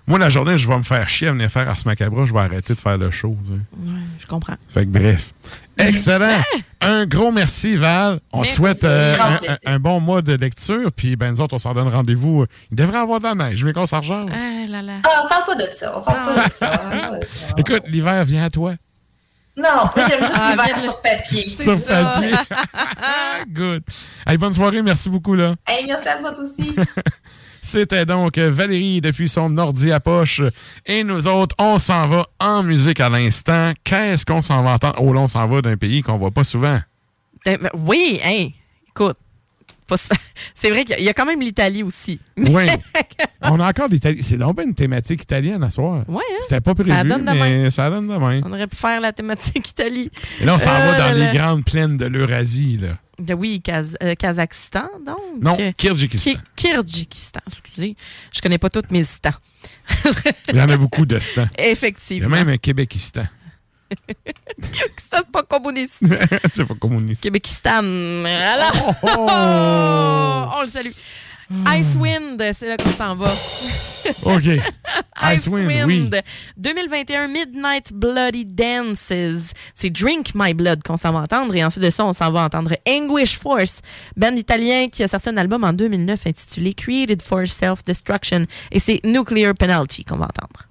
moi, la journée, je vais me faire chier à venir faire Ars Macabra, je vais arrêter de faire le show. tu sais. Ouais, je comprends. Fait que bref. Excellent. Un gros merci, Val. On te souhaite euh, un, plaisir. un- un bon mois de lecture. Puis, ben, nous autres, on s'en donne rendez-vous. Il devrait avoir de la neige, mais qu'on s'en rejase. Ah là là. Ah, on parle pas de ça. On parle pas de ça. Écoute, l'hiver vient à toi. Non, j'aime juste Ah, de- sur papier. Sur papier. Good. Hey, bonne soirée. Merci beaucoup, là. Hey, merci à vous autres aussi. C'était donc Valérie depuis son ordi à poche. Et nous autres, on s'en va en musique à l'instant. Qu'est-ce qu'on s'en va entendre? Oh là, on s'en va d'un pays qu'on voit pas souvent. Ben, ben, oui, hein, écoute. C'est vrai qu'il y a quand même l'Italie aussi. Oui. on a encore l'Italie. C'est donc une thématique italienne à soir. Ouais, hein? C'était pas prévu, Ça donne mais ça donne de même. On aurait pu faire la thématique Italie. Et là, on s'en Euh, va dans les grandes plaines de l'Eurasie. là. De- oui, Kaz- euh, Kazakhstan, donc. Non, Euh, Kyrgyzstan. Ki- Kyrgyzstan, excusez. Je connais pas toutes mes stans. Il y en a beaucoup de stands. Il y a Effectivement. même un Québékistan. Ça, c'est pas communiste. c'est pas communiste. Québékistan. Alors, Oh! on le salue. Icewind, c'est là qu'on s'en va. OK. Icewind, oui. 2021 Midnight Bloody Dances. C'est Drink My Blood qu'on s'en va entendre. Et ensuite de ça, on s'en va entendre Anguish Force, band italien qui a sorti un album en 2009 intitulé Created for Self-Destruction. Et c'est Nuclear Penalty qu'on va entendre.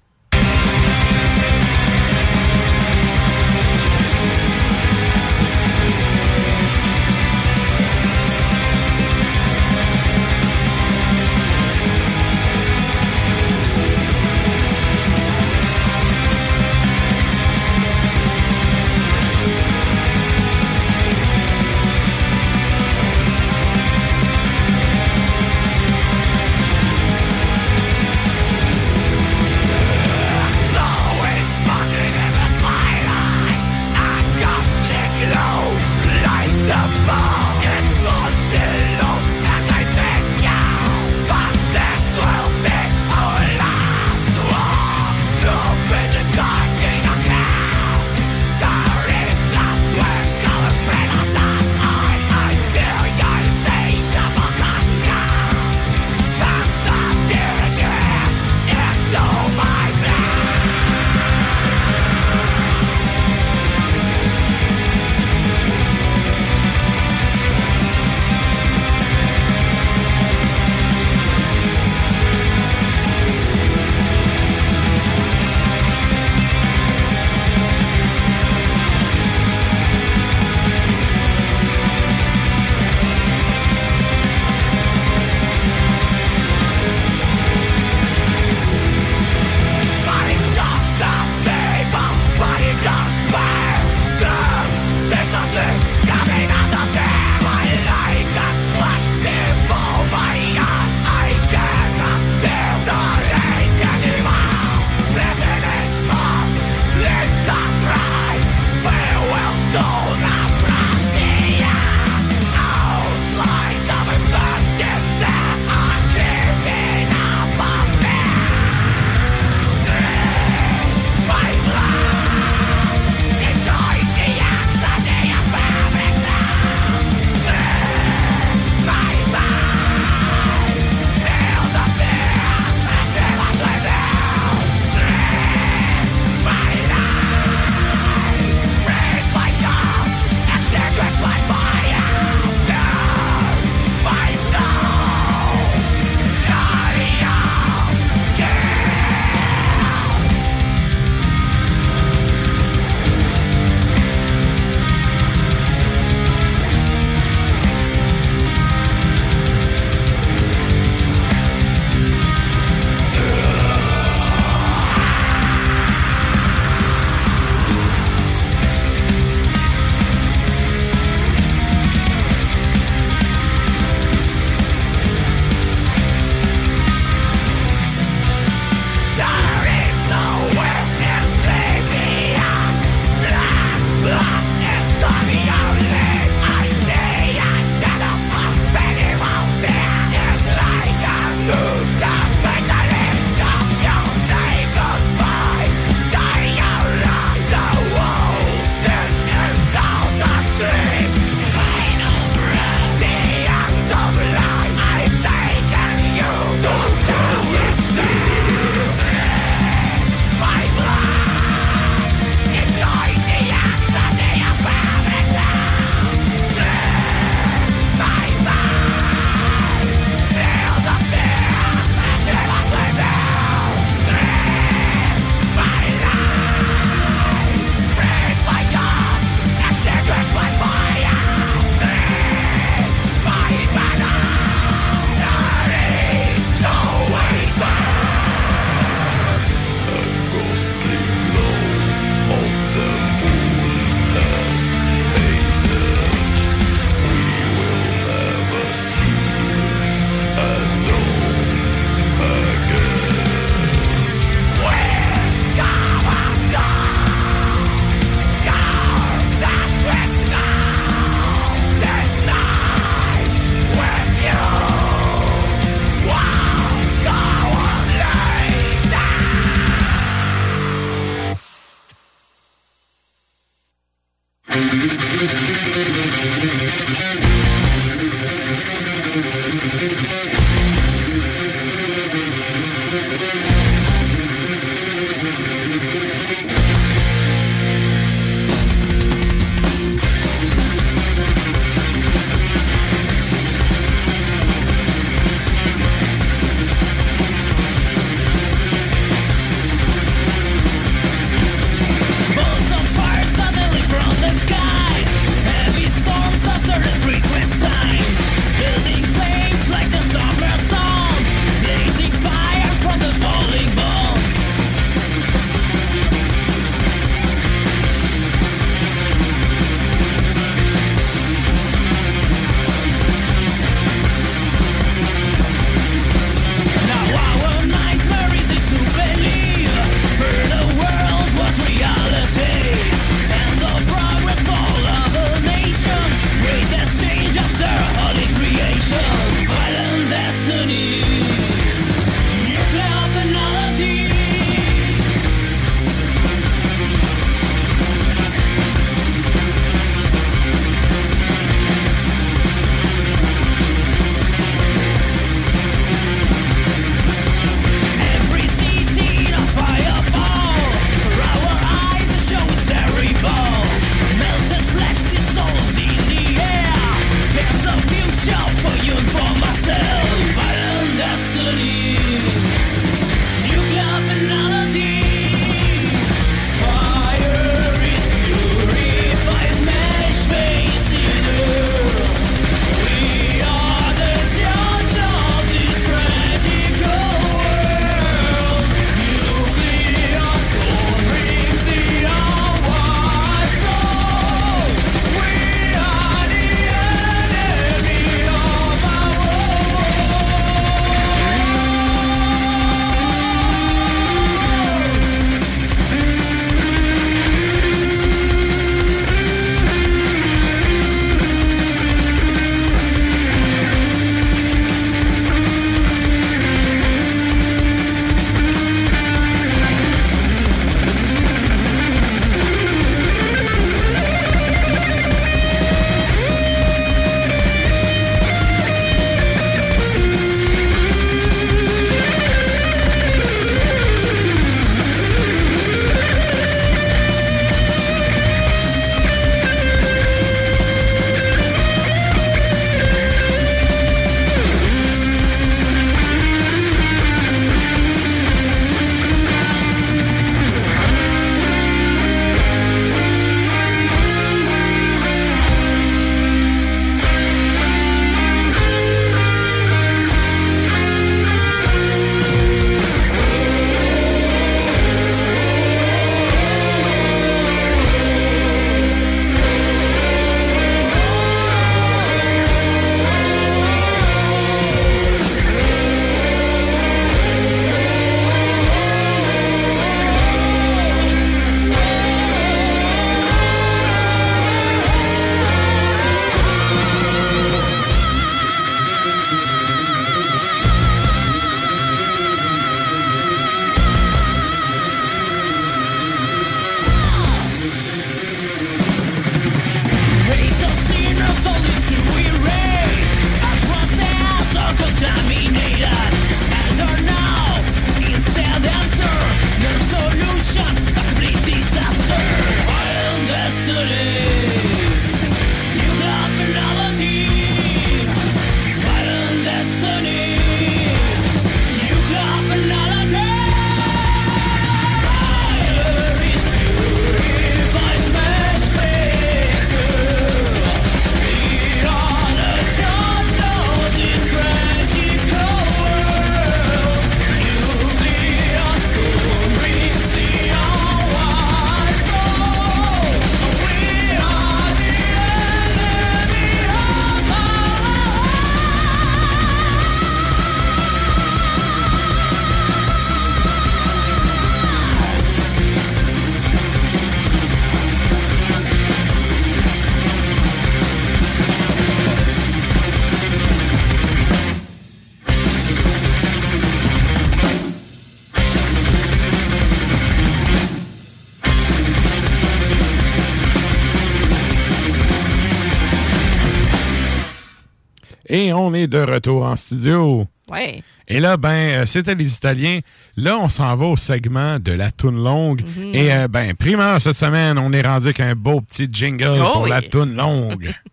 Est de retour en studio. Ouais. Et là, ben, euh, c'était les Italiens. Là, on s'en va au segment de la toune longue. Mhm. Et euh, ben, primeur cette semaine, on est rendu avec un beau petit jingle Oh pour oui. la toune longue.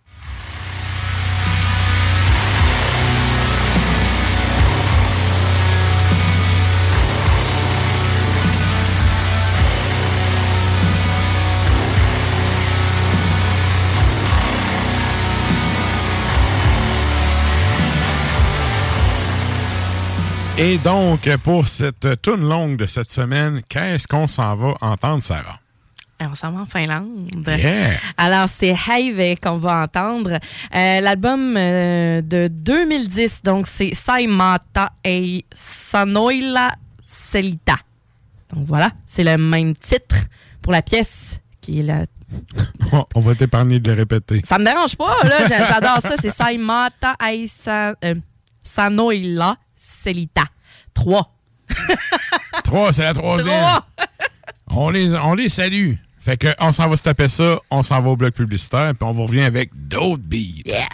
Et donc, pour cette toune longue de cette semaine, qu'est-ce qu'on s'en va entendre, Sarah? Et on s'en va en Finlande. Yeah. Alors, c'est Hive qu'on va entendre. Euh, L'album euh, de 2010, donc c'est Saimata et Sanoila Selita. Donc voilà, c'est le même titre pour la pièce qui est la... On- On va t'épargner de le répéter. Ça me dérange pas, là. J'a- J'adore ça. C'est Saimata et Sa- euh, Sanoila Selita. 3. Trois, c'est la troisième. Trois. On les, on les salue. Fait que on s'en va se taper ça, on s'en va au bloc publicitaire, puis on vous revient avec d'autres beats. Yeah.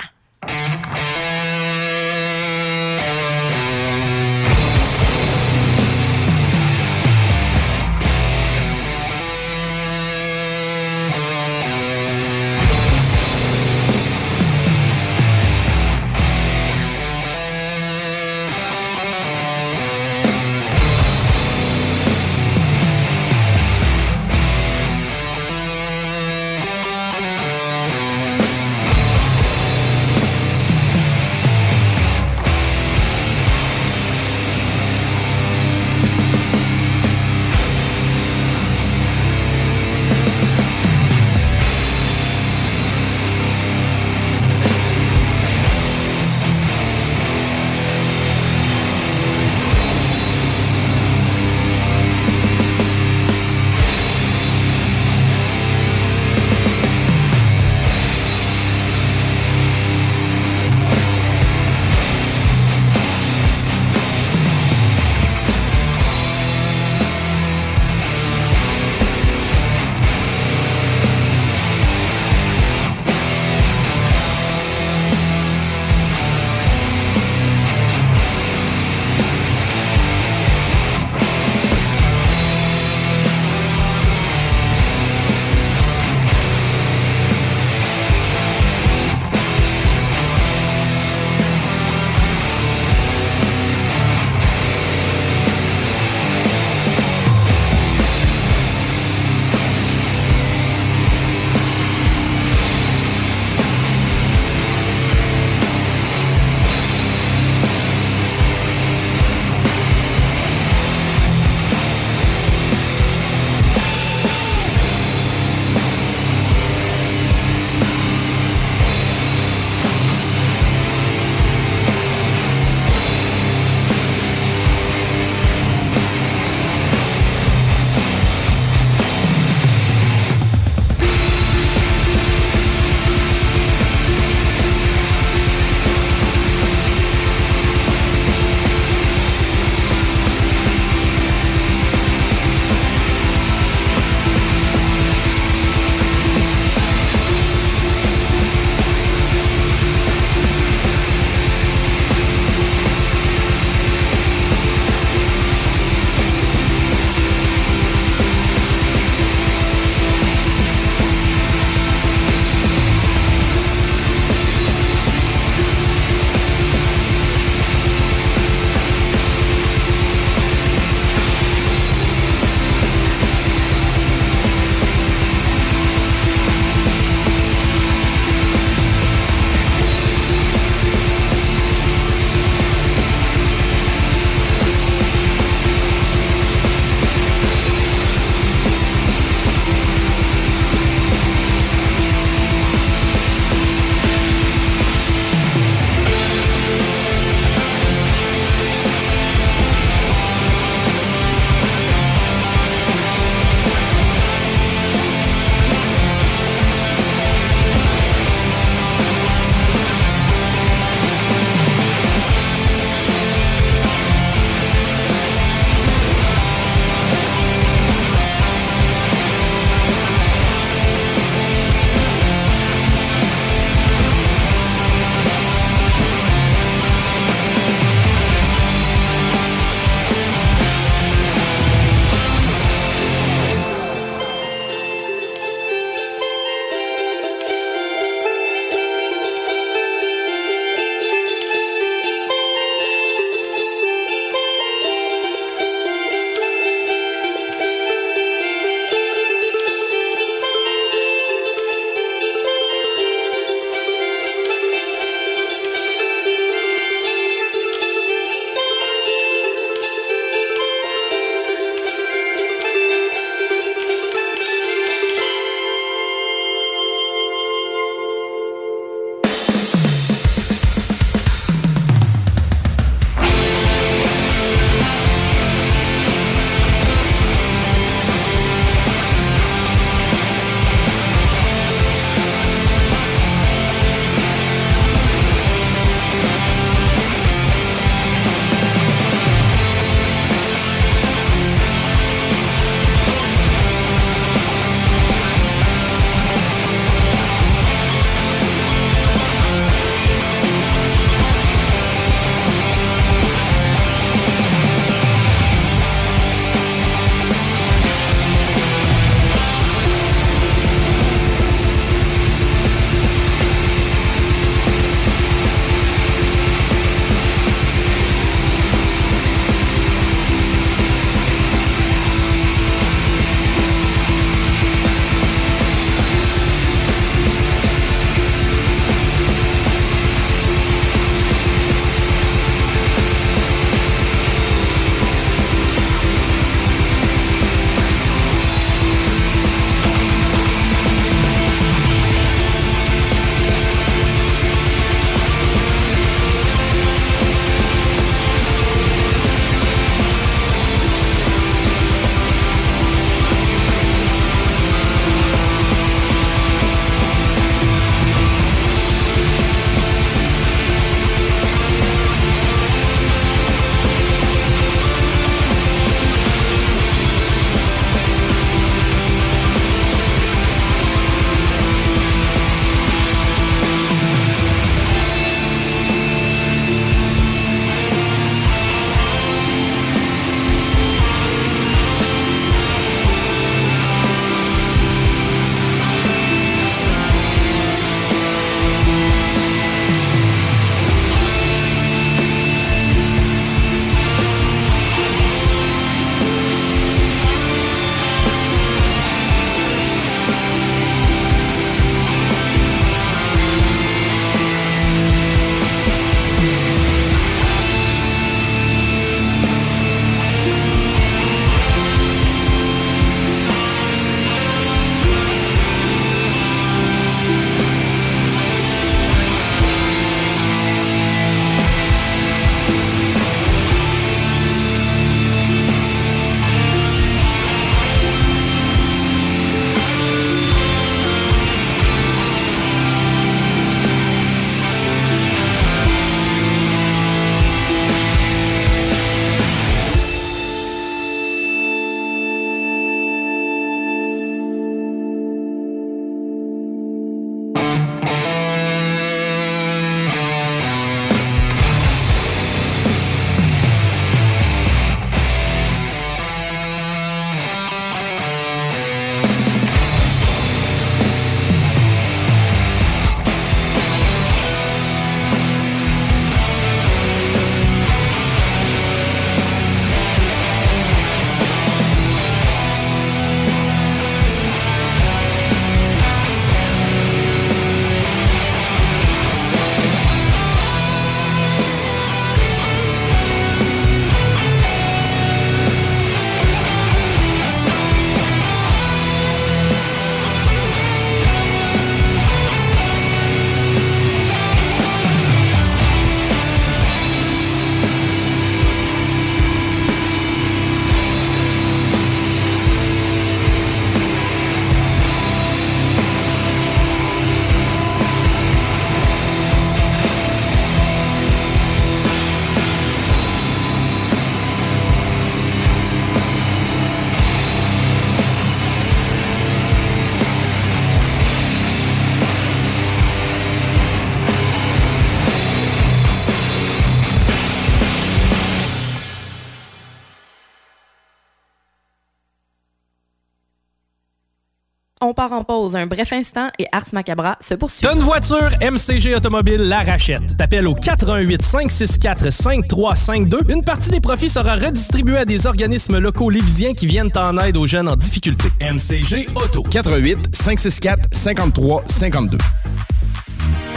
Part en pause un bref instant et Ars Macabra se poursuit. T'as une voiture, MCG Automobile la rachète. T'appelles au 418 564 5352. Une partie des profits sera redistribuée à des organismes locaux lévisiens qui viennent en aide aux jeunes en difficulté. MCG Auto. 418 564 53 52.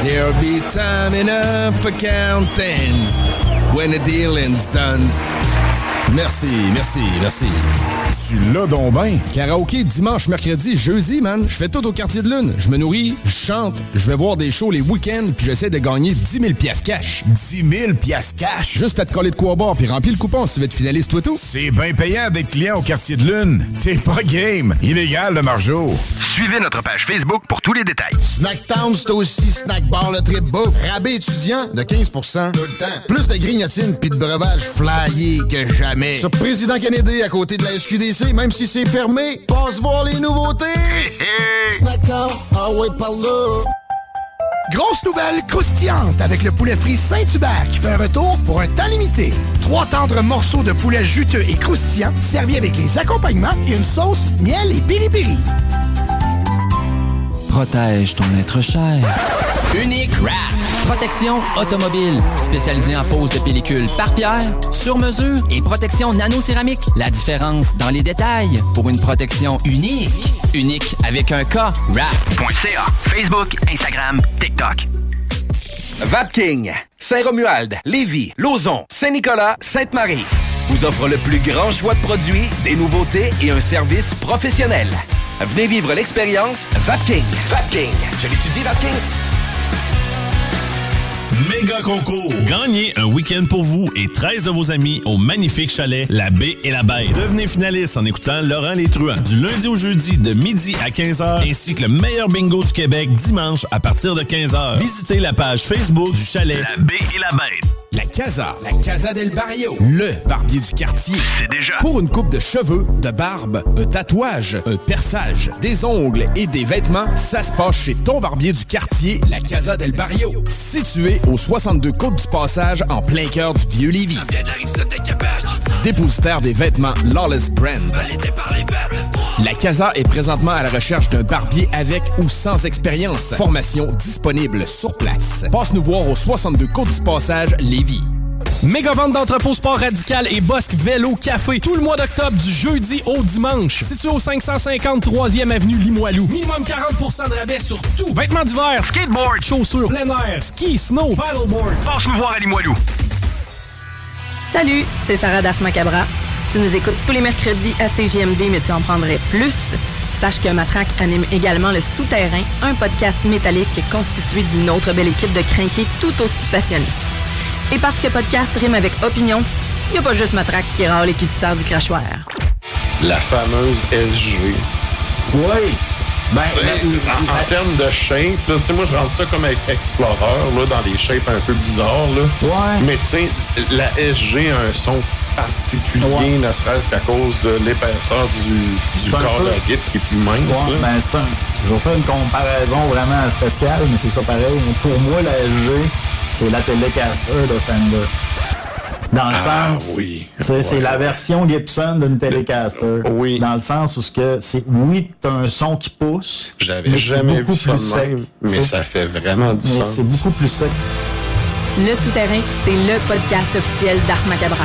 There'll be time enough for counting when the dealing's done. Merci, merci, merci. Tu l'as donc ben. Karaoké dimanche, mercredi, jeudi, man. Je fais tout au quartier de lune. Je me nourris, je chante, je vais voir des shows les week-ends, puis j'essaie de gagner 10 000 piastres cash. 10 000 piastres cash? Juste à te coller de quoi boire, puis remplir le coupon si tu veux être finaliste, toi tout. C'est bien payant d'être client au quartier de lune. T'es pas game. Illégal, le margeau. Suivez notre page Facebook pour tous les détails. Snacktown, c'est aussi snack bar le trip bouffe. Rabais étudiant de 15 Tout le temps. Plus de grignotines puis de breuvages flyés que jamais. Sur Président Kennedy, à côté de la SQDC, même si c'est fermé, passe voir les nouveautés. Snacktown, ah ouais, par là. Grosse nouvelle croustillante avec le poulet frit Saint-Hubert qui fait un retour pour un temps limité. Trois tendres morceaux de poulet juteux et croustillants servis avec les accompagnements et une sauce miel et piri-piri. Protège ton être cher. Unique Wrap. Protection automobile. Spécialisée en pose de pellicule par pierre, sur mesure et protection nano-céramique. La différence dans les détails pour une protection unique. Unique avec un K. Wrap.ca. Facebook, Instagram, TikTok. Vapking, Saint-Romuald, Lévis, Lauson, Saint-Nicolas, Sainte-Marie vous offre le plus grand choix de produits, des nouveautés et un service professionnel. Venez vivre l'expérience Vapking. Vapking. Je l'étudie, Vapking. Méga concours. Gagnez un week-end pour vous et 13 de vos amis au magnifique chalet La Baie et la Bête. Devenez finaliste en écoutant Laurent Les Truands du lundi au jeudi de midi à 15h ainsi que le meilleur bingo du Québec dimanche à partir de 15h. Visitez la page Facebook du chalet La Baie et la Bête. La Casa, la Casa del Barrio, le barbier du quartier. C'est déjà. Pour une coupe de cheveux, de barbe, un tatouage, un perçage, des ongles et des vêtements, ça se passe chez ton barbier du quartier, la Casa del Barrio. Situé au 62 Côte du Passage, en plein cœur du vieux Lévis. Dépositaire des vêtements Lawless Brand. La Casa est présentement à la recherche d'un barbier avec ou sans expérience. Formation disponible sur place. Passe nous voir au 62 Côte du Passage, Lévis. Méga vente d'entrepôt sport radical et Bosque Vélo Café tout le mois d'octobre du jeudi au dimanche. Situé au 553e avenue Limoilou. Minimum 40% de rabais sur tout. Vêtements d'hiver, skateboard, chaussures, plein air, ski, snow, paddleboard. Passe nous voir à Limoilou. Salut, c'est Sarah Das Macabra. Tu nous écoutes tous les mercredis à CGMD, mais tu en prendrais plus. Sache que Matraque anime également Le Souterrain, un podcast métallique constitué d'une autre belle équipe de crinqués tout aussi passionnés. Et parce que podcast rime avec opinion, il n'y a pas juste Matraque qui râle et qui se sert du crachoir. La fameuse SG. Oui. Ben, en, en termes de shape, là, tu sais, moi je rentre ça comme avec Explorer, là, dans des shapes un peu bizarres. Là. Ouais. Mais tu sais, la SG a un son particulier, ne serait-ce qu'à cause de l'épaisseur du, du corps peu- de la guide qui est plus mince. Ouais, ben, c'est un. Je vais faire une comparaison vraiment spéciale, mais c'est ça pareil. Pour moi, la SG, c'est la Telecaster de Fender. Dans le Ah, sens, oui. c'est la version Gibson d'une Telecaster. Oui. Dans le sens où ce que c'est, oui, t'as un son qui pousse. J'avais mais c'est jamais beaucoup vu ça sec, mais ça fait vraiment du Mais sens. c'est beaucoup plus sec. Le Souterrain, c'est le podcast officiel d'Ars Macabra.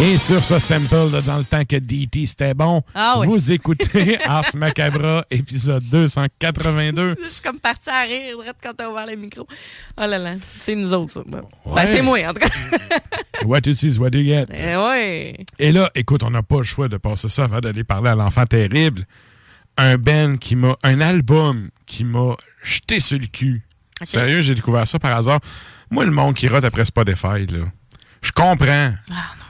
Et sur ce sample, dans le temps que DT c'était bon, Ah oui. vous écoutez Ars Macabra, épisode 282. Je suis comme partie à rire quand t'as ouvert le micro. Oh là là, c'est nous autres, ça. Ouais. Ben, c'est moi, en tout cas. What you see is what you get. Eh ouais. Et là, écoute, on n'a pas le choix de passer ça avant d'aller parler à l'enfant terrible. Un band qui m'a. Un album qui m'a jeté sur le cul. Sérieux, j'ai découvert ça par hasard. Moi, le monde qui rote après Spotify, là. Je comprends.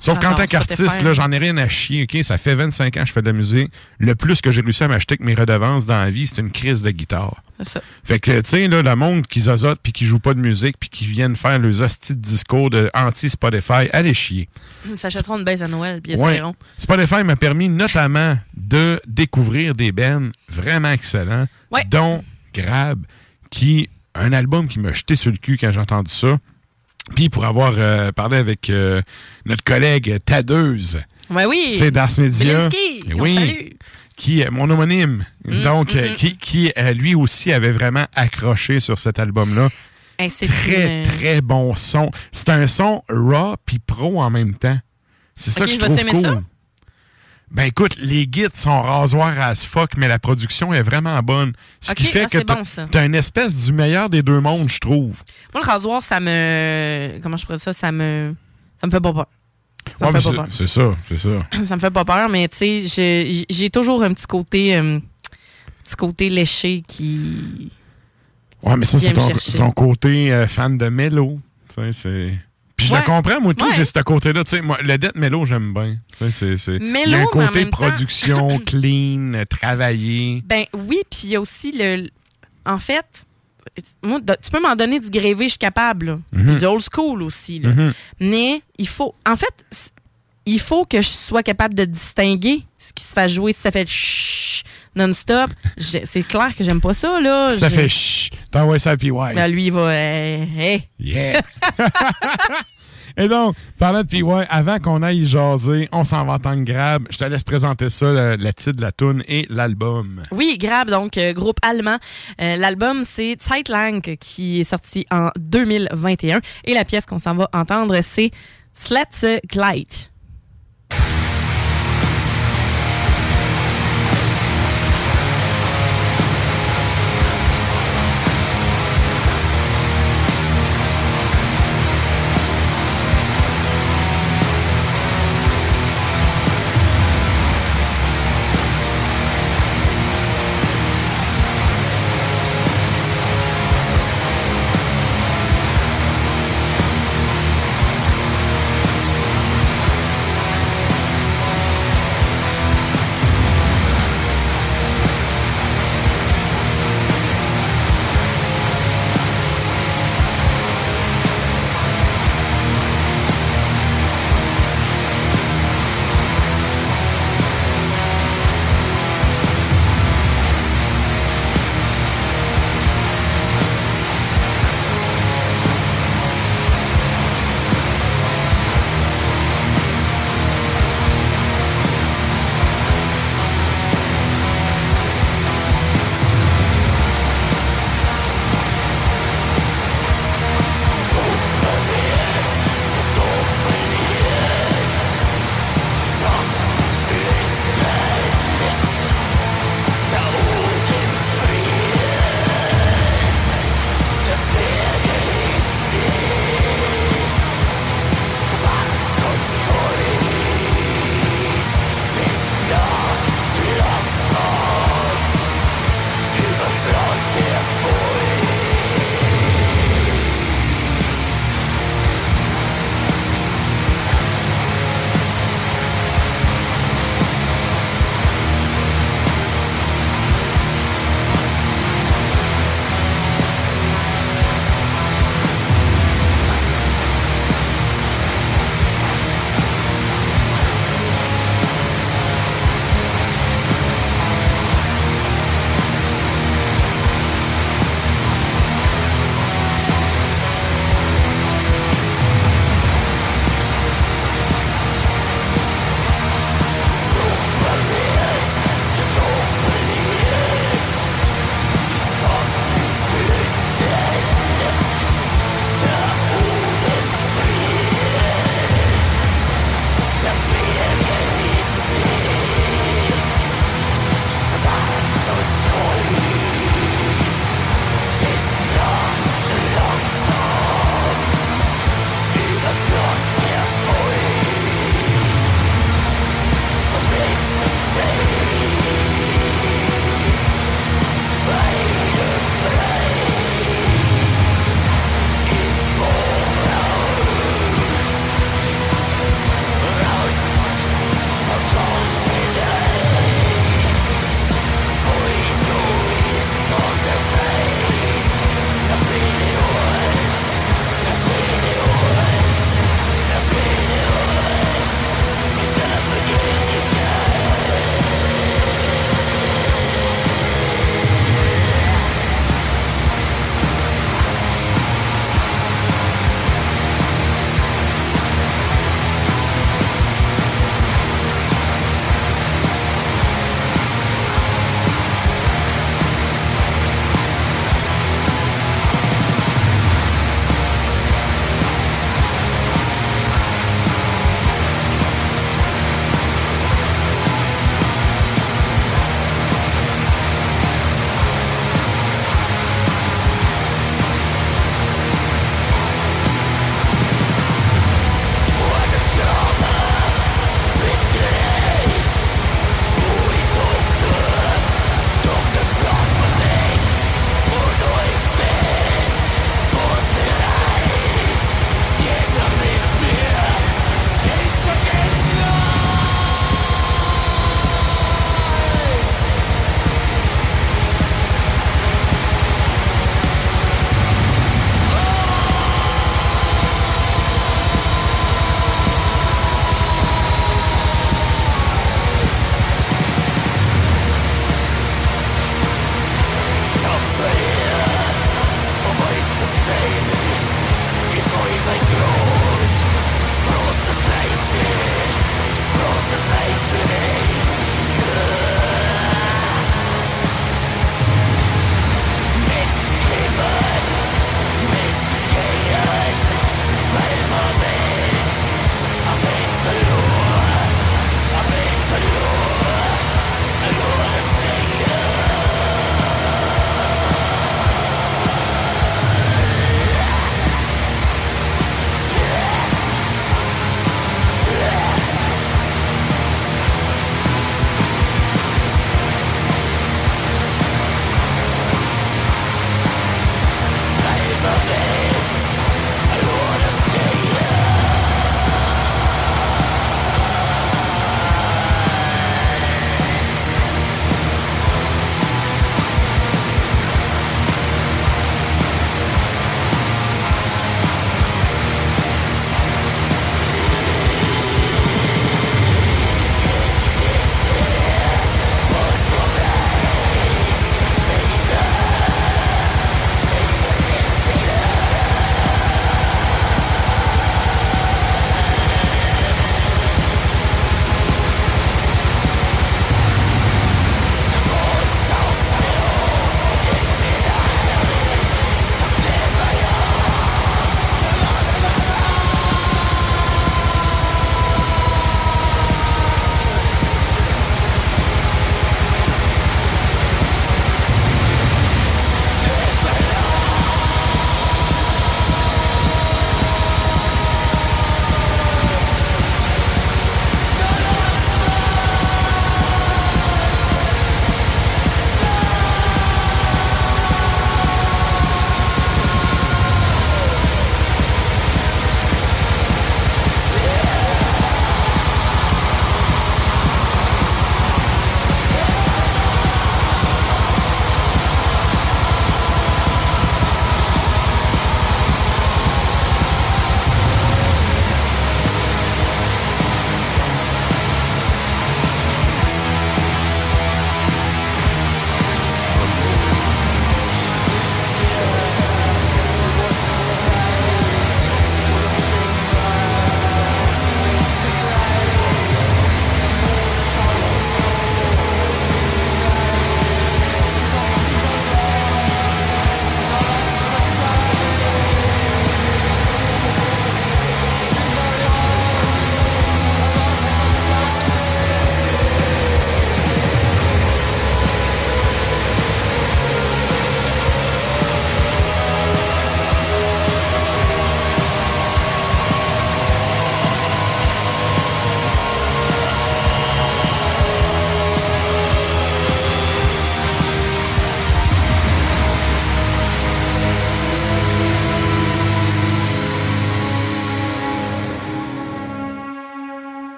Sauf qu'en Ah tant qu'artiste, là, j'en ai rien à chier, OK? Ça fait 25 ans que je fais de la musique. Le plus que j'ai réussi à m'acheter que mes redevances dans la vie, c'est une crise de guitare. Ça. Fait que, tu sais, là, le monde qui zozote puis qui joue pas de musique puis qui viennent faire les hosties de discours de anti-Spotify, allez chier. Ils s'achèteront une baisse à Noël, ils Ouais. Spotify m'a permis notamment de découvrir des bands vraiment excellents, Ouais. dont Grab, qui un album qui m'a jeté sur le cul quand j'ai entendu ça. Puis pour avoir euh, parlé avec euh, notre collègue Tadeuse, Ouais, oui. c'est Das Media, oui, qui est mon homonyme, Mm, donc euh, mm. qui, qui lui aussi avait vraiment accroché sur cet album-là. Hey, Très une- très bon son. C'est un son raw puis pro en même temps. C'est ça que je je trouve cool. ça. Ben écoute, les guides sont rasoirs as fuck, mais la production est vraiment bonne. Ce qui fait ah, que bon, t'as une espèce du meilleur des deux mondes, je trouve. Moi, le rasoir, ça me. Comment je pourrais dire ça? Ça me. Ça me fait pas peur. Ça Ouais, me fait pas peur. c'est ça, c'est ça. ça me fait pas peur, mais tu sais, j'ai toujours un petit côté. euh, petit côté léché qui. Ouais, mais ça, c'est ton côté euh, fan de mélo. Tu sais, c'est. Puis je Ouais. le comprends, moi, tout, Ouais. j'ai ce côté-là. Tu sais, moi, le death mélo, j'aime bien. C'est- c'est- Il y a un côté temps- production, clean, travaillé. Ben oui, puis il y a aussi le. En fait, moi, tu peux m'en donner du grévé, je suis capable. là. Mhm. Puis du old school aussi. là. Mhm. Mais il faut. En fait, il faut que je sois capable de distinguer ce qui se fait jouer. Si ça fait chut non-stop, c'est clair que j'aime pas ça. Là. Ça fait chut. T'envoies ça à PY. Ben, lui, il va. euh, hey. Yeah! Et donc, parlant de PY, avant qu'on aille jaser, on s'en va entendre grab. Je te laisse présenter ça, le, le titre de la tune et l'album. Oui, Grab, donc euh, groupe allemand. Euh, L'album, c'est Zeitlang qui est sorti en 2021. Et la pièce qu'on s'en va entendre, c'est Sletze Glide.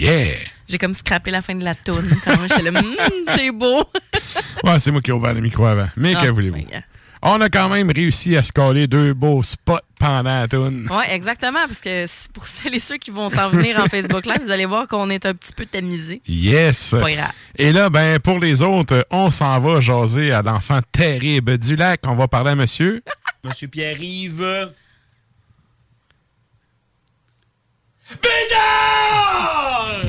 Yeah! J'ai comme scrappé la fin de la toune. J'étais là, Hum, c'est beau. Ouais, c'est moi qui ai ouvert le micro avant. Mais Ah, que voulez-vous? On a quand même réussi à scorer deux beaux spots pendant la toune. Oui, exactement, parce que pour celles et ceux qui vont s'en venir en Facebook Live, vous allez voir qu'on est un petit peu tamisé. Yes! Pas grave. Et là, ben, pour les autres, on s'en va jaser à l'enfant terrible du lac. On va parler à monsieur. Monsieur Pierre-Yves. Bédard!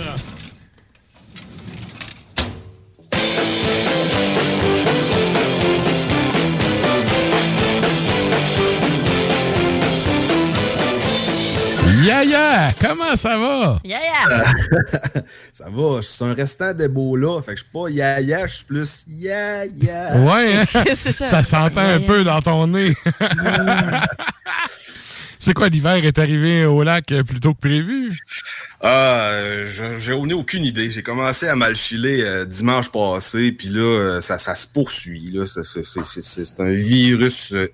Yaya, comment ça va? Yaya! ça va, je suis un restant d'Ebola, fait que je suis pas yaya, je suis plus yaya. Ouais, hein? ça, s'entend un peu dans ton nez. C'est quoi, l'hiver est arrivé au lac euh, plus tôt que prévu? Ah, euh, je- j'ai au nez aucune idée. J'ai commencé à mal filer euh, dimanche passé, puis là, euh, ça, ça se poursuit. Là. C'est- un virus euh,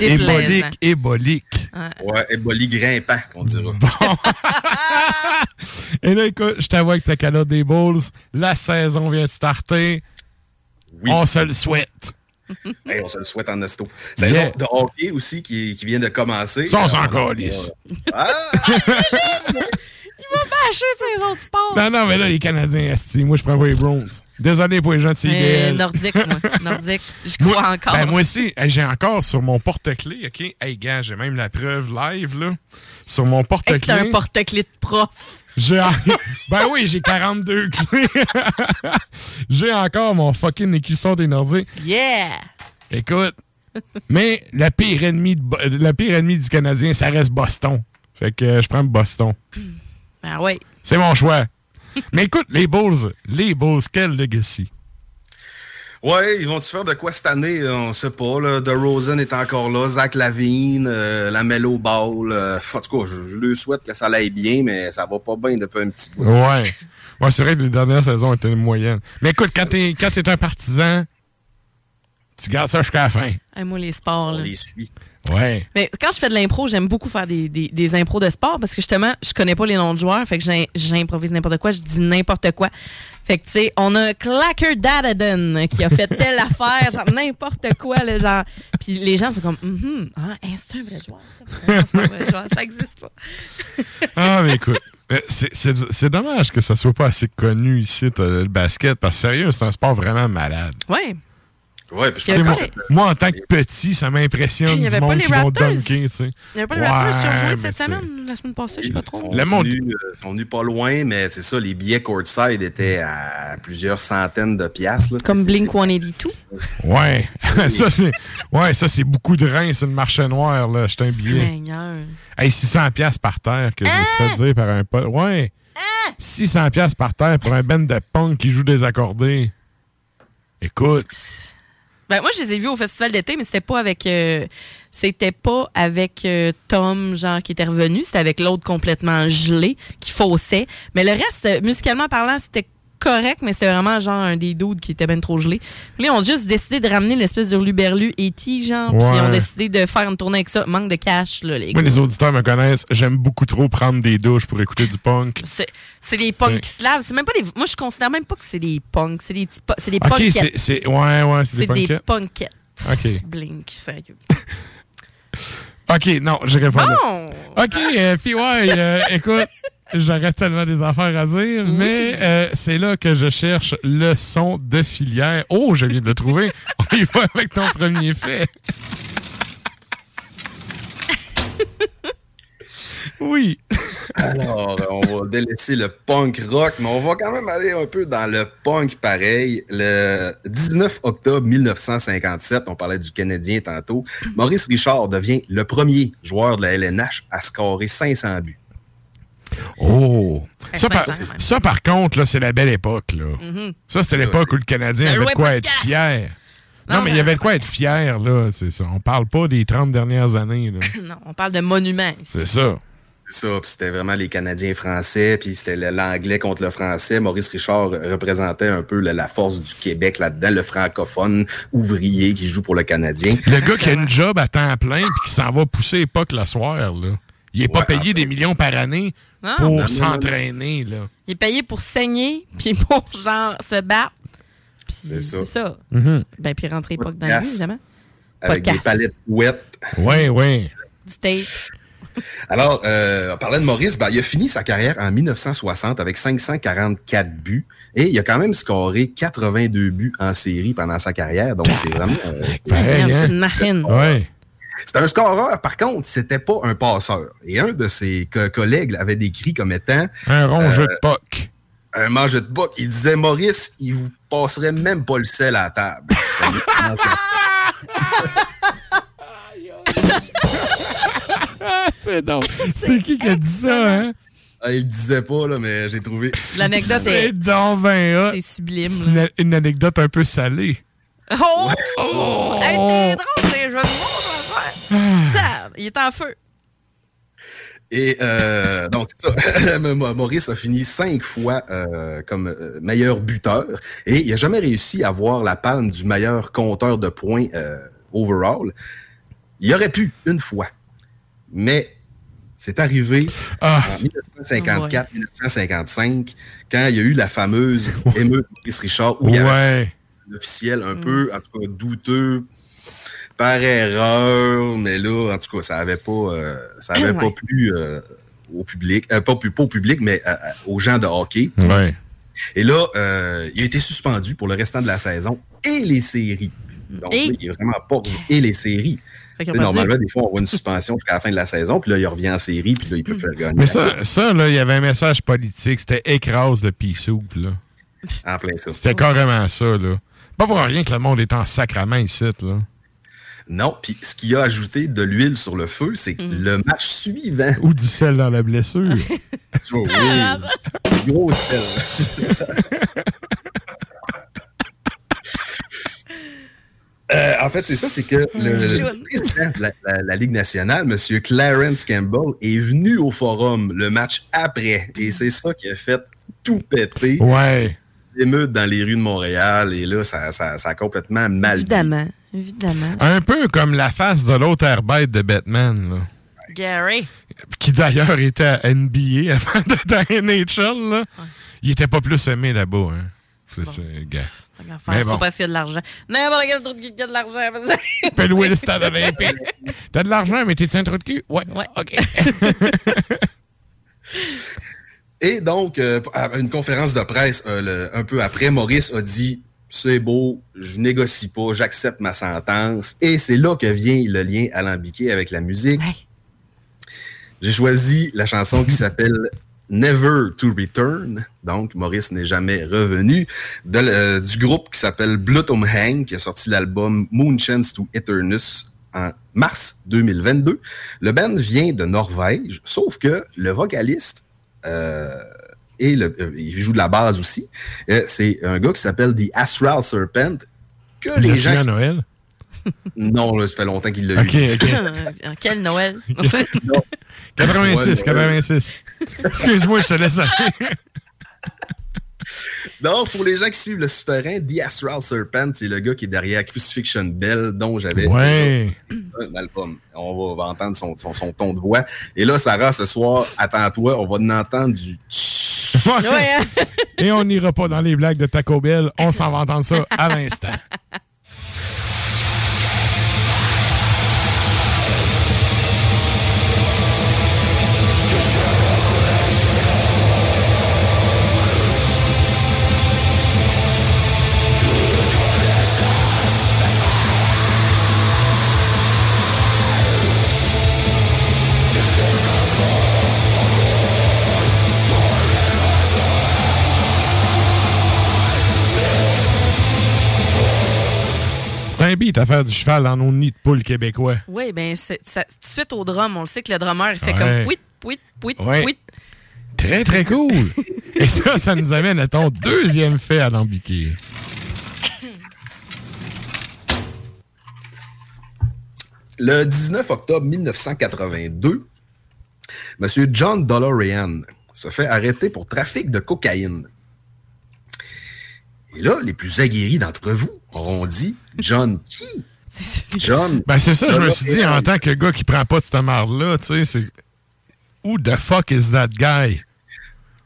Ébolique, ébolique. Ouais, éboli grimpant, qu'on dira. Et là, écoute, je t'avoue avec ta calotte des Bulls, la saison vient de starter. On se le souhaite. Hey, on se le souhaite en esto. Saison Yeah. de hockey aussi qui, qui vient de commencer. Ça, on s'en Euh, calisse. Ah! Il va bâcher ses autres sports. Non, non, mais là, les Canadiens, esti, moi, je prends pas les Browns. Désolé pour les gens de CBL. nordique, moi. Nordique. Je crois Moi- encore. Ben, moi aussi, j'ai encore sur mon porte-clés, OK? Hey, gars, j'ai même la preuve live, là. Sur mon Hey, porte-clés. t'as un porte-clés de prof. J'ai en- Ben oui, j'ai 42 clés. j'ai encore mon fucking écusson des Nordiques. Yeah! Écoute, mais la pire ennemi de Bo- la pire ennemi du Canadien, ça reste Boston. Fait que euh, je prends Boston. Ben oui. C'est mon choix. mais écoute, les Bulls, les Bulls, quel legacy. Ouais, ils vont-tu faire de quoi cette année? On sait pas. Là. De Rosen est encore là, Zach Lavine, euh, la Mellow Ball. euh, en tout cas, je, je lui souhaite que ça aille bien, mais ça va pas bien depuis un petit bout. Ouais. Ouais, c'est vrai que les dernières saisons étaient moyennes. Mais écoute, quand t'es quand t'es un partisan, tu gardes ça jusqu'à la fin. Hey, moi, les sports. là. les suit. Ouais. Mais quand je fais de l'impro, j'aime beaucoup faire des, des, des impros de sport parce que justement, je connais pas les noms de joueurs. Fait que j'improvise n'importe quoi, je dis n'importe quoi. Fait que, tu sais, on a Clacker Dadaden qui a fait telle affaire, genre n'importe quoi, là, genre. Puis les gens sont comme, Mhm, ah, hein, c'est un vrai joueur, ça? C'est pas un vrai joueur, ça existe pas. Ah, mais écoute, c'est- dommage que ça soit pas assez connu ici, le basket, parce que sérieux, c'est un sport vraiment malade. Ouais. Ouais, puis sais, moi, moi, en tant que petit, ça m'impressionne du avait pas monde les qui vont Raptors. dunker, tu sais. Il y avait pas les Raptors qui ont Ouais, joué cette semaine, la semaine passée, je sais pas trop. Ils sont Le monde- venus, euh, sont venus pas loin, mais c'est ça, les billets courtside étaient à plusieurs centaines de piastres. là, Comme Blink 182. Ouais. ça, c'est ouais, ça, c'est beaucoup de reins sur le marché noir, là. J'étais un billet. Seigneur. Hey, 600 pièces par terre que je me suis Hein? fait dire par un pote. Ouais. 600 pièces par terre pour un band de punk qui joue des accordés. Écoute. Ben, moi, je les ai vus au festival d'été, mais c'était pas avec. euh, c'était pas avec euh, Tom, genre, qui était revenu. C'était avec l'autre complètement gelé, qui faussait. Mais le reste, musicalement parlant, c'était correct, mais c'était vraiment genre un des dudes qui était ben trop gelé. Là, ils ont juste décidé de ramener l'espèce de Luberlu et genre. Puis ils ont décidé de faire une tournée avec ça. Manque de cash, là, les Moi, gars. les auditeurs me connaissent. J'aime beaucoup trop prendre des douches pour écouter du punk. C'est des punks Ouais. qui se lavent. C'est même pas des. Moi, je considère même pas que c'est des punks. C'est des, petits c'est des punkettes. c'est-. Ouais, ouais, c'est des C'est des punkettes. punkettes. Ok. Blink, sérieux. Ok, non, je réponds. Bon! Ok, euh, puis ouais, euh, écoute, j'aurais tellement des affaires à dire, mais euh, c'est là que je cherche le son de filière. Oh, je viens de le trouver. On y va avec ton premier fait. Oui. Alors, euh, on va délaisser le punk rock, mais on va quand même aller un peu dans le punk pareil. Le 19 octobre 1957, on parlait du Canadien tantôt, Maurice Richard devient le premier joueur de la LNH à scorer 500 buts. Oh. Ça, par, ça, contre, là, c'est la belle époque. Là. Mhm. Ça, c'était l'époque où le Canadien avait de quoi être fier. Non, Non, mais il y avait de quoi être fier, là. C'est ça. On parle pas des 30 dernières années, là. non, on parle de monuments. C'est ça. C'est ça, puis c'était vraiment les Canadiens français, puis c'était l'anglais contre le français. Maurice Richard représentait un peu la, la force du Québec là-dedans, le francophone ouvrier qui joue pour le Canadien. Le gars qui a une job à temps plein puis qui s'en va pousser époque le soir, là. Il est pas payé des millions par année Non. pour Non, s'entraîner, là. Il est payé pour saigner, puis pour, genre, se battre. C'est ça. Ça. Mhm. Ben, puis rentrer pas que dans but, évidemment. Avec des palettes ouettes. Oui, oui. Du steak. Alors, euh, on parlait de Maurice, ben, il a fini sa carrière en 1960 avec 544 buts et il a quand même scoré 82 buts en série pendant sa carrière. Donc, c'est vraiment... euh, C'est hein? une marine. Ouais. C'était un scoreur, par contre, c'était pas un passeur. Et un de ses co- collègues l'avait décrit comme étant... Un rongeux euh, de poc. Un mangeur de boc. Il disait, Maurice, il vous passerait même pas le sel à la table. c'est donc. C'est qui qui a dit ça, hein? Ah, il le disait pas, là, mais j'ai trouvé... L'anecdote C'est est. hot. C'est sublime. C'est une, une anecdote un peu salée. Oh! Oh! Hey, t'es drôle, les jeux de mots, faire. Il est en feu. Et euh, donc, c'est ça. Maurice a fini cinq fois euh, comme euh, meilleur buteur et il n'a jamais réussi à avoir la palme du meilleur compteur de points euh, overall. Il aurait pu une fois, mais c'est arrivé Ah, en 1954-1955 quand il y a eu la fameuse émeute de Maurice Richard où il y avait Ouais. officiel un peu, en tout cas douteux, par erreur, mais là, en tout cas, ça avait pas, euh, ça avait Ouais. pas plu euh, au public, euh, pas, pas au public, mais aux gens de hockey. Ouais. Et là, euh, il a été suspendu pour le restant de la saison et les séries. Donc, Et- là, il est vraiment pas et les séries. Normalement, des fois, on voit une suspension jusqu'à la fin de la saison, puis là, il revient en série, puis là, il peut faire gagner. Mais ça, ça, là, il y avait un message politique. C'était écrase le soup, là. En plein ça. C'était carrément ça, là. Pas pour rien que le monde est en sacrament ici, là. Non, puis ce qui a ajouté de l'huile sur le feu, c'est que le match suivant. Ou du sel dans la blessure. Tu vois, oui. Gros sel. Euh, en fait, c'est ça, c'est que le, Petit le président de la, la- la Ligue nationale, M. Clarence Campbell, est venu au forum le match après. Et c'est ça qui a fait tout péter. Ouais. L'émeute dans les rues de Montréal. Et là, ça, ça- ça a complètement mal. Évidemment. Évidemment. Un peu comme la face de l'autre airbite de Batman, là. Gary. Qui d'ailleurs était à NBA avant d'être à NHL, là. Il était pas plus aimé là-bas, hein. C'est ça, gars. C'est bon. pas parce qu'il y a de l'argent. N'importe quel truc qui a de l'argent. vas-y. Fais louer le stade olympique. T'as de l'argent, mais t'es-tu un trou de cul? Ouais. Ouais. OK. Et donc, euh, à une conférence de presse euh, le- un peu après, Maurice a dit C'est beau, je négocie pas, j'accepte ma sentence. Et c'est là que vient le lien alambiqué avec la musique. J'ai choisi la chanson qui s'appelle Never to Return. Donc, Maurice n'est jamais revenu. de euh, du groupe qui s'appelle Bloodhome Hang, qui a sorti l'album Moonchance to Eternus en mars 2022. Le band vient de Norvège, sauf que le vocaliste euh, et le, euh, il joue de la base aussi. Euh, c'est un gars qui s'appelle The Astral Serpent. Que les gens. à Noël? Non, là, ça fait longtemps qu'il l'a OK, eu. OK. En Quel Noël? 86, Ouais, 86. Excuse-moi, je te laisse aller. Donc, pour les gens qui suivent le souterrain, The Astral Serpent, c'est le gars qui est derrière Crucifixion Bell, dont j'avais Ouais. un album. On va, va entendre son, son- son ton de voix. Et là, Sarah, ce soir, attends-toi, on va en entendre du... Ouais, hein? Et on n'ira pas dans les blagues de Taco Bell. On s'en va entendre ça à l'instant. C'est un beat à faire du cheval dans nos nids de poules québécois. Oui, ben, de suite au drum, on le sait que le drummer, il fait Ouais. comme pouit, pouit, pouit, Ouais. pouit. Très, très cool. Et ça, ça nous amène à ton deuxième fait alambiqué. Le 19 octobre 1982, Monsieur John Dolorian se fait arrêter pour trafic de cocaïne. Et là, les plus aguerris d'entre vous auront dit John qui? John. Ben, c'est ça, je me suis dit, en tant que gars qui prend pas de cette marde-là, tu sais, c'est. Who the fuck is that guy?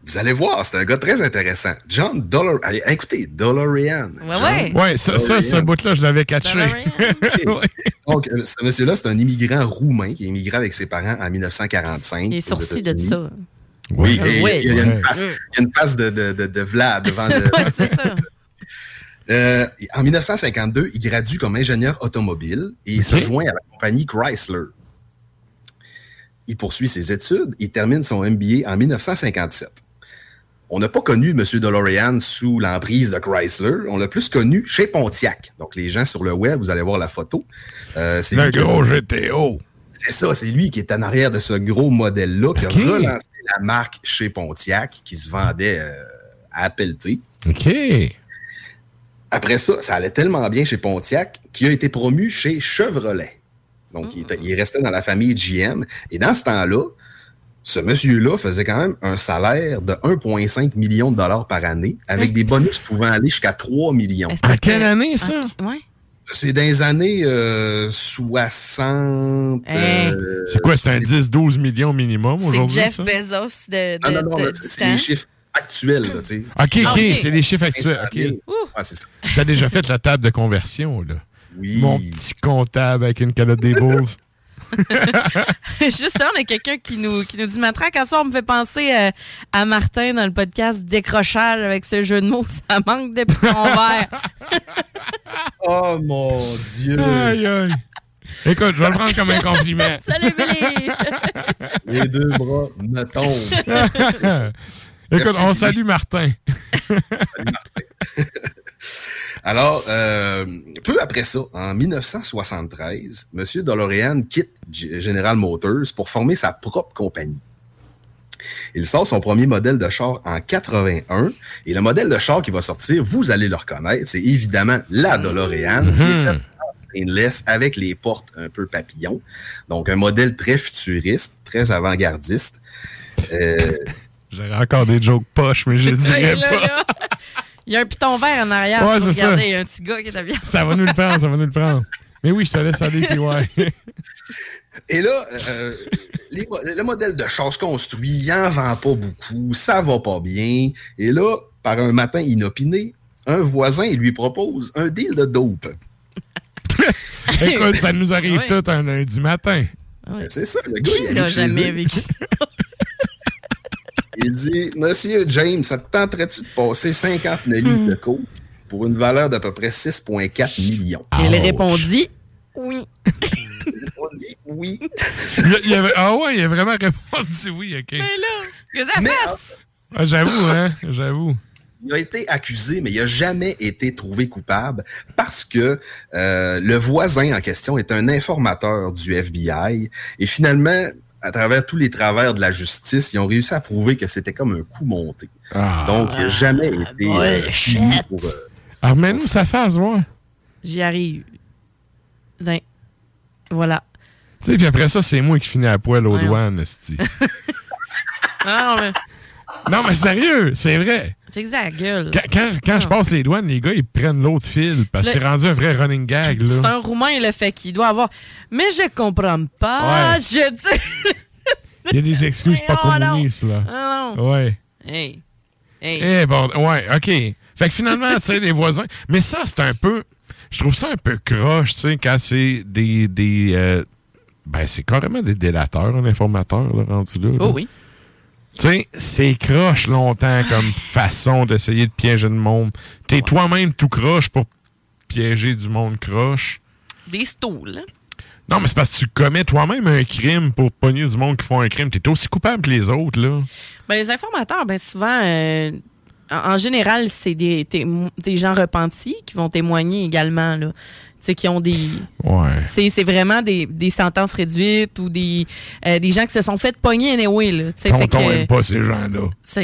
Vous allez voir, c'est un gars très intéressant. John Dollar. Allez, écoutez, Dolorian. Ouais, John ouais. Ouais, ça, ça, ce bout-là, je l'avais catché. Ok. Donc, euh, ce monsieur-là, c'est un immigrant roumain qui est immigré avec ses parents en 1945. Il est sorti de ça. Oui, Ouais. et Ouais. il y a une Ouais. passe, il y a une passe de, de, de, de Vlad devant le. c'est ça. Euh, en 1952, il gradue comme ingénieur automobile et il se joint à la compagnie Chrysler. Il poursuit ses études et termine son MBA en 1957. On n'a pas connu M. DeLorean sous l'emprise de Chrysler. On l'a plus connu chez Pontiac. Donc, les gens sur le web, vous allez voir la photo. Euh, c'est Le qui- gros GTO. C'est ça, c'est lui qui est en arrière de ce gros modèle-là, qui a relancé la marque chez Pontiac, qui se vendait euh, à pelleter. OK. Après ça, ça allait tellement bien chez Pontiac qu'il a été promu chez Chevrolet. Donc, il, était- il restait dans la famille GM. Et dans ce temps-là, ce monsieur-là faisait quand même un salaire de 1,5 million de dollars par année, avec des bonus pouvant aller jusqu'à 3 millions. À quelle année, ça? Ouais. C'est dans les années euh, 60. Hein? euh, C'est quoi, c'est un 10-12 millions minimum C'est aujourd'hui? Jeff ça? Bezos de, de, Ah non, non, de- là, du c'est c'est les chiffres actuels, là, tu sais. OK, OK, Ah, c'est les chiffres actuels. OK. Ouais, c'est ça. T'as déjà fait la table de conversion, là. Oui. Mon petit comptable avec une calotte des Bulls. Juste ça, on a quelqu'un qui nous, qui nous dit Matraque, à soir, on me fait penser euh, à Martin dans le podcast Décrochage avec ce jeu de mots. Ça manque de ton verre. Oh mon Dieu! Aïe, aïe. Écoute, je vais le prendre comme un compliment. Salut, Billy! Les deux bras me tombent. Écoute, Merci, on salue Martin. Alors, euh, peu après ça, en 1973, M. DeLorean quitte General Motors pour former sa propre compagnie. Il sort son premier modèle de char en 81 et le modèle de char qui va sortir, vous allez le reconnaître, c'est évidemment la DeLorean qui est faite en stainless avec les portes un peu papillon. Donc un modèle très futuriste, très avant-gardiste. Euh, J'aurais encore des jokes poches, mais je le dirais là, pas. là. Il y a un piton vert en arrière. Ouais, c'est ça. regardez, il y a un petit gars qui est bien. Ça va nous le prendre, ça va nous le prendre. Mais oui, je te laisse aller, puis ouais. Et là, euh, les le modèle de chasse construit, il en vend pas beaucoup, ça va pas bien. Et là, par un matin inopiné, un voisin lui propose un deal de dope. Écoute, ça nous arrive Ouais. tout un lundi matin. C'est ça, le gars, Qui il n'a jamais vécu? Il dit Monsieur James, ça te tenterait-tu de passer 59 litres de coke pour une valeur d'à peu près 6,4 millions? Il répondit Oui. On dit oui. Il, il avait- ah ouais, il a vraiment répondu oui, OK. Mais là, que ça Mais, fasse? Ah, j'avoue, hein, j'avoue. Il a été accusé, mais il n'a jamais été trouvé coupable parce que euh, le voisin en question est un informateur du FBI. Et finalement, à travers tous les travers de la justice, ils ont réussi à prouver que c'était comme un coup monté. Ah. Donc, n'a jamais été euh, bullshit. puni pour... euh, Alors, mets-nous sa face, ouais. J'y arrive. Ben, voilà. Tu sais, puis après ça, c'est moi qui finis à poil aux Ouais, douanes. Ah, non, mais Non, mais sérieux, c'est vrai. Check ça la gueule. Quand, quand, quand je passe les douanes, les gars, ils prennent l'autre fil parce que c'est rendu un vrai running gag, C'est un Roumain, le fait qu'il doit avoir. Mais je comprends pas. Ouais. Je dis. Il y a des excuses pas Oh, non. communistes, là. Ah, non. Ouais. Hey. Hey. Eh, bon, ouais, OK. Fait que finalement, tu sais, les voisins. Mais ça, c'est un peu. Je trouve ça un peu croche, tu sais, quand c'est des. des euh, ben, c'est carrément des délateurs, un informateur, là, rendu là. là. Oh oui. Tu sais, c'est croche longtemps comme façon d'essayer de piéger le monde. T'es toi-même tout croche pour piéger du monde croche. Des stools. hein? Non, mais c'est parce que tu commets toi-même un crime pour pogner du monde qui font un crime. T'es aussi coupable que les autres, là. Ben, les informateurs, ben souvent, euh, en, en général, c'est des, des gens repentis qui vont témoigner également, là. Sais, qui ont des. Ouais. C'est c'est vraiment des, des sentences réduites ou des, euh, des gens qui se sont fait pogner anyway, là. Tu fait que- aime pas ces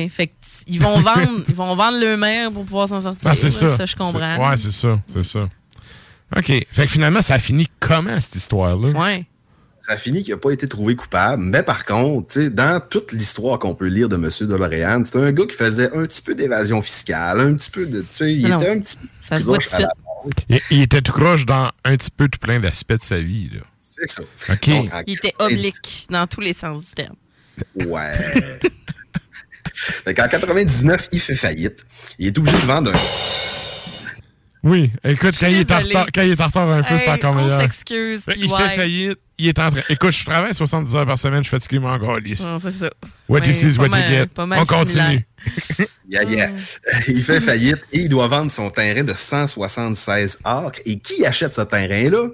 fait que ils vont vendre, ils vont vendre le maire pour pouvoir s'en sortir. Ah, c'est là. ça. je comprends. C'est- Ouais, c'est ça. C'est ça. OK. Fait que finalement, ça a fini comment, cette histoire-là? Ouais. Ça finit qu'il n'a pas été trouvé coupable. Mais par contre, tu sais, dans toute l'histoire qu'on peut lire de M. DeLorean, c'était un gars qui faisait un petit peu d'évasion fiscale, un petit peu de. Tu sais, il Non. était un petit peu Ça se voit croche tout de à la suite. Il, il était tout croche dans un petit peu tout plein d'aspects de sa vie. Là. C'est ça. Donc, en Il était oblique dans tous les sens du terme. Ouais. fait qu'en 99, il fait faillite. Il est obligé de vendre un. Oui, écoute, quand il, est en retard, quand il est en retard un peu, c'est encore on meilleur. s'excuse, Il fait faillite, il est en train. Écoute, je travaille 70 heures par semaine, je fais ce qu'il encore lisse. Non, c'est ça. What Ouais, you see is what you get. pas mal On continue. Yeah, yeah. Il fait faillite et il doit vendre son terrain de 176 acres. Et qui achète ce terrain-là?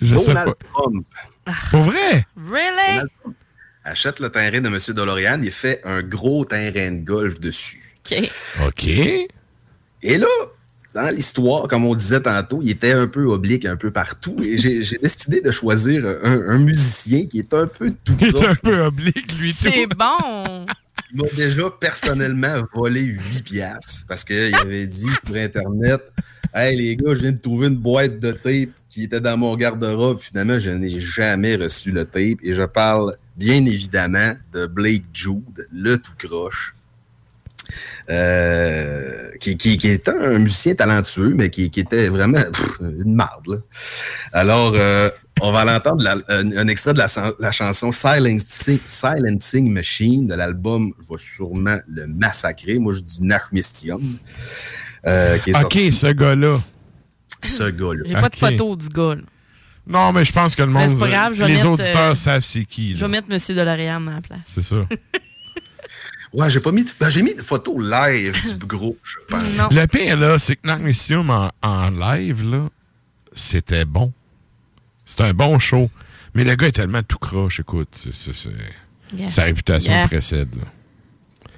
Je sais Donald pas. Trump. Pour vrai? Really? Donald Trump achète le terrain de M. DeLorean. Il fait un gros terrain de golf dessus. OK. OK. Et là, dans l'histoire, comme on disait tantôt, il était un peu oblique un peu partout. Et j'ai décidé de choisir un, un musicien qui est un peu tout Il est un peu oblique, lui. C'est bon. Il m'a déjà personnellement volé 8 piastres parce qu'il avait dit sur Internet Hey les gars, je viens de trouver une boîte de tape qui était dans mon garde-robe. Finalement, je n'ai jamais reçu le tape et je parle bien évidemment de Blake Jude, le tout croche. Euh, qui, qui, qui est un musicien talentueux, mais qui, qui était vraiment pff, une marde. là. Alors, euh, on va l'entendre un, un extrait de la, chanson Silencing, Silencing Machine de l'album, je vais sûrement le massacrer. Moi, je dis Nachmistium. Euh, OK, sorti. ce gars-là. Ce gars-là. J'ai pas de photo du gars. là. Non, mais je pense que le Mais monde. c'est pas grave, les mettre, auditeurs euh, savent c'est qui. Je vais mettre M. DeLorean à la place. C'est ça. Ouais, j'ai pas mis ben, j'ai mis des photos live du groupe, je pense. Non. Le pire, là, c'est que Nagnesium en, en live, là, c'était bon. C'était un bon show. Mais le gars est tellement tout croche, écoute. Yeah. Sa réputation Yeah. précède. là.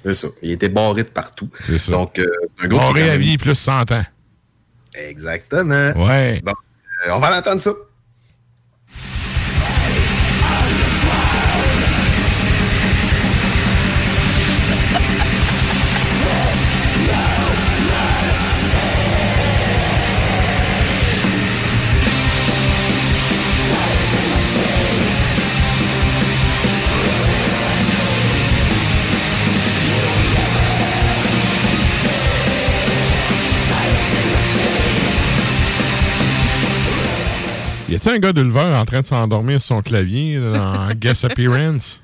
C'est ça. Il était barré de partout. C'est ça. Donc, euh, un groupe Barré à vie plus 100 ans. Exactement. Ouais. Donc, euh, on va l'entendre ça. A-t-il un gars d'Ulver en train de s'endormir sur son clavier là, en guest appearance?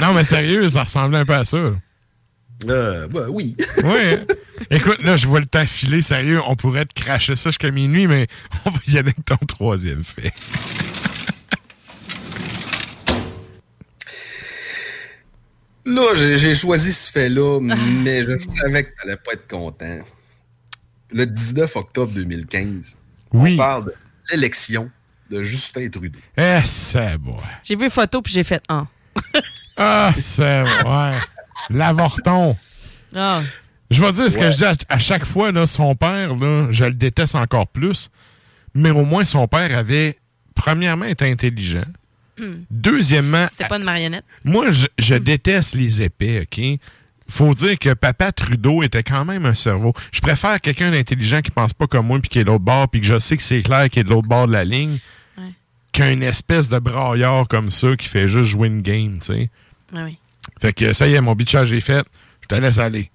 non, mais sérieux, ça ressemblait un peu à ça. Euh, bah, oui. Ouais. Écoute, là, je vois le temps filer, sérieux. On pourrait te cracher ça jusqu'à minuit, mais on va y aller avec ton troisième fait. Là, j'ai j'ai choisi ce fait-là, mais je savais que tu n'allais pas être content. Le 19 octobre 2015, Oui. on parle de l'élection de Justin Trudeau. Eh, c'est bon. J'ai vu une photo puis j'ai fait un. Ah, c'est ouais. L'avorton. Ah. Je vais dire ce que je dis à, à chaque fois, là, son père, là, je le déteste encore plus, mais au moins son père avait, premièrement, été intelligent. Hmm. Deuxièmement, C'était pas une marionnette? moi, je, je déteste les épais, OK? Faut dire que papa Trudeau était quand même un cerveau. Je préfère quelqu'un d'intelligent qui pense pas comme moi puis qui est de l'autre bord puis que je sais que c'est clair qu'il est de l'autre bord de la ligne Ouais. qu'une espèce de braillard comme ça qui fait juste jouer une game, tu sais. Ah oui. Fait que ça y est, mon bitchage est fait. Je te laisse aller.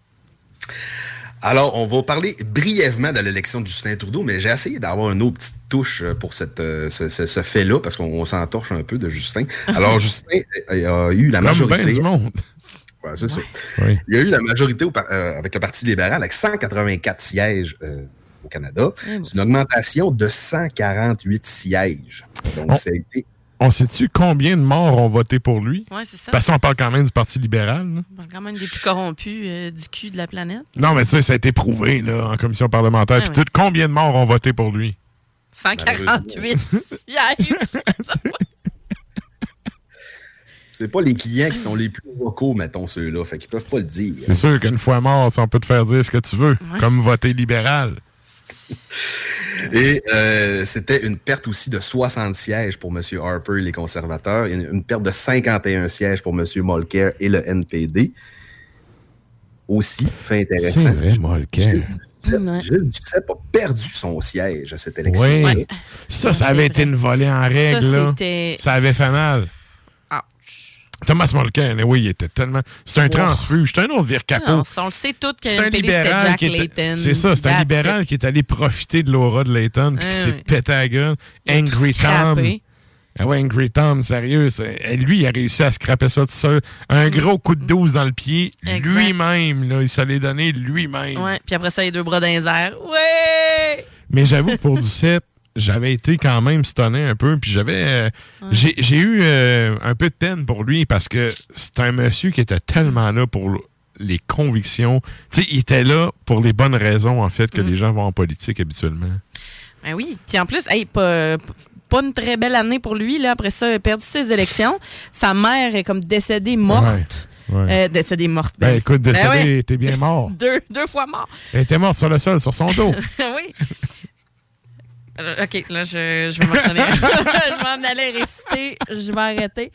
Alors, on va parler brièvement de l'élection de Justin Trudeau, mais j'ai essayé d'avoir une autre petite touche euh, pour cette, euh, ce, ce- ce fait-là, parce qu'on on s'entorche un peu de Justin. Alors, Justin euh, a eu la Comme majorité. ben du monde. Ouais, c'est ça. Oui. Il y a eu la majorité au euh, avec le Parti libéral, avec 184 sièges euh, au Canada. Bon. C'est une augmentation de 148 sièges. Donc, On- ça a été On sait-tu combien de morts ont voté pour lui? Ouais, c'est ça. Parce qu'on parle quand même du Parti libéral. là. On parle quand même des plus corrompus euh, du cul de la planète. Non, mais tu sais, ça a été prouvé là, en commission parlementaire. Ouais, Puis ouais. tout, combien de morts ont voté pour lui? 148 sièges. C'est pas les clients qui sont les plus vocaux, mettons, ceux-là. Fait qu'ils peuvent pas le dire. C'est sûr qu'une fois mort, on peut te faire dire ce que tu veux, comme voter libéral. Et euh, c'était une perte aussi de 60 sièges pour M. Harper et les conservateurs, et une, une perte de 51 sièges pour M. Mulcair et le NPD. aussi, fait intéressant. C'est vrai, Molker. Gilles Duceppe a perdu son siège à cette élection. Oui. Ça, ça avait été une volée en règle. Ça, là. c'était- Ça avait fait mal. Thomas Mulcair, oui, il était tellement. C'est un transfuge. C'est un autre. Non, on le sait tous que C'est un libéral Jack qui est. Layton. C'est ça, c'est un libéral it. qui est allé profiter de l'aura de Layton puis qui Ah s'est pété à la gueule. Angry Tom. Ah ouais, Angry Tom, sérieux. eh, Lui, il a réussi à scraper ça tout seul. Un gros coup de 12 dans le pied, lui-même. là, Il se l'est donné lui-même. Ouais, puis après ça, les deux bras dans les airs. Ouais! Mais j'avoue pour Duceppe, j'avais été quand même stonné un peu. Puis j'avais. euh, j'ai- J'ai eu euh, un peu de peine pour lui parce que c'est un monsieur qui était tellement là pour les convictions. Tu sais, il était là pour les bonnes raisons, en fait, que Mm. les gens vont en politique habituellement. Ben oui. Puis en plus, hey, pas, pas une très belle année pour lui. Là. Après ça, il a perdu ses élections. Sa mère est comme décédée morte. Ouais, ouais. Euh, décédée morte. Ben écoute, Ben décédé, ouais. t'es bien mort. Deux, deux fois mort. Elle était morte sur le sol, sur son dos. oui. Euh, OK, là, je, je vais m'en je m'en allais réciter. Je vais arrêter.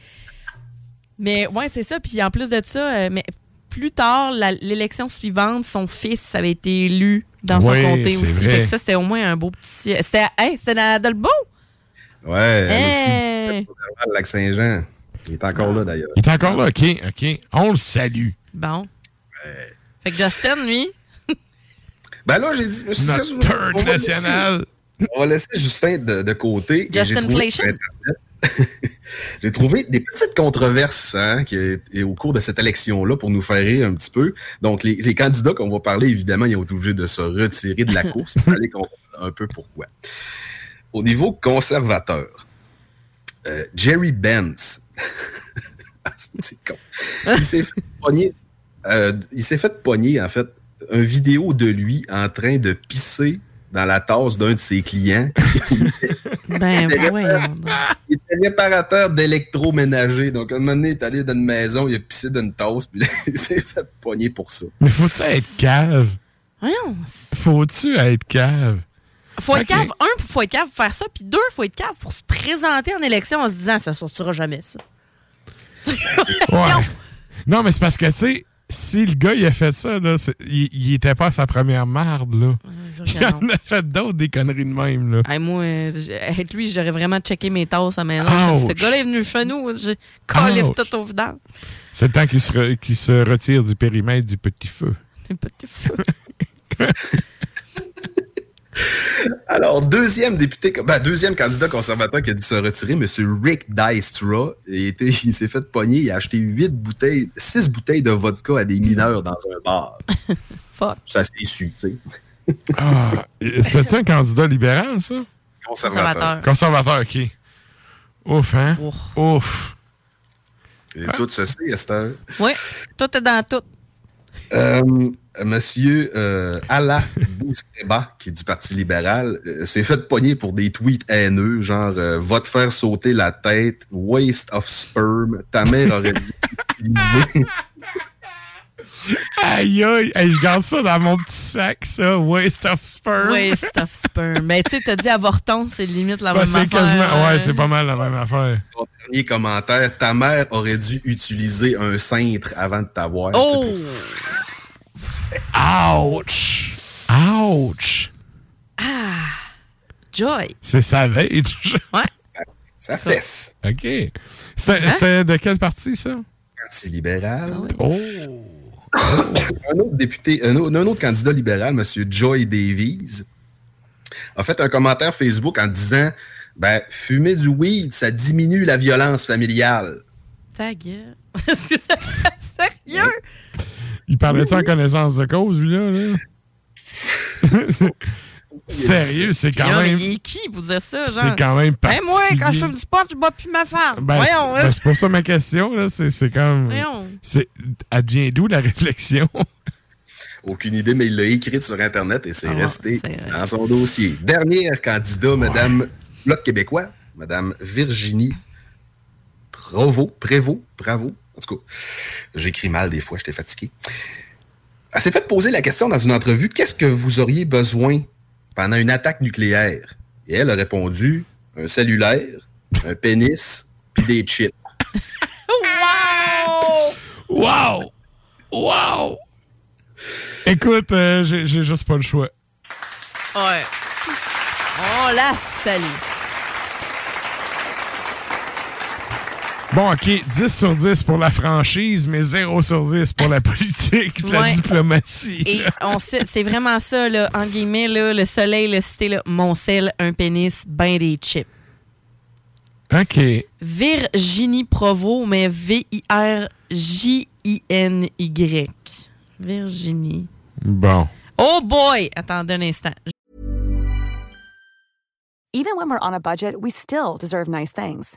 Mais ouais, c'est ça. Puis en plus de ça, euh, mais plus tard, l'élection suivante, son fils avait été élu dans son Oui, comté aussi. vrai. Fait que ça, c'était au moins un beau petit. C'était hey, c'était dans Dolbeau? Ouais, Hey! aussi, le lac Saint-Jean. Il est encore là, d'ailleurs. Il est encore là, OK, OK. On le salue. Bon. Fait que Justin, lui? Ben là, j'ai dit... Notre laisser- national. On va laisser Justin de, de côté. Justin J'ai trouvé des petites controverses hein, qui, au cours de cette élection-là pour nous faire rire un petit peu. Donc, les, les candidats qu'on va parler, évidemment, ils ont été obligés de se retirer de la course. Vous allez comprendre un peu pourquoi. Au niveau conservateur, euh, Jerry Benz, Ah, c'est con. Il s'est fait pogner, euh, il s'est fait pogner, en fait, une vidéo de lui en train de pisser dans la tasse d'un de ses clients. Ben, Il était voyons il était réparateur d'électroménager. Donc, un moment donné, il est allé dans une maison, il a pissé dans une tasse, puis là, il s'est fait pogner pour ça. Mais faut-tu être cave? Voyons. Faut-tu être cave? Faut être cave. Un, faut être cave pour faire ça. Puis deux, faut être cave pour se présenter en élection en se disant ça sortira jamais, ça. Ouais. Non, mais c'est parce que, tu sais, si le gars, il a fait ça, là, il, il était pas à sa première marde, là. Il en a fait d'autres, des conneries de même, là. Hey, moi, avec lui, j'aurais vraiment checké mes tasses à la maison. Ce gars-là est venu chez nous. J'ai collé tout au vidange. C'est le temps qu'il se, re- se retire du périmètre du petit feu. Un petit feu. Alors, deuxième député, ben, deuxième candidat conservateur qui a dû se retirer, M. Rick Dystra, il, était- il s'est fait pogner, il a acheté huit bouteilles, six bouteilles de vodka à des mineurs dans un bar. Fuck. Ça s'est su, tu sais. Ah, c'était-tu un candidat libéral, ça? Conservateur. Conservateur, OK. Ouf, hein? Ouf. Et tout ceci, Esther. Oui, tout est dans tout. Euh, Monsieur euh, Ala Bousteba, qui est du Parti libéral, euh, s'est fait pogner pour des tweets haineux, genre euh, Va te faire sauter la tête, waste of sperm, ta mère aurait dû utiliser- Aïe, aïe, Hey, je garde ça dans mon petit sac, ça. Waste of sperm. Waste of sperm. Mais tu sais, t'as dit avorton, c'est limite la Ouais, même c'est affaire. quasiment. Ouais, c'est pas mal la même affaire. Son dernier commentaire, ta mère aurait dû utiliser un cintre avant de t'avoir. Oh! Ouch! Ouch! Ah! Joy! C'est savage. Ouais. Ça fesse. OK. C'est Hein? c'est de quelle partie, ça? Parti libéral. Oh! un autre député, un autre, un autre candidat libéral, M. Joy Davies, a fait un commentaire Facebook en disant ben, fumer du weed, ça diminue la violence familiale. Ta gueule. Est-ce que ça sérieux? Il parlait ça en connaissance de cause, lui, là? là? Sérieux, c'est quand mais même. il est qui pour dire ça, genre? C'est quand même Hey, moi, quand je particulier. fume du pot, je bois plus ma femme. Ben, Voyons, c'est ben, hein? c'est pour ça ma question, là. C'est c'est comme. Voyons. C'est. Elle d'où la réflexion? Aucune idée, mais il l'a écrite sur Internet et c'est Ah, resté c'est dans son dossier. Dernière candidat, Madame Bloc québécois, Madame Virginie Provo, Prévost, bravo. En tout cas, j'écris mal des fois, j'étais fatigué. Elle s'est fait poser la question dans une entrevue qu'est-ce que vous auriez besoin pendant une attaque nucléaire? Et elle a répondu un cellulaire, un pénis, puis des chips. Wow! Wow! Wow! Écoute, euh, j'ai juste pas le choix. Ouais. On la salue. Bon, OK, 10 sur 10 pour la franchise, mais 0 sur 10 pour la politique, la Ouais. diplomatie. Et on sait- c'est vraiment ça, là, en guillemets, là, le soleil, le cité, là, mon sel, un pénis, ben des chips. OK. Virginie Provo, mais V-I-R-J-I-N-Y. Virginie. Bon. Oh boy! Attendez un instant. Even when we're on a budget, we still deserve nice things.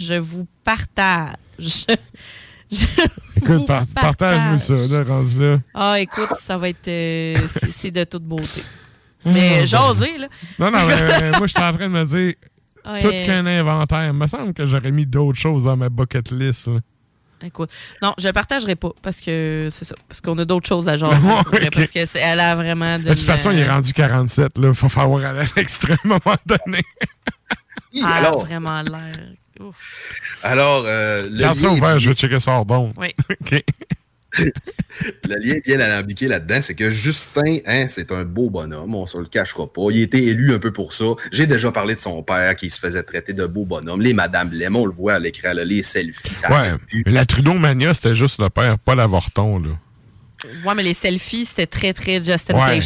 Je vous partage. Je Écoute, vous par- partage-nous ça, là, rendu là. Ah, écoute, ça va être. euh, c'est- de toute beauté. Ah, Mais bon. jaser, là. Non, non, mais euh, moi, j'étais en train de me dire, Ouais. tout qu'un inventaire. Il me semble que j'aurais mis d'autres choses dans ma bucket list. là. Écoute, non, je partagerai pas parce que c'est ça. Parce qu'on a d'autres choses à ok. Parce que c'est- elle a vraiment. De toute façon, il est rendu 47. Il faut falloir aller à l'extrême à un moment donné. Ah, alors. vraiment l'air. Ouf. Alors, euh, le Garde ça lien est ouvert, je vais checker ça hors. Oui. OK. Le lien bien alambiqué là-dedans, c'est que Justin, hein, c'est un beau bonhomme, on se le cachera pas. Il a été élu un peu pour ça. J'ai déjà parlé de son père qui se faisait traiter de beau bonhomme. Les Madame Lem, on le voit à l'écran, là, les selfies, ça Ouais. Mais la Trudeau-mania, c'était juste le père, pas l'avorton. Là. Ouais, mais les selfies, c'était très, très Just Ouais.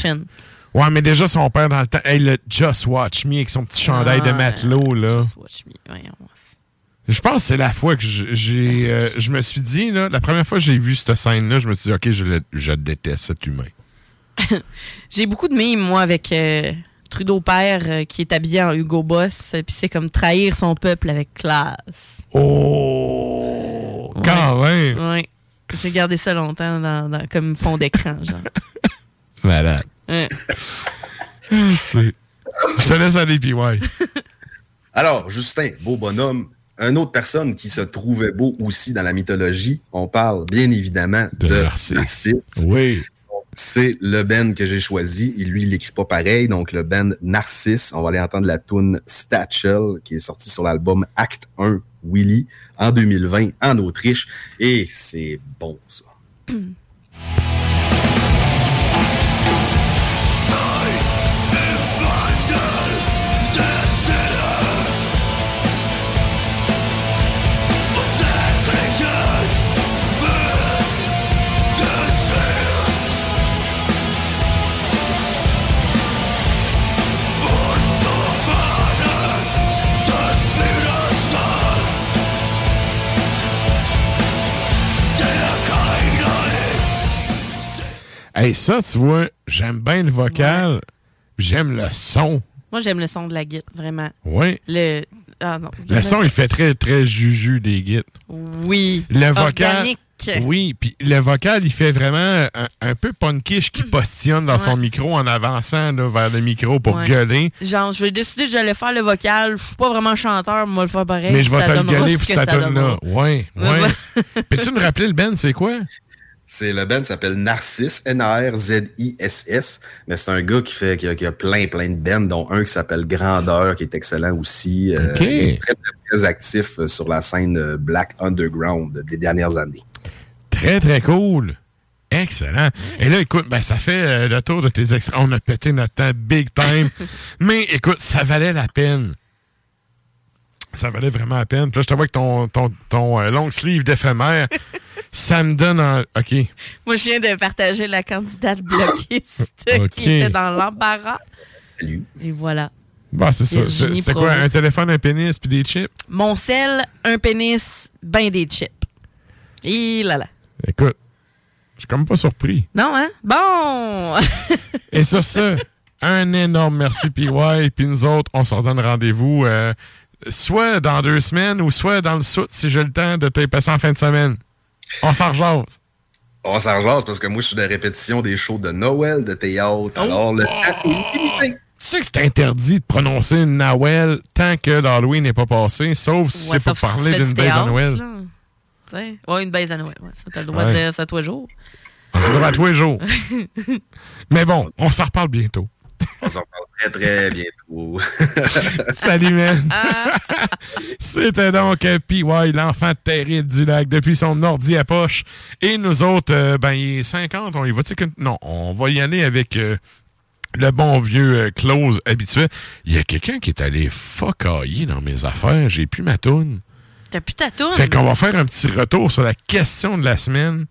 Ouais, mais déjà, son père dans le temps. Hey, le Just Watch Me avec son petit chandail de Ah, matelot, là. Just Watch Me. Voyons. Je pense que c'est la fois que je- j'ai, euh, je me suis dit, là, la première fois que j'ai vu cette scène-là, je me suis dit, OK, je, le- je déteste cet humain. J'ai beaucoup de mimes, moi, avec euh, Trudeau père euh, qui est habillé en Hugo Boss. Puis c'est comme trahir son peuple avec classe. Oh! Quand même! Ouais. J'ai gardé ça longtemps dans, dans- comme fond d'écran, genre. Malade. Ouais. C'est- Je te laisse aller, puis ouais. Alors, Justin, beau bonhomme. Une autre personne qui se trouvait beau aussi dans la mythologie, on parle bien évidemment de, Narcisse. Oui. C'est le Ben que j'ai choisi. Et lui, il l'écrit pas pareil. Donc, le Ben Narcisse. On va aller entendre la tune Statchel qui est sortie sur l'album Act 1 Willy en 2020 en Autriche. Et c'est bon, ça. Hey, ça, tu vois, j'aime bien le vocal, j'aime le son. Moi, j'aime le son de la guitare, vraiment. Oui. Le. Ah non. Le son, il fait très, très juju des guides. Oui. Le vocal. Oui, puis le vocal, il fait vraiment un, un peu punkish qui postillonne dans son micro en avançant là, vers le micro pour Ouais. gueuler. Genre, je vais décider que j'allais faire le vocal. Je suis pas vraiment chanteur, mais moi le faire pareil. mais je vais te le gueuler pour cette ça tune là donnera. Ouais, Ouais, ouais. ouais. Peux-tu me rappeler le Ben, c'est quoi? C'est le band s'appelle Narcisse, N-A-R-Z-I-S-S, mais c'est un gars qui fait qui a, qui a plein plein de bands, dont un qui s'appelle Grandeur, qui est excellent aussi. Euh, très, très, très actif euh, sur la scène euh, Black Underground des dernières années. Très, très cool. Excellent. Et là, écoute, ben, ça fait euh, le tour de tes extraits. On a pété notre temps big time. Mais écoute, ça valait la peine. Ça valait vraiment la peine. Puis là, je te vois que ton, ton, ton euh, long sleeve d'éphémère, ça me donne en... OK. Moi, je viens de partager la candidate bloquiste qui était dans l'embarras. Salut. Et voilà. Bon, c'est ça. C'est quoi? Un téléphone, un pénis, puis des chips? Mon sel, un pénis, ben des chips. Et là là. Écoute, je suis comme pas surpris. Non, hein? Bon! Et sur ce, un énorme merci, PY. Puis nous autres, on se redonne rendez-vous euh, soit dans deux semaines ou soit dans le soute si j'ai le temps de taper ça en fin de semaine. On s'en rejase. On s'en parce que moi, je suis de répétition des shows de Noël, de théâtre. Alors, le limité. Tu sais que c'est interdit de prononcer une Noël tant que l'Halloween n'est pas passé, sauf si Ouais, c'est pour parler d'une du baise à Noël. là. Tu sais. Ouais, une baise à Noël. Ouais, ça, t'as le droit Ouais. de dire ça tous les jours. On le droit à tous les jours. Mais bon, on s'en reparle bientôt. On s'en parle très, très bientôt. Salut, man. C'était donc euh, PY, l'enfant terrible du lac, depuis son ordi à poche. Et nous autres, euh, ben, il est 50, on y que... Non, on va y aller avec euh, le bon vieux euh, close habituel. Il y a quelqu'un qui est allé fuckailler dans mes affaires. J'ai plus ma toune. T'as plus ta toune? Fait qu'on va faire un petit retour sur la question de la semaine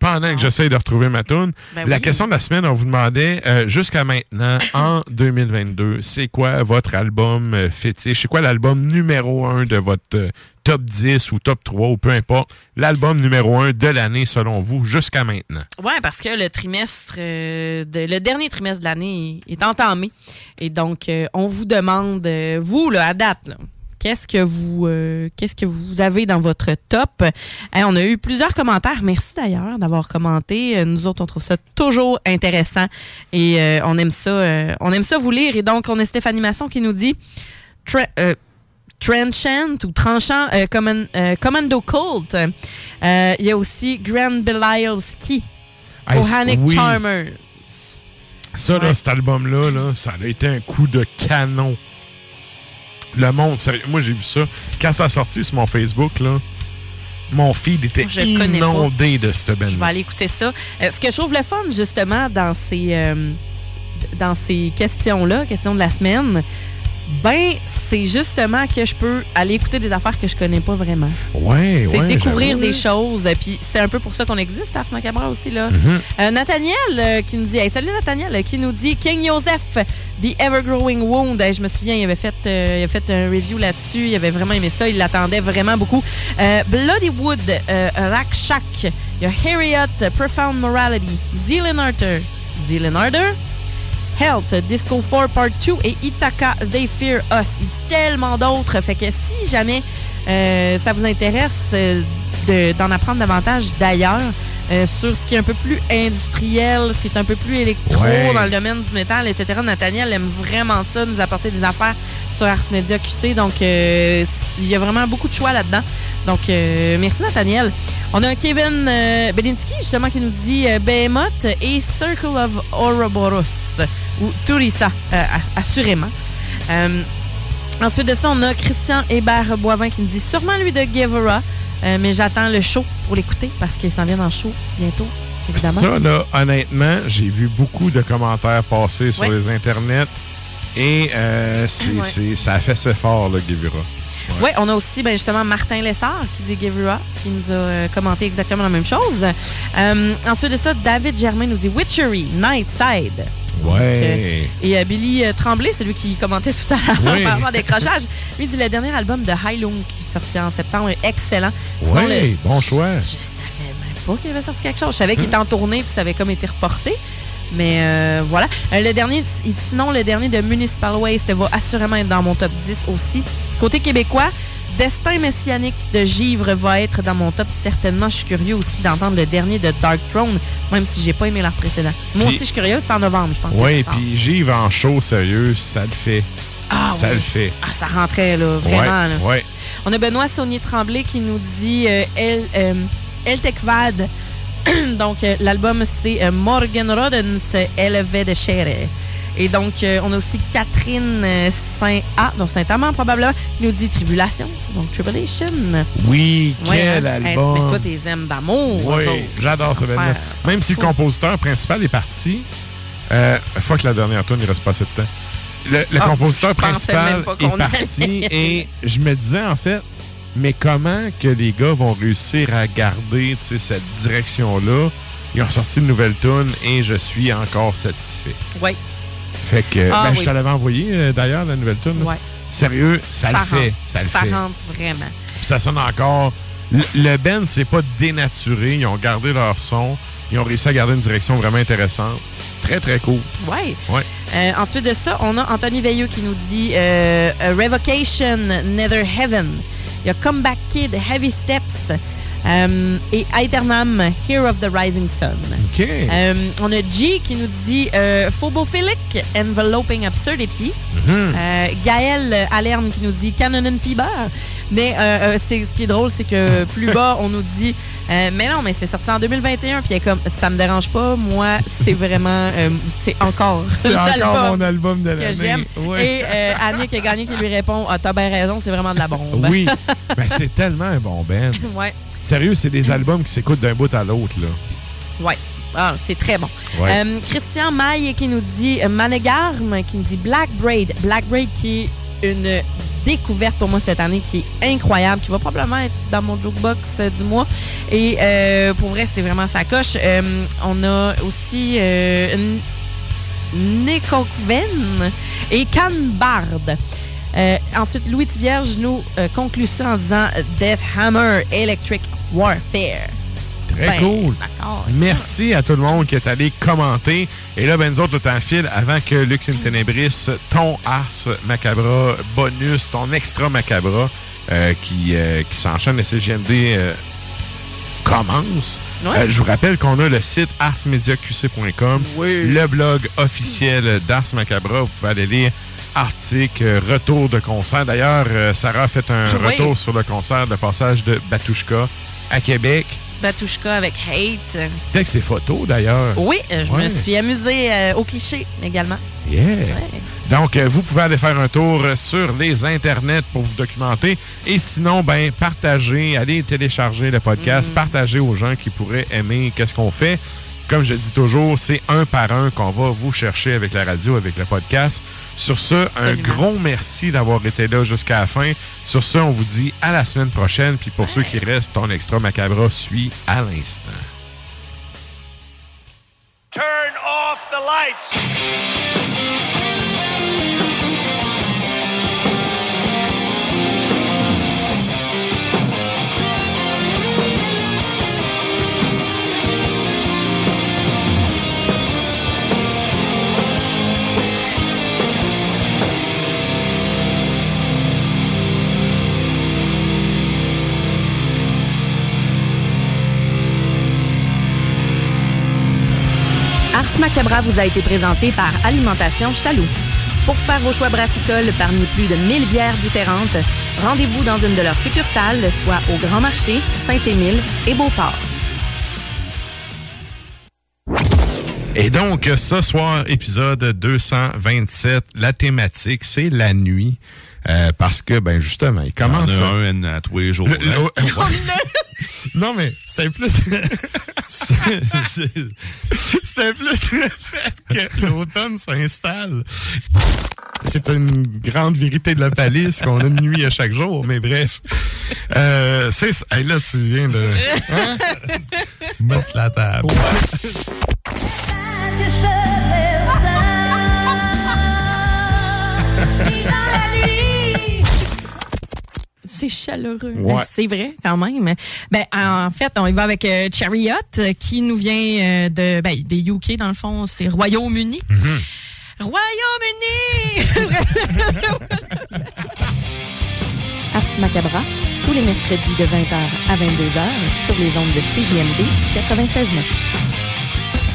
pendant que j'essaye de retrouver ma toune. Ben la oui. question de la semaine, on vous demandait euh, jusqu'à maintenant, en 2022, c'est quoi votre album euh, fétiche? C'est quoi l'album numéro 1 de votre euh, top 10 ou top 3 ou peu importe? L'album numéro 1 de l'année selon vous jusqu'à maintenant? Ouais, parce que le trimestre, euh, de, le dernier trimestre de l'année est, est entamé. Et donc, euh, on vous demande, euh, vous, là, à date, là, qu'est-ce que vous euh, qu'est-ce que vous avez dans votre top? On a eu plusieurs commentaires. Merci d'ailleurs d'avoir commenté. Euh, Nous autres, on trouve ça toujours intéressant et euh, on aime ça. euh, on aime ça vous lire. Et donc, on a Stéphanie Masson qui nous dit Tre- Trenchant ou Tranchant Comman- Commando Cult. Euh, Il y a aussi Grand Belialski. Hey, Ohanic oui. Charmer. Ça, là, cet album-là, là, ça a été un coup de canon. Le monde, sérieux, moi j'ai vu ça. Quand ça a sorti sur mon Facebook, là, mon feed était Je inondé de cette band Je vais aller écouter ça. Euh, ce que je trouve le fun, justement, dans ces, euh, dans ces questions-là, questions de la semaine, ben, c'est justement que je peux aller écouter des affaires que je connais pas vraiment. Ouais, C'est ouais. découvrir j'avoue. des choses. euh, Puis c'est un peu pour ça qu'on existe, Ars Macabra aussi. là. Euh, Nathaniel euh, qui nous dit, hey, salut Nathaniel, qui nous dit King Joseph, The Evergrowing Wound. Je me souviens, il avait fait, euh, il avait fait un review là-dessus. Il avait vraiment aimé ça. Il l'attendait vraiment beaucoup. Bloodywood, euh, Rakshak, il y a Harriet, Profound Morality, Zealand Arthur, Zealand Arthur, Health, Disco 4 Part 2 et Itaka, They Fear Us. Il dit tellement d'autres. Fait que si jamais euh, ça vous intéresse euh, de- d'en apprendre davantage d'ailleurs euh, sur ce qui est un peu plus industriel, ce qui est un peu plus électro Ouais. dans le domaine du métal, etc. Nathaniel aime vraiment ça, nous apporter des affaires sur Ars Media QC. Donc, il y a vraiment beaucoup de choix là-dedans. Donc, merci Nathaniel. On a un Kevin Belinsky, justement, qui nous dit Behemoth et Circle of Ouroboros, ou Turissa, euh, assurément. Euh, ensuite de ça, on a Christian Hébert-Boivin qui nous dit sûrement lui de Guevara, euh, mais j'attends le show pour l'écouter parce qu'il s'en vient dans le show bientôt, évidemment. Ça, là, honnêtement, j'ai vu beaucoup de commentaires passer sur Ouais. les internets et euh, Ouais. ça a fait ce fort, là, Guevara. Oui, on a aussi ben, justement Martin Lessard qui dit Guevara, qui nous a euh, commenté exactement la même chose. Euh, ensuite de ça, David Germain nous dit Witchery, Nightside. Ouais. Euh, et euh, Billy euh, Tremblay, celui qui commentait tout à l'heure Oui. par rapport à décrochage, lui dit le dernier album de Heilung qui sorti en septembre est excellent. Le- bon choix. Je savais même pas qu'il avait sorti quelque chose. Je savais qu'il était en tournée puis ça avait comme été reporté. Mais euh, voilà. Le dernier, il dit, sinon, le dernier de Municipal Waste va assurément être dans mon top 10 aussi. Côté québécois, Destin messianique de Givre va être dans mon top certainement. Je suis curieux aussi d'entendre le dernier de Dark Throne, même si j'ai pas aimé leur précédent. Moi aussi, je suis curieux. C'est en novembre, je pense. Oui, puis Givre en show, sérieux, ça le fait. Ah ça oui. le fait. Ah, ça rentrait, là, vraiment. Ouais, là. ouais. On a Benoît Saunier Tremblay qui nous dit euh, El, euh, El Tekvad. donc, euh, l'album, c'est euh, Morgan Rodens, Eleve de Chere. Et donc, euh, on a aussi Catherine euh, Saint-A, donc Saint-Amand probablement, qui nous dit Tribulation, donc Tribulation. Oui, Ouais, quel hein? Hey, album. mais toi, t'es aimes d'amour. Oui, j'adore ce ça Même si le compositeur principal est parti, euh, fuck la dernière tune, il reste pas assez de temps. Le, le Ah, compositeur principal est parti et je me disais en fait, mais comment que les gars vont réussir à garder cette direction-là? Ils ont sorti une nouvelle tune et je suis encore satisfait. Ouais. Fait que, Ah ben, je te l'avais envoyé euh, d'ailleurs, la nouvelle tune. Ouais. Sérieux, ça, le fait. Ça le ça fait. rentre vraiment. Puis ça sonne encore. Le, le band, c'est pas dénaturé. Ils ont gardé leur son. Ils ont réussi à garder une direction vraiment intéressante. Très, très cool. Ouais. Ouais. Euh, ensuite de ça, on a Anthony Veilleux qui nous dit euh, Revocation, Nether Heaven. Il y a Comeback Kid, Heavy Steps, Euh, et Aeternam, Here of the Rising Sun. Euh, on a G qui nous dit euh, Phobophilic, Enveloping Absurdity. Euh, Gaël Alerne qui nous dit Canon Fever. Mais c'est, ce qui est drôle, c'est que plus bas, on nous dit Mais non, mais c'est sorti en 2021. Puis comme Ça me dérange pas. Moi, c'est vraiment. c'est encore. C'est encore mon album de que l'année. j'aime. Ouais. Et Annick a gagné qui lui répond ah, T'as bien raison, c'est vraiment de la bombe. Oui. ben, c'est tellement un bon band. ouais. Sérieux, c'est des albums qui s'écoutent d'un bout à l'autre, là. Ouais. Ah, c'est très bon. Ouais. Euh, Christian Maille qui nous dit euh, Manegarm, qui nous dit Black Braid. Black Braid qui est une découverte pour moi cette année qui est incroyable, qui va probablement être dans mon jukebox euh, du mois. Et euh, pour vrai, c'est vraiment sa coche. Euh, on a aussi N- Nekokven et Canbard. Euh, ensuite, Louis Vierge nous euh, conclut ça en disant Death Hammer Electric Warfare. Très Ben, cool. Merci à tout le monde qui est allé commenter. Et là, ben, nous autres, le temps file avant que Lux in Tenebris, ton Ars Macabra bonus, ton extra Macabra euh, qui, euh, qui s'enchaîne à CGMD euh, commence. Ouais. Euh, je vous rappelle qu'on a le site arsmediaqc.com, le blog officiel d'Ars Macabra. Vous pouvez aller lire articles, euh, retour de concert. D'ailleurs, euh, Sarah a fait un Oui. retour sur le concert de passage de Batushka à Québec. Batushka avec Hate. Que c'est photos, d'ailleurs. Oui, je Ouais. me suis amusée euh, au cliché également. Yeah. Donc, vous pouvez aller faire un tour sur les internets pour vous documenter. Et sinon, ben, partagez, allez télécharger le podcast, partagez aux gens qui pourraient aimer qu'est-ce qu'on fait. Comme je dis toujours, c'est un par un qu'on va vous chercher avec la radio, avec le podcast. Sur ce, un gros merci d'avoir été là jusqu'à la fin. Sur ce, on vous dit à la semaine prochaine. Puis pour ceux qui restent, ton extra macabre suit à l'instant. Turn off the lights. Macabra vous a été présenté par Alimentation Chaloux. Pour faire vos choix brassicoles parmi plus de 1000 bières différentes, rendez-vous dans une de leurs succursales, soit au Grand Marché, Saint-Émile et Beauport. Et donc, ce soir, épisode 227, la thématique, c'est la nuit. Euh, parce que, ben justement, il commence... Il y en a un à tous les jours. Le- hein? le- ouais. non, mais c'était plus... c'était plus le fait que l'automne s'installe. C'est une grande vérité de la palisse qu'on a une nuit à chaque jour, mais bref. Euh, c'est ça. Hey, là, tu viens de... Hein? Mettre la table. C'est chaleureux. Ouais. Ben, C'est vrai, quand même. Ben, en fait, on y va avec euh, Chariot, euh, qui nous vient euh, de, ben, des UK, dans le fond, c'est Royaume-Uni. Royaume-Uni! Ars Macabra, tous les mercredis de 20h à 22h sur les ondes de CJMD 96.9.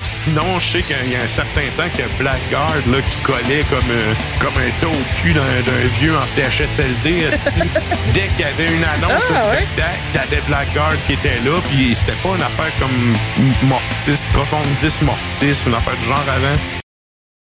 Sinon, je sais qu'il y a un certain temps qu'il y a Blackguard là, qui collait comme, euh, comme un dos au cul d'un vieux en CHSLD. Dès qu'il y avait une annonce Ah, de ouais? spectacle, t'avais Blackguard qui était là, puis c'était pas une affaire comme Mortis, Profondis Mortis, une affaire du genre avant.